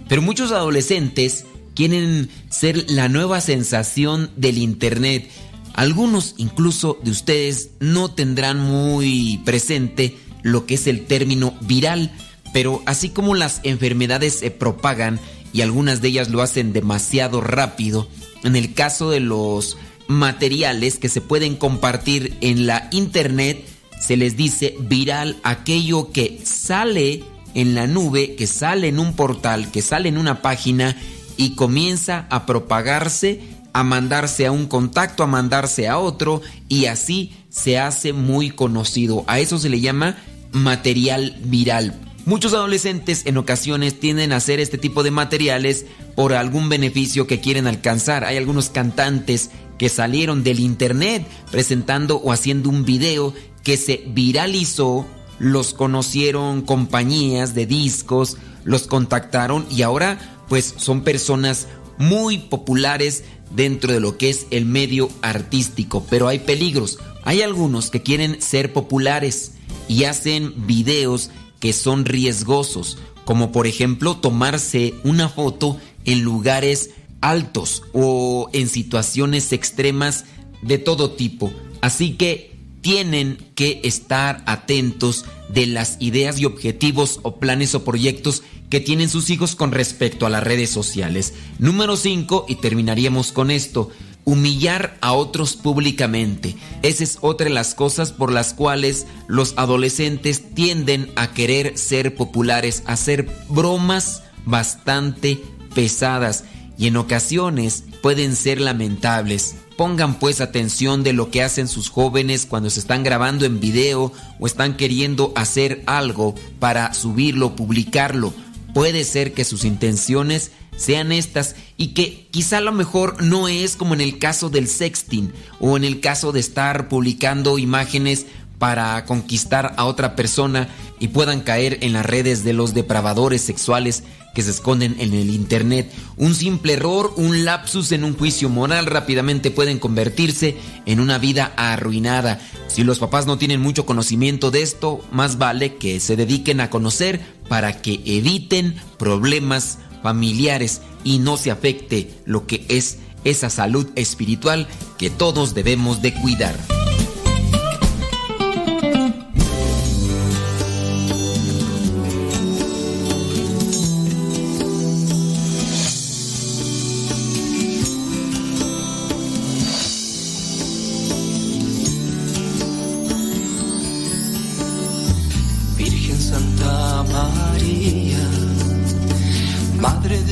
Pero muchos adolescentes quieren ser la nueva sensación del Internet. Algunos incluso de ustedes no tendrán muy presente lo que es el término viral, pero así como las enfermedades se propagan y algunas de ellas lo hacen demasiado rápido, en el caso de los materiales que se pueden compartir en la internet, se les dice viral aquello que sale en la nube, que sale en un portal, que sale en una página y comienza a propagarse, a mandarse a un contacto, a mandarse a otro y así se hace muy conocido. A eso se le llama material viral. Muchos adolescentes en ocasiones tienden a hacer este tipo de materiales por algún beneficio que quieren alcanzar. Hay algunos cantantes que salieron del internet presentando o haciendo un video que se viralizó, los conocieron compañías de discos, los contactaron y ahora pues son personas muy populares dentro de lo que es el medio artístico, pero hay peligros. Hay algunos que quieren ser populares y hacen videos que son riesgosos, como por ejemplo tomarse una foto en lugares altos o en situaciones extremas de todo tipo. Así que tienen que estar atentos de las ideas y objetivos o planes o proyectos que tienen sus hijos con respecto a las redes sociales. Número 5, y terminaríamos con esto, humillar a otros públicamente. Esa es otra de las cosas por las cuales los adolescentes tienden a querer ser populares, a hacer bromas bastante pesadas y en ocasiones pueden ser lamentables. Pongan pues atención de lo que hacen sus jóvenes cuando se están grabando en video o están queriendo hacer algo para subirlo, publicarlo. Puede ser que sus intenciones sean estas y que quizá a lo mejor no es como en el caso del sexting o en el caso de estar publicando imágenes para conquistar a otra persona y puedan caer en las redes de los depravadores sexuales que se esconden en el Internet. Un simple error, un lapsus en un juicio moral rápidamente pueden convertirse en una vida arruinada. Si los papás no tienen mucho conocimiento de esto, más vale que se dediquen a conocer para que eviten problemas familiares y no se afecte lo que es esa salud espiritual que todos debemos de cuidar.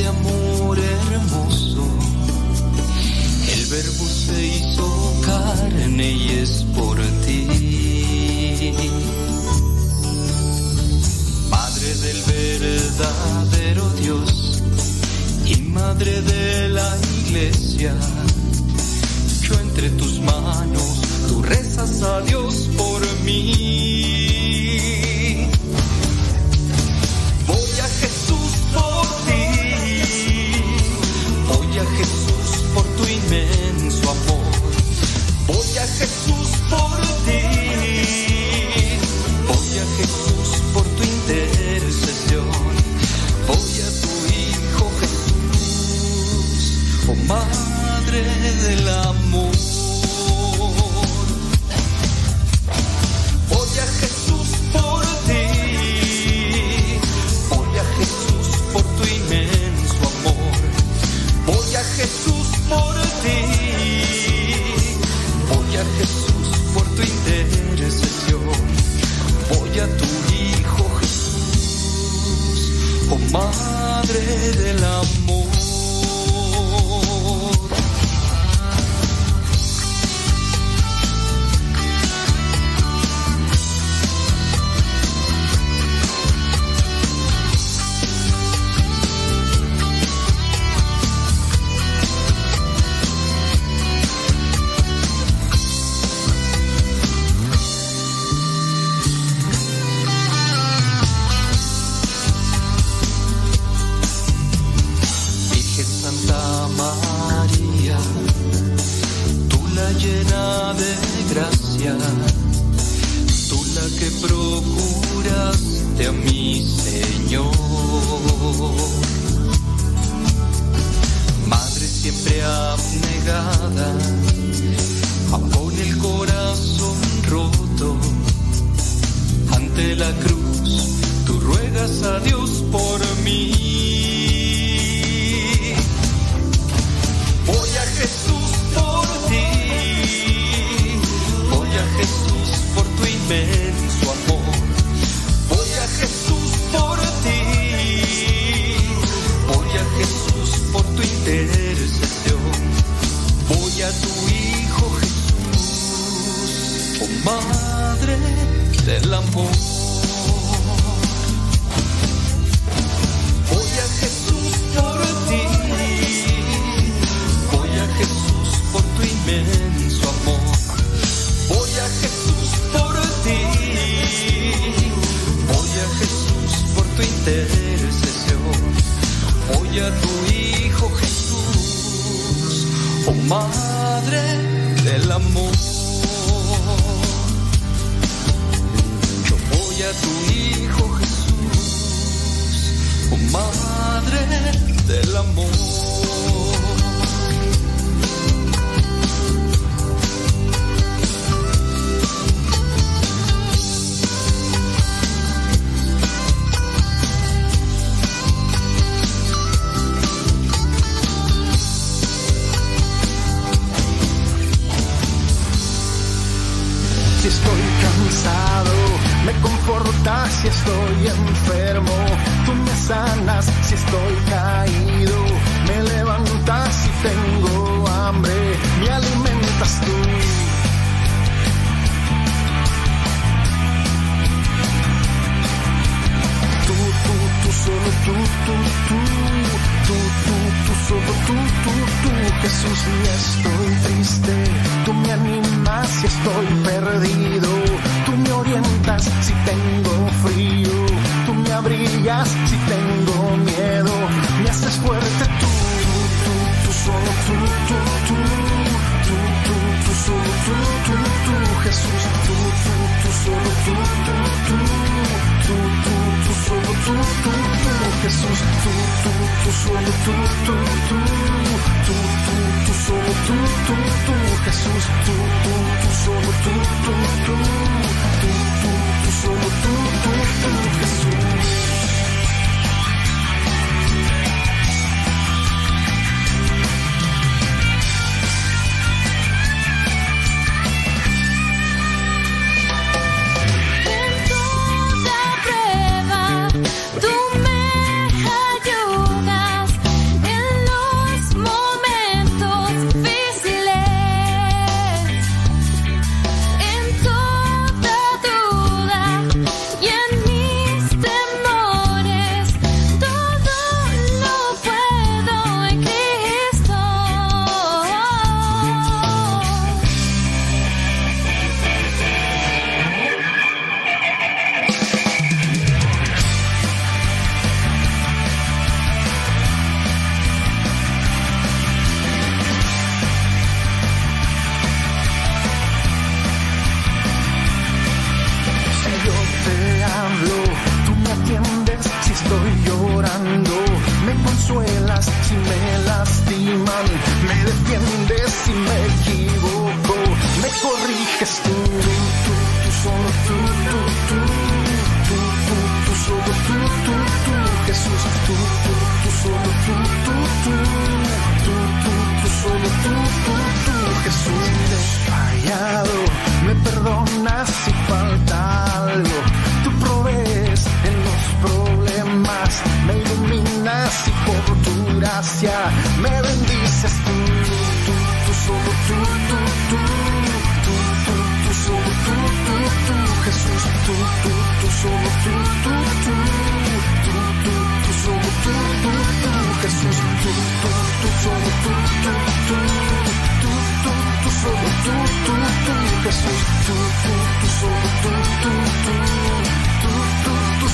Amor hermoso, el verbo se hizo carne y es por ti. Madre del verdadero Dios y Madre de la Iglesia, yo entre tus manos, tú rezas a Dios por mí.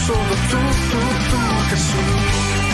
Solo tú, tú, tú, Jesús,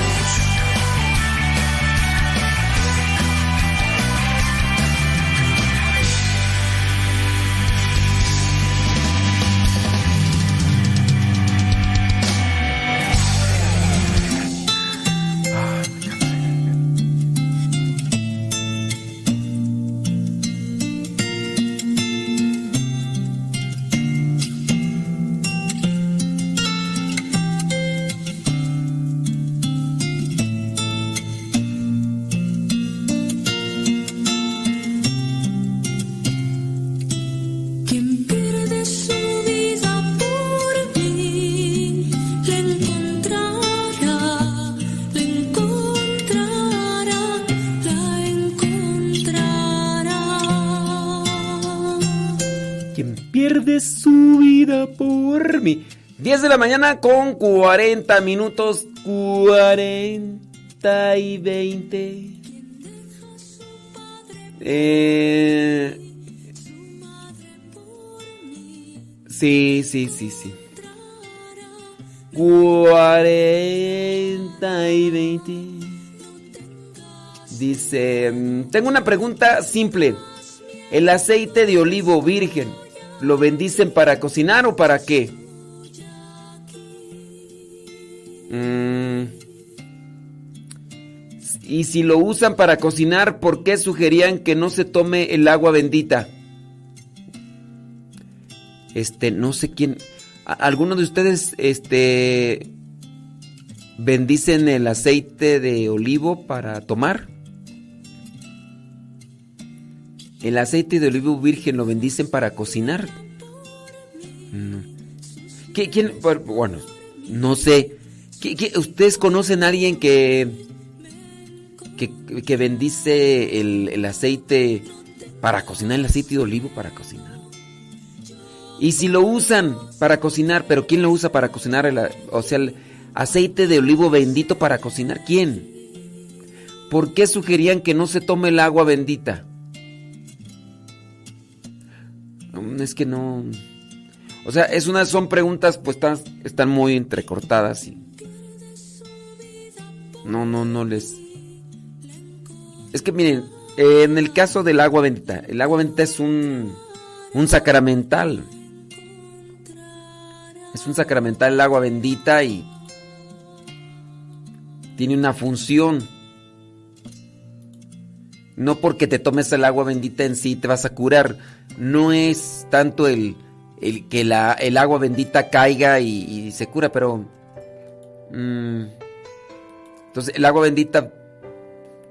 por mí. 10 de la mañana con 40 minutos, 40 y 20. Eh, sí, sí, sí, sí. 40 y 20. Dice, mm, tengo una pregunta simple. ¿El aceite de olivo virgen lo bendicen para cocinar o para qué? Mm. Y si lo usan para cocinar, ¿por qué sugerían que no se tome el agua bendita? Este, no sé quién. ¿a- ¿Alguno de ustedes, este, bendicen el aceite de olivo para tomar? El aceite de olivo virgen lo bendicen para cocinar. ¿Qué- ¿Quién? Bueno, no sé. ¿Qué- qué- ¿Ustedes conocen a alguien que, que, bendice el, aceite para cocinar, el aceite de olivo para cocinar? Y si lo usan para cocinar, pero ¿quién lo usa para cocinar? O sea, el aceite de olivo bendito para cocinar, ¿quién? ¿Por qué sugerían que no se tome el agua bendita? Es que no... O sea, es una, son preguntas pues están, están muy entrecortadas y... No, no, no les... Es que miren, en el caso del agua bendita, el agua bendita es un, un sacramental. Es un sacramental el agua bendita y tiene una función. No porque te tomes el agua bendita en sí te vas a curar. No es tanto el, el que la, el agua bendita caiga y, se cura, pero... mm, entonces el agua bendita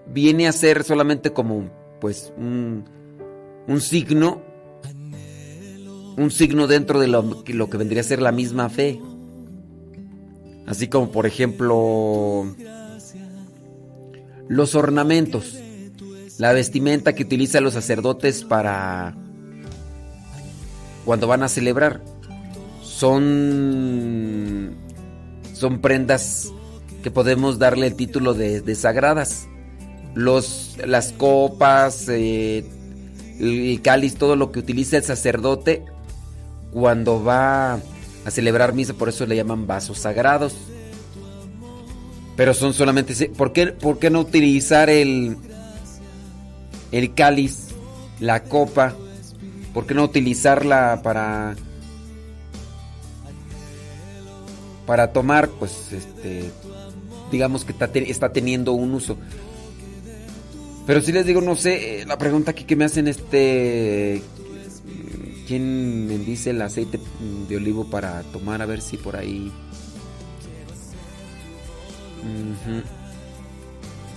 viene a ser solamente como pues un, un signo, un signo dentro de lo, lo que vendría a ser la misma fe. Así como por ejemplo los ornamentos, la vestimenta que utilizan los sacerdotes para cuando van a celebrar. Son son prendas que podemos darle el título de, sagradas. Los, las copas, eh, el cáliz, todo lo que utiliza el sacerdote cuando va a celebrar misa, por eso le llaman vasos sagrados. Pero son solamente... ¿Por por qué no utilizar el, el cáliz, la copa? ¿Por qué no utilizarla para... Para tomar, pues, este... Digamos que está, te- está teniendo un uso. Pero si les digo, no sé, eh, la pregunta aquí que me hacen este... ¿Quién bendice el aceite de olivo para tomar? A ver si por ahí...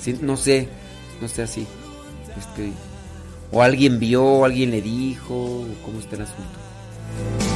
Sí, no sé, no sé así. Este, o alguien vio, o alguien le dijo, cómo está el asunto.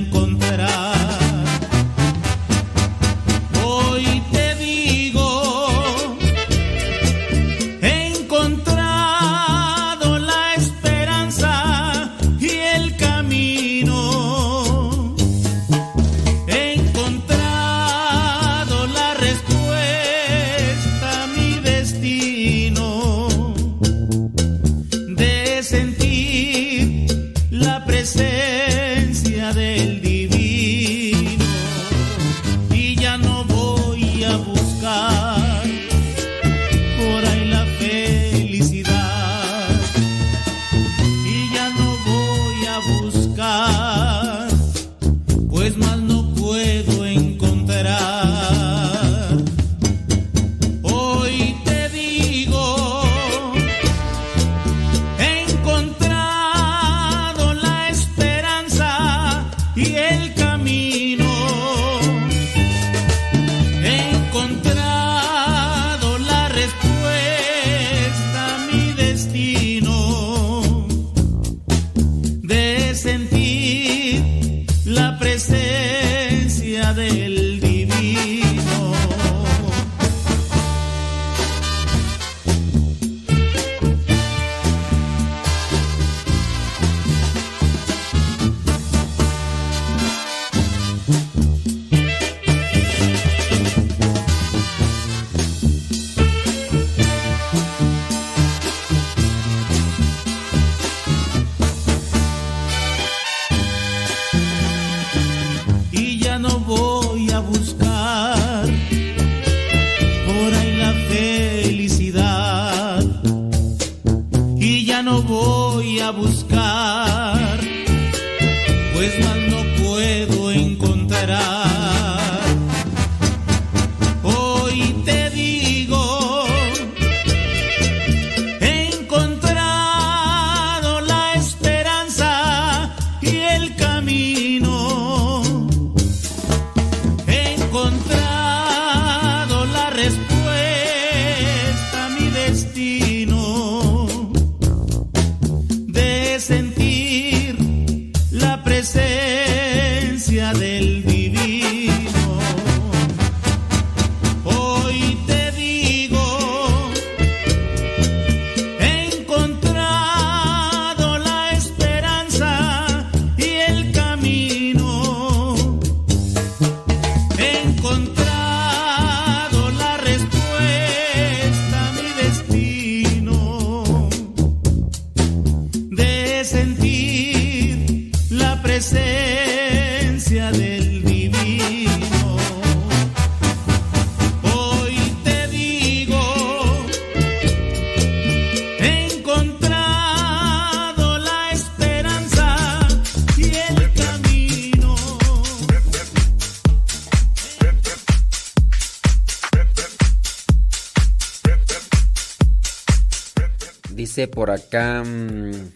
por acá mm,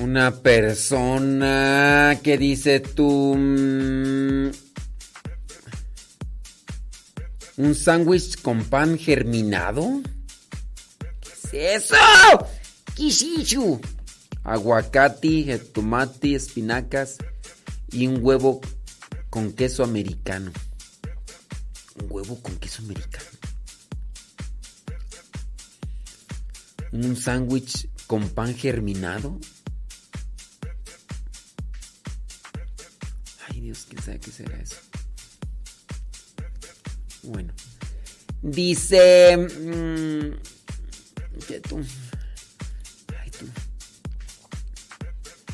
una persona que dice tú mm, un sándwich con pan germinado. ¿Qué es eso? Kishichu. Aguacate, tomate, espinacas y un huevo con queso americano. Un huevo con queso americano. Un sándwich con pan germinado. Ay Dios, quién sabe qué será eso. Bueno. Dice... mm, ¿qué tú? Ay, tú.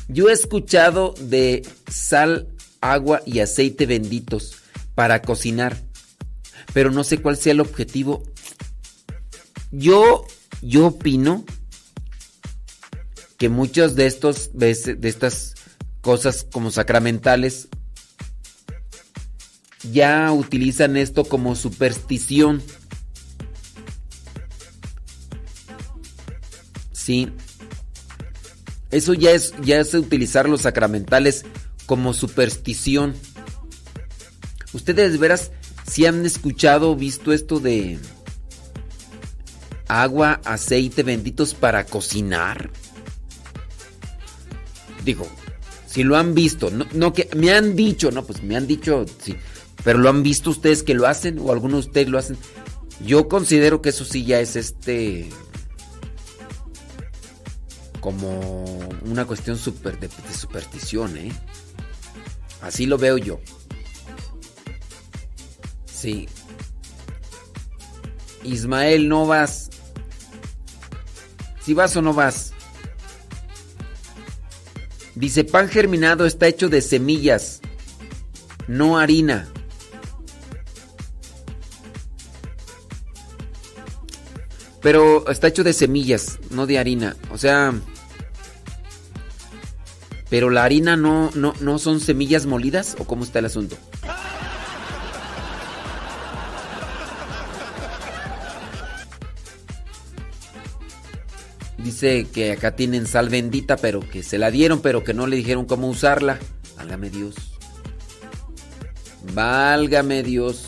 Yo he escuchado de sal, agua y aceite benditos para cocinar, pero no sé cuál sea el objetivo. Yo yo opino que muchos de estos de estas cosas como sacramentales ya utilizan esto como superstición. Sí. Eso ya es ya es utilizar los sacramentales como superstición. Ustedes de veras si han escuchado o visto esto de agua, aceite benditos para cocinar? Digo, si lo han visto, no, no que me han dicho, no, pues me han dicho, sí, pero lo han visto ustedes que lo hacen o algunos de ustedes lo hacen. Yo considero que eso sí ya es este como una cuestión super de, de superstición, ¿eh? Así lo veo yo. Sí. Ismael, no vas. Si vas o no vas. Dice, pan germinado está hecho de semillas, no harina. Pero está hecho de semillas, no de harina. O sea... Pero la harina no, no, no son semillas molidas o cómo está el asunto. Dice que acá tienen sal bendita, pero que se la dieron, pero que no le dijeron cómo usarla. Válgame Dios. Válgame Dios.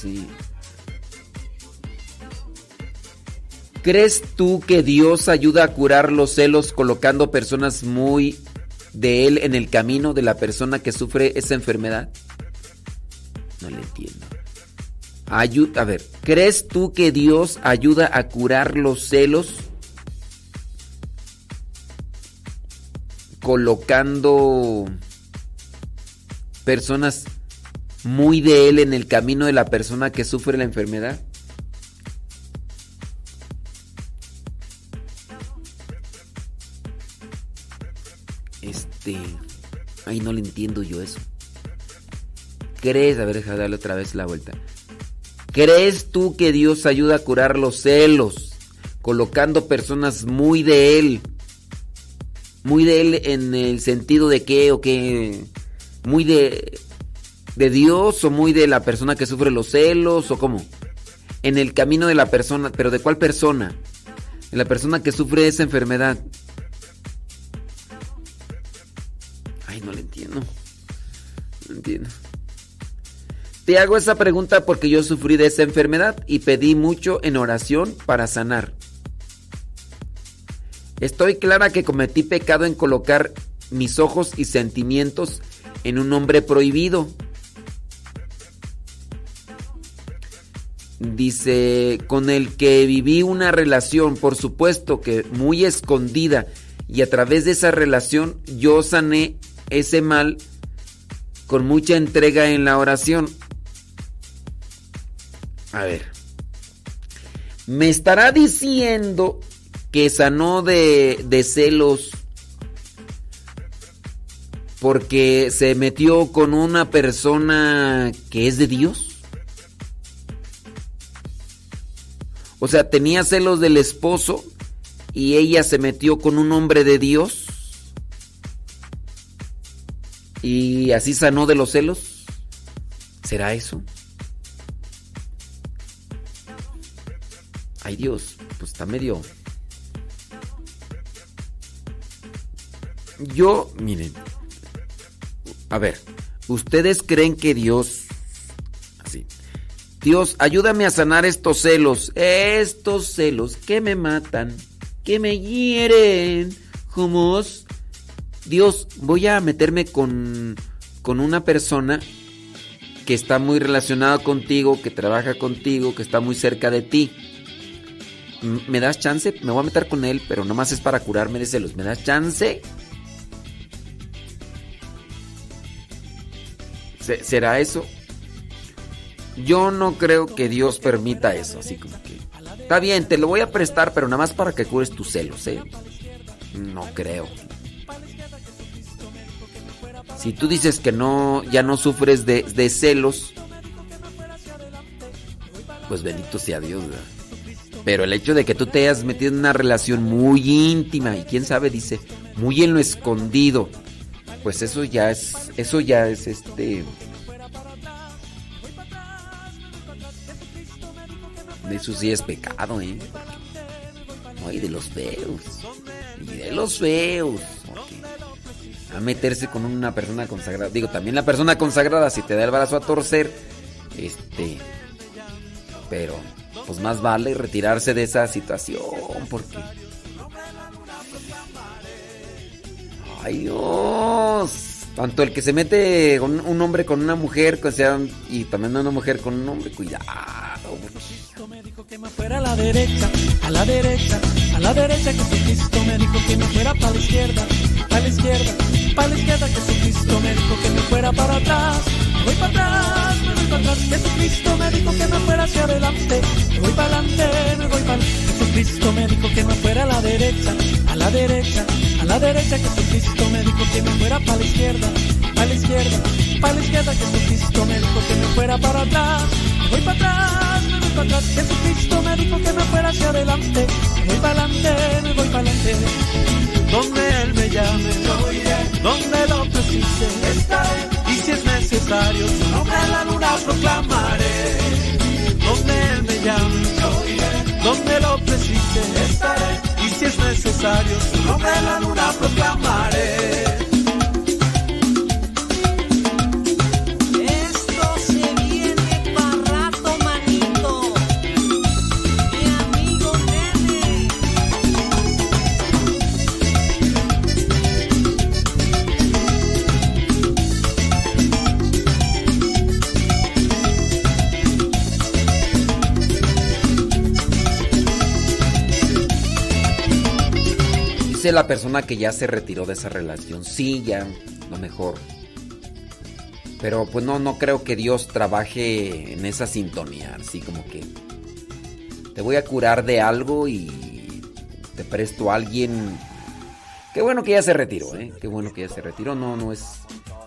Sí. ¿Crees tú que Dios ayuda a curar los celos colocando personas muy de Él en el camino de la persona que sufre esa enfermedad? No le entiendo. a ver, ¿crees tú que Dios ayuda a curar los celos colocando personas muy de Él en el camino de la persona que sufre la enfermedad? Este. Ay, no le entiendo yo eso. ¿Crees? A ver, déjame darle otra vez la vuelta. ¿Crees tú que Dios ayuda a curar los celos? Colocando personas muy de Él. Muy de Él en el sentido de qué o qué. Muy de. de Dios o muy de la persona que sufre los celos o cómo. En el camino de la persona. ¿Pero de cuál persona? De la persona que sufre esa enfermedad. No entiendo. Te hago esa pregunta porque yo sufrí de esa enfermedad y pedí mucho en oración para sanar. Estoy clara que cometí pecado en colocar mis ojos y sentimientos en un hombre prohibido. Dice, con el que viví una relación, por supuesto que muy escondida, y a través de esa relación yo sané ese mal con mucha entrega en la oración. A ver. Me estará diciendo que sanó de, de celos porque se metió con una persona que es de Dios. O sea, tenía celos del esposo y ella se metió con un hombre de Dios. ¿Y así sanó de los celos? ¿Será eso? Ay Dios, pues está medio... Yo, miren, a ver, ustedes creen que Dios, así, Dios, ayúdame a sanar estos celos, estos celos que me matan, que me hieren, como Dios, voy a meterme con, con una persona que está muy relacionada contigo, que trabaja contigo, que está muy cerca de ti. ¿Me das chance? Me voy a meter con él, pero nomás es para curarme de celos. ¿Me das chance? ¿Será eso? Yo no creo que Dios permita eso, así como que... Está bien, te lo voy a prestar, pero nada más para que cures tus celos, ¿eh? No creo. Si tú dices que no, ya no sufres de, celos, pues bendito sea Dios, Pero el hecho de que tú te hayas metido en una relación muy íntima y quién sabe, dice, muy en lo escondido, pues eso ya es, eso ya es este... Eso sí es pecado, ¿eh? Ay, de los feos. Y de los feos a meterse con una persona consagrada. Digo, también la persona consagrada, si te da el brazo a torcer, este. Pero, pues más vale retirarse de esa situación, porque. ¡Ay, Dios! Tanto el que se mete con un hombre con una mujer, que sea, y también una mujer con un hombre, cuidado. a la derecha, a la derecha, que me fuera para la izquierda, voy para atrás, me voy para atrás. Jesucristo me dijo que me fuera hacia adelante, me voy para adelante, me voy para Jesucristo me dijo que me fuera a la derecha, a la derecha, a la derecha. Jesucristo me dijo que me fuera para la izquierda, a la izquierda, para la izquierda. Jesucristo me dijo que me fuera para atrás, me voy para atrás, me voy para atrás. Jesucristo me dijo que me fuera hacia adelante, me voy para adelante, me voy para adelante donde Él me llame, donde lo precise, estaré, si es necesario, su nombre la luna proclamaré, donde Él me llame, donde lo precise, estaré, y si es necesario, su nombre la luna proclamaré. La persona que ya se retiró de esa relación. Sí, ya, lo mejor. Pero pues no, no creo que Dios trabaje en esa sintonía. Así como que te voy a curar de algo y te presto a alguien. Qué bueno que ya se retiró, ¿eh? Qué bueno que ya se retiró. No, no es,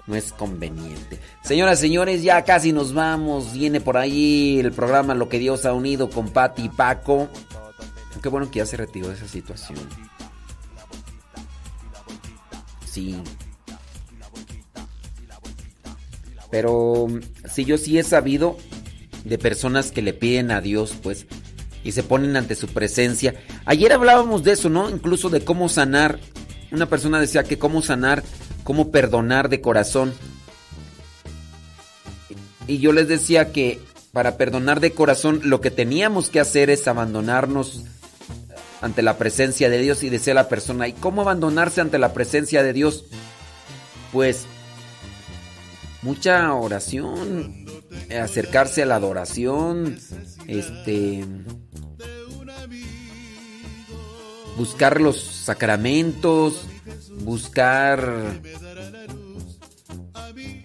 no es conveniente. Señoras señores, ya casi nos vamos. Viene por ahí el programa Lo que Dios ha unido con Pati y Paco. Qué bueno que ya se retiró de esa situación. Sí. Pero si yo sí he sabido de personas que le piden a Dios, pues, y se ponen ante su presencia. Ayer hablábamos de eso, ¿no? Incluso de cómo sanar. Una persona decía que cómo sanar, cómo perdonar de corazón. Y yo les decía que para perdonar de corazón lo que teníamos que hacer es abandonarnos ante la presencia de Dios y decía la persona, ¿y cómo abandonarse ante la presencia de Dios? Pues mucha oración, acercarse a la adoración, este buscar los sacramentos, buscar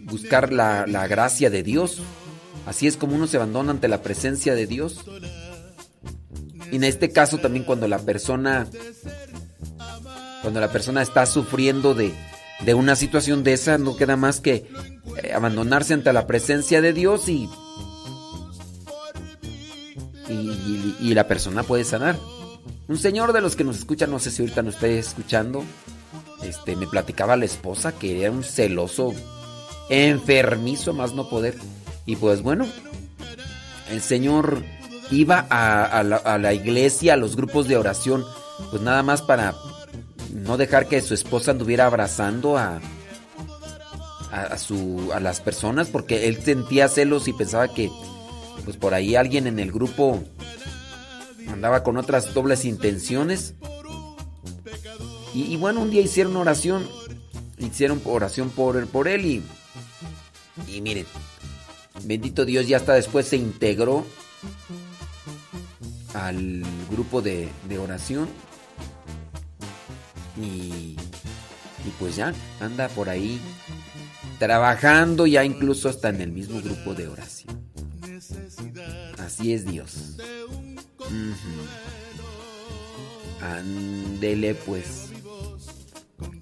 buscar la, la gracia de Dios. Así es como uno se abandona ante la presencia de Dios. Y en este caso también cuando la persona cuando la persona está sufriendo de, de una situación de esa, no queda más que eh, abandonarse ante la presencia de Dios y, y, la persona puede sanar. Un señor de los que nos escucha, no sé si ahorita nos está escuchando, este, me platicaba la esposa que era un celoso, enfermizo más no poder. Y pues bueno, el señor iba a, la, a, la, iglesia, a los grupos de oración, pues nada más para no dejar que su esposa anduviera abrazando a, a, su, a las personas, porque él sentía celos y pensaba que pues por ahí alguien en el grupo andaba con otras dobles intenciones. Y, bueno, un día hicieron oración, hicieron oración por, por él y, y miren, bendito Dios, ya hasta después se integró al grupo de, oración. Y, y, pues ya anda por ahí trabajando ya incluso hasta en el mismo grupo de oración. Así es Dios. Uh pues.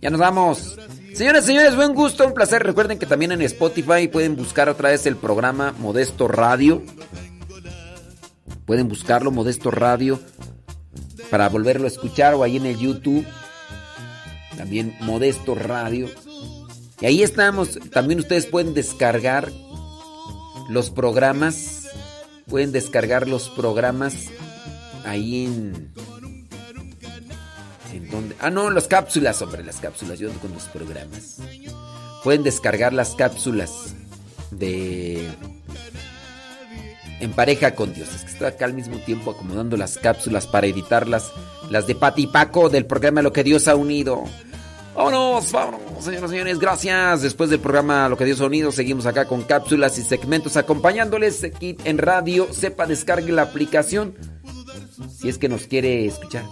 Ya nos vamos. Señoras y señores, buen gusto, un placer. Recuerden que también en Spotify pueden buscar otra vez el programa Modesto Radio. Pueden buscarlo, Modesto Radio, para volverlo a escuchar o ahí en el YouTube. También Modesto Radio. Y ahí estamos. También ustedes pueden descargar los programas. Pueden descargar los programas ahí en. ¿En? Ah, no, las cápsulas, hombre, las cápsulas. Yo con los programas. Pueden descargar las cápsulas de en pareja con Dios. Es que estoy acá al mismo tiempo acomodando las cápsulas para editarlas. Las de Pati y Paco del programa Lo que Dios ha unido. Vámonos, vámonos, señoras y señores. Gracias. Después del programa Lo que Dios ha unido, seguimos acá con cápsulas y segmentos acompañándoles aquí en radio. Sepa, descargue la aplicación si es que nos quiere escuchar.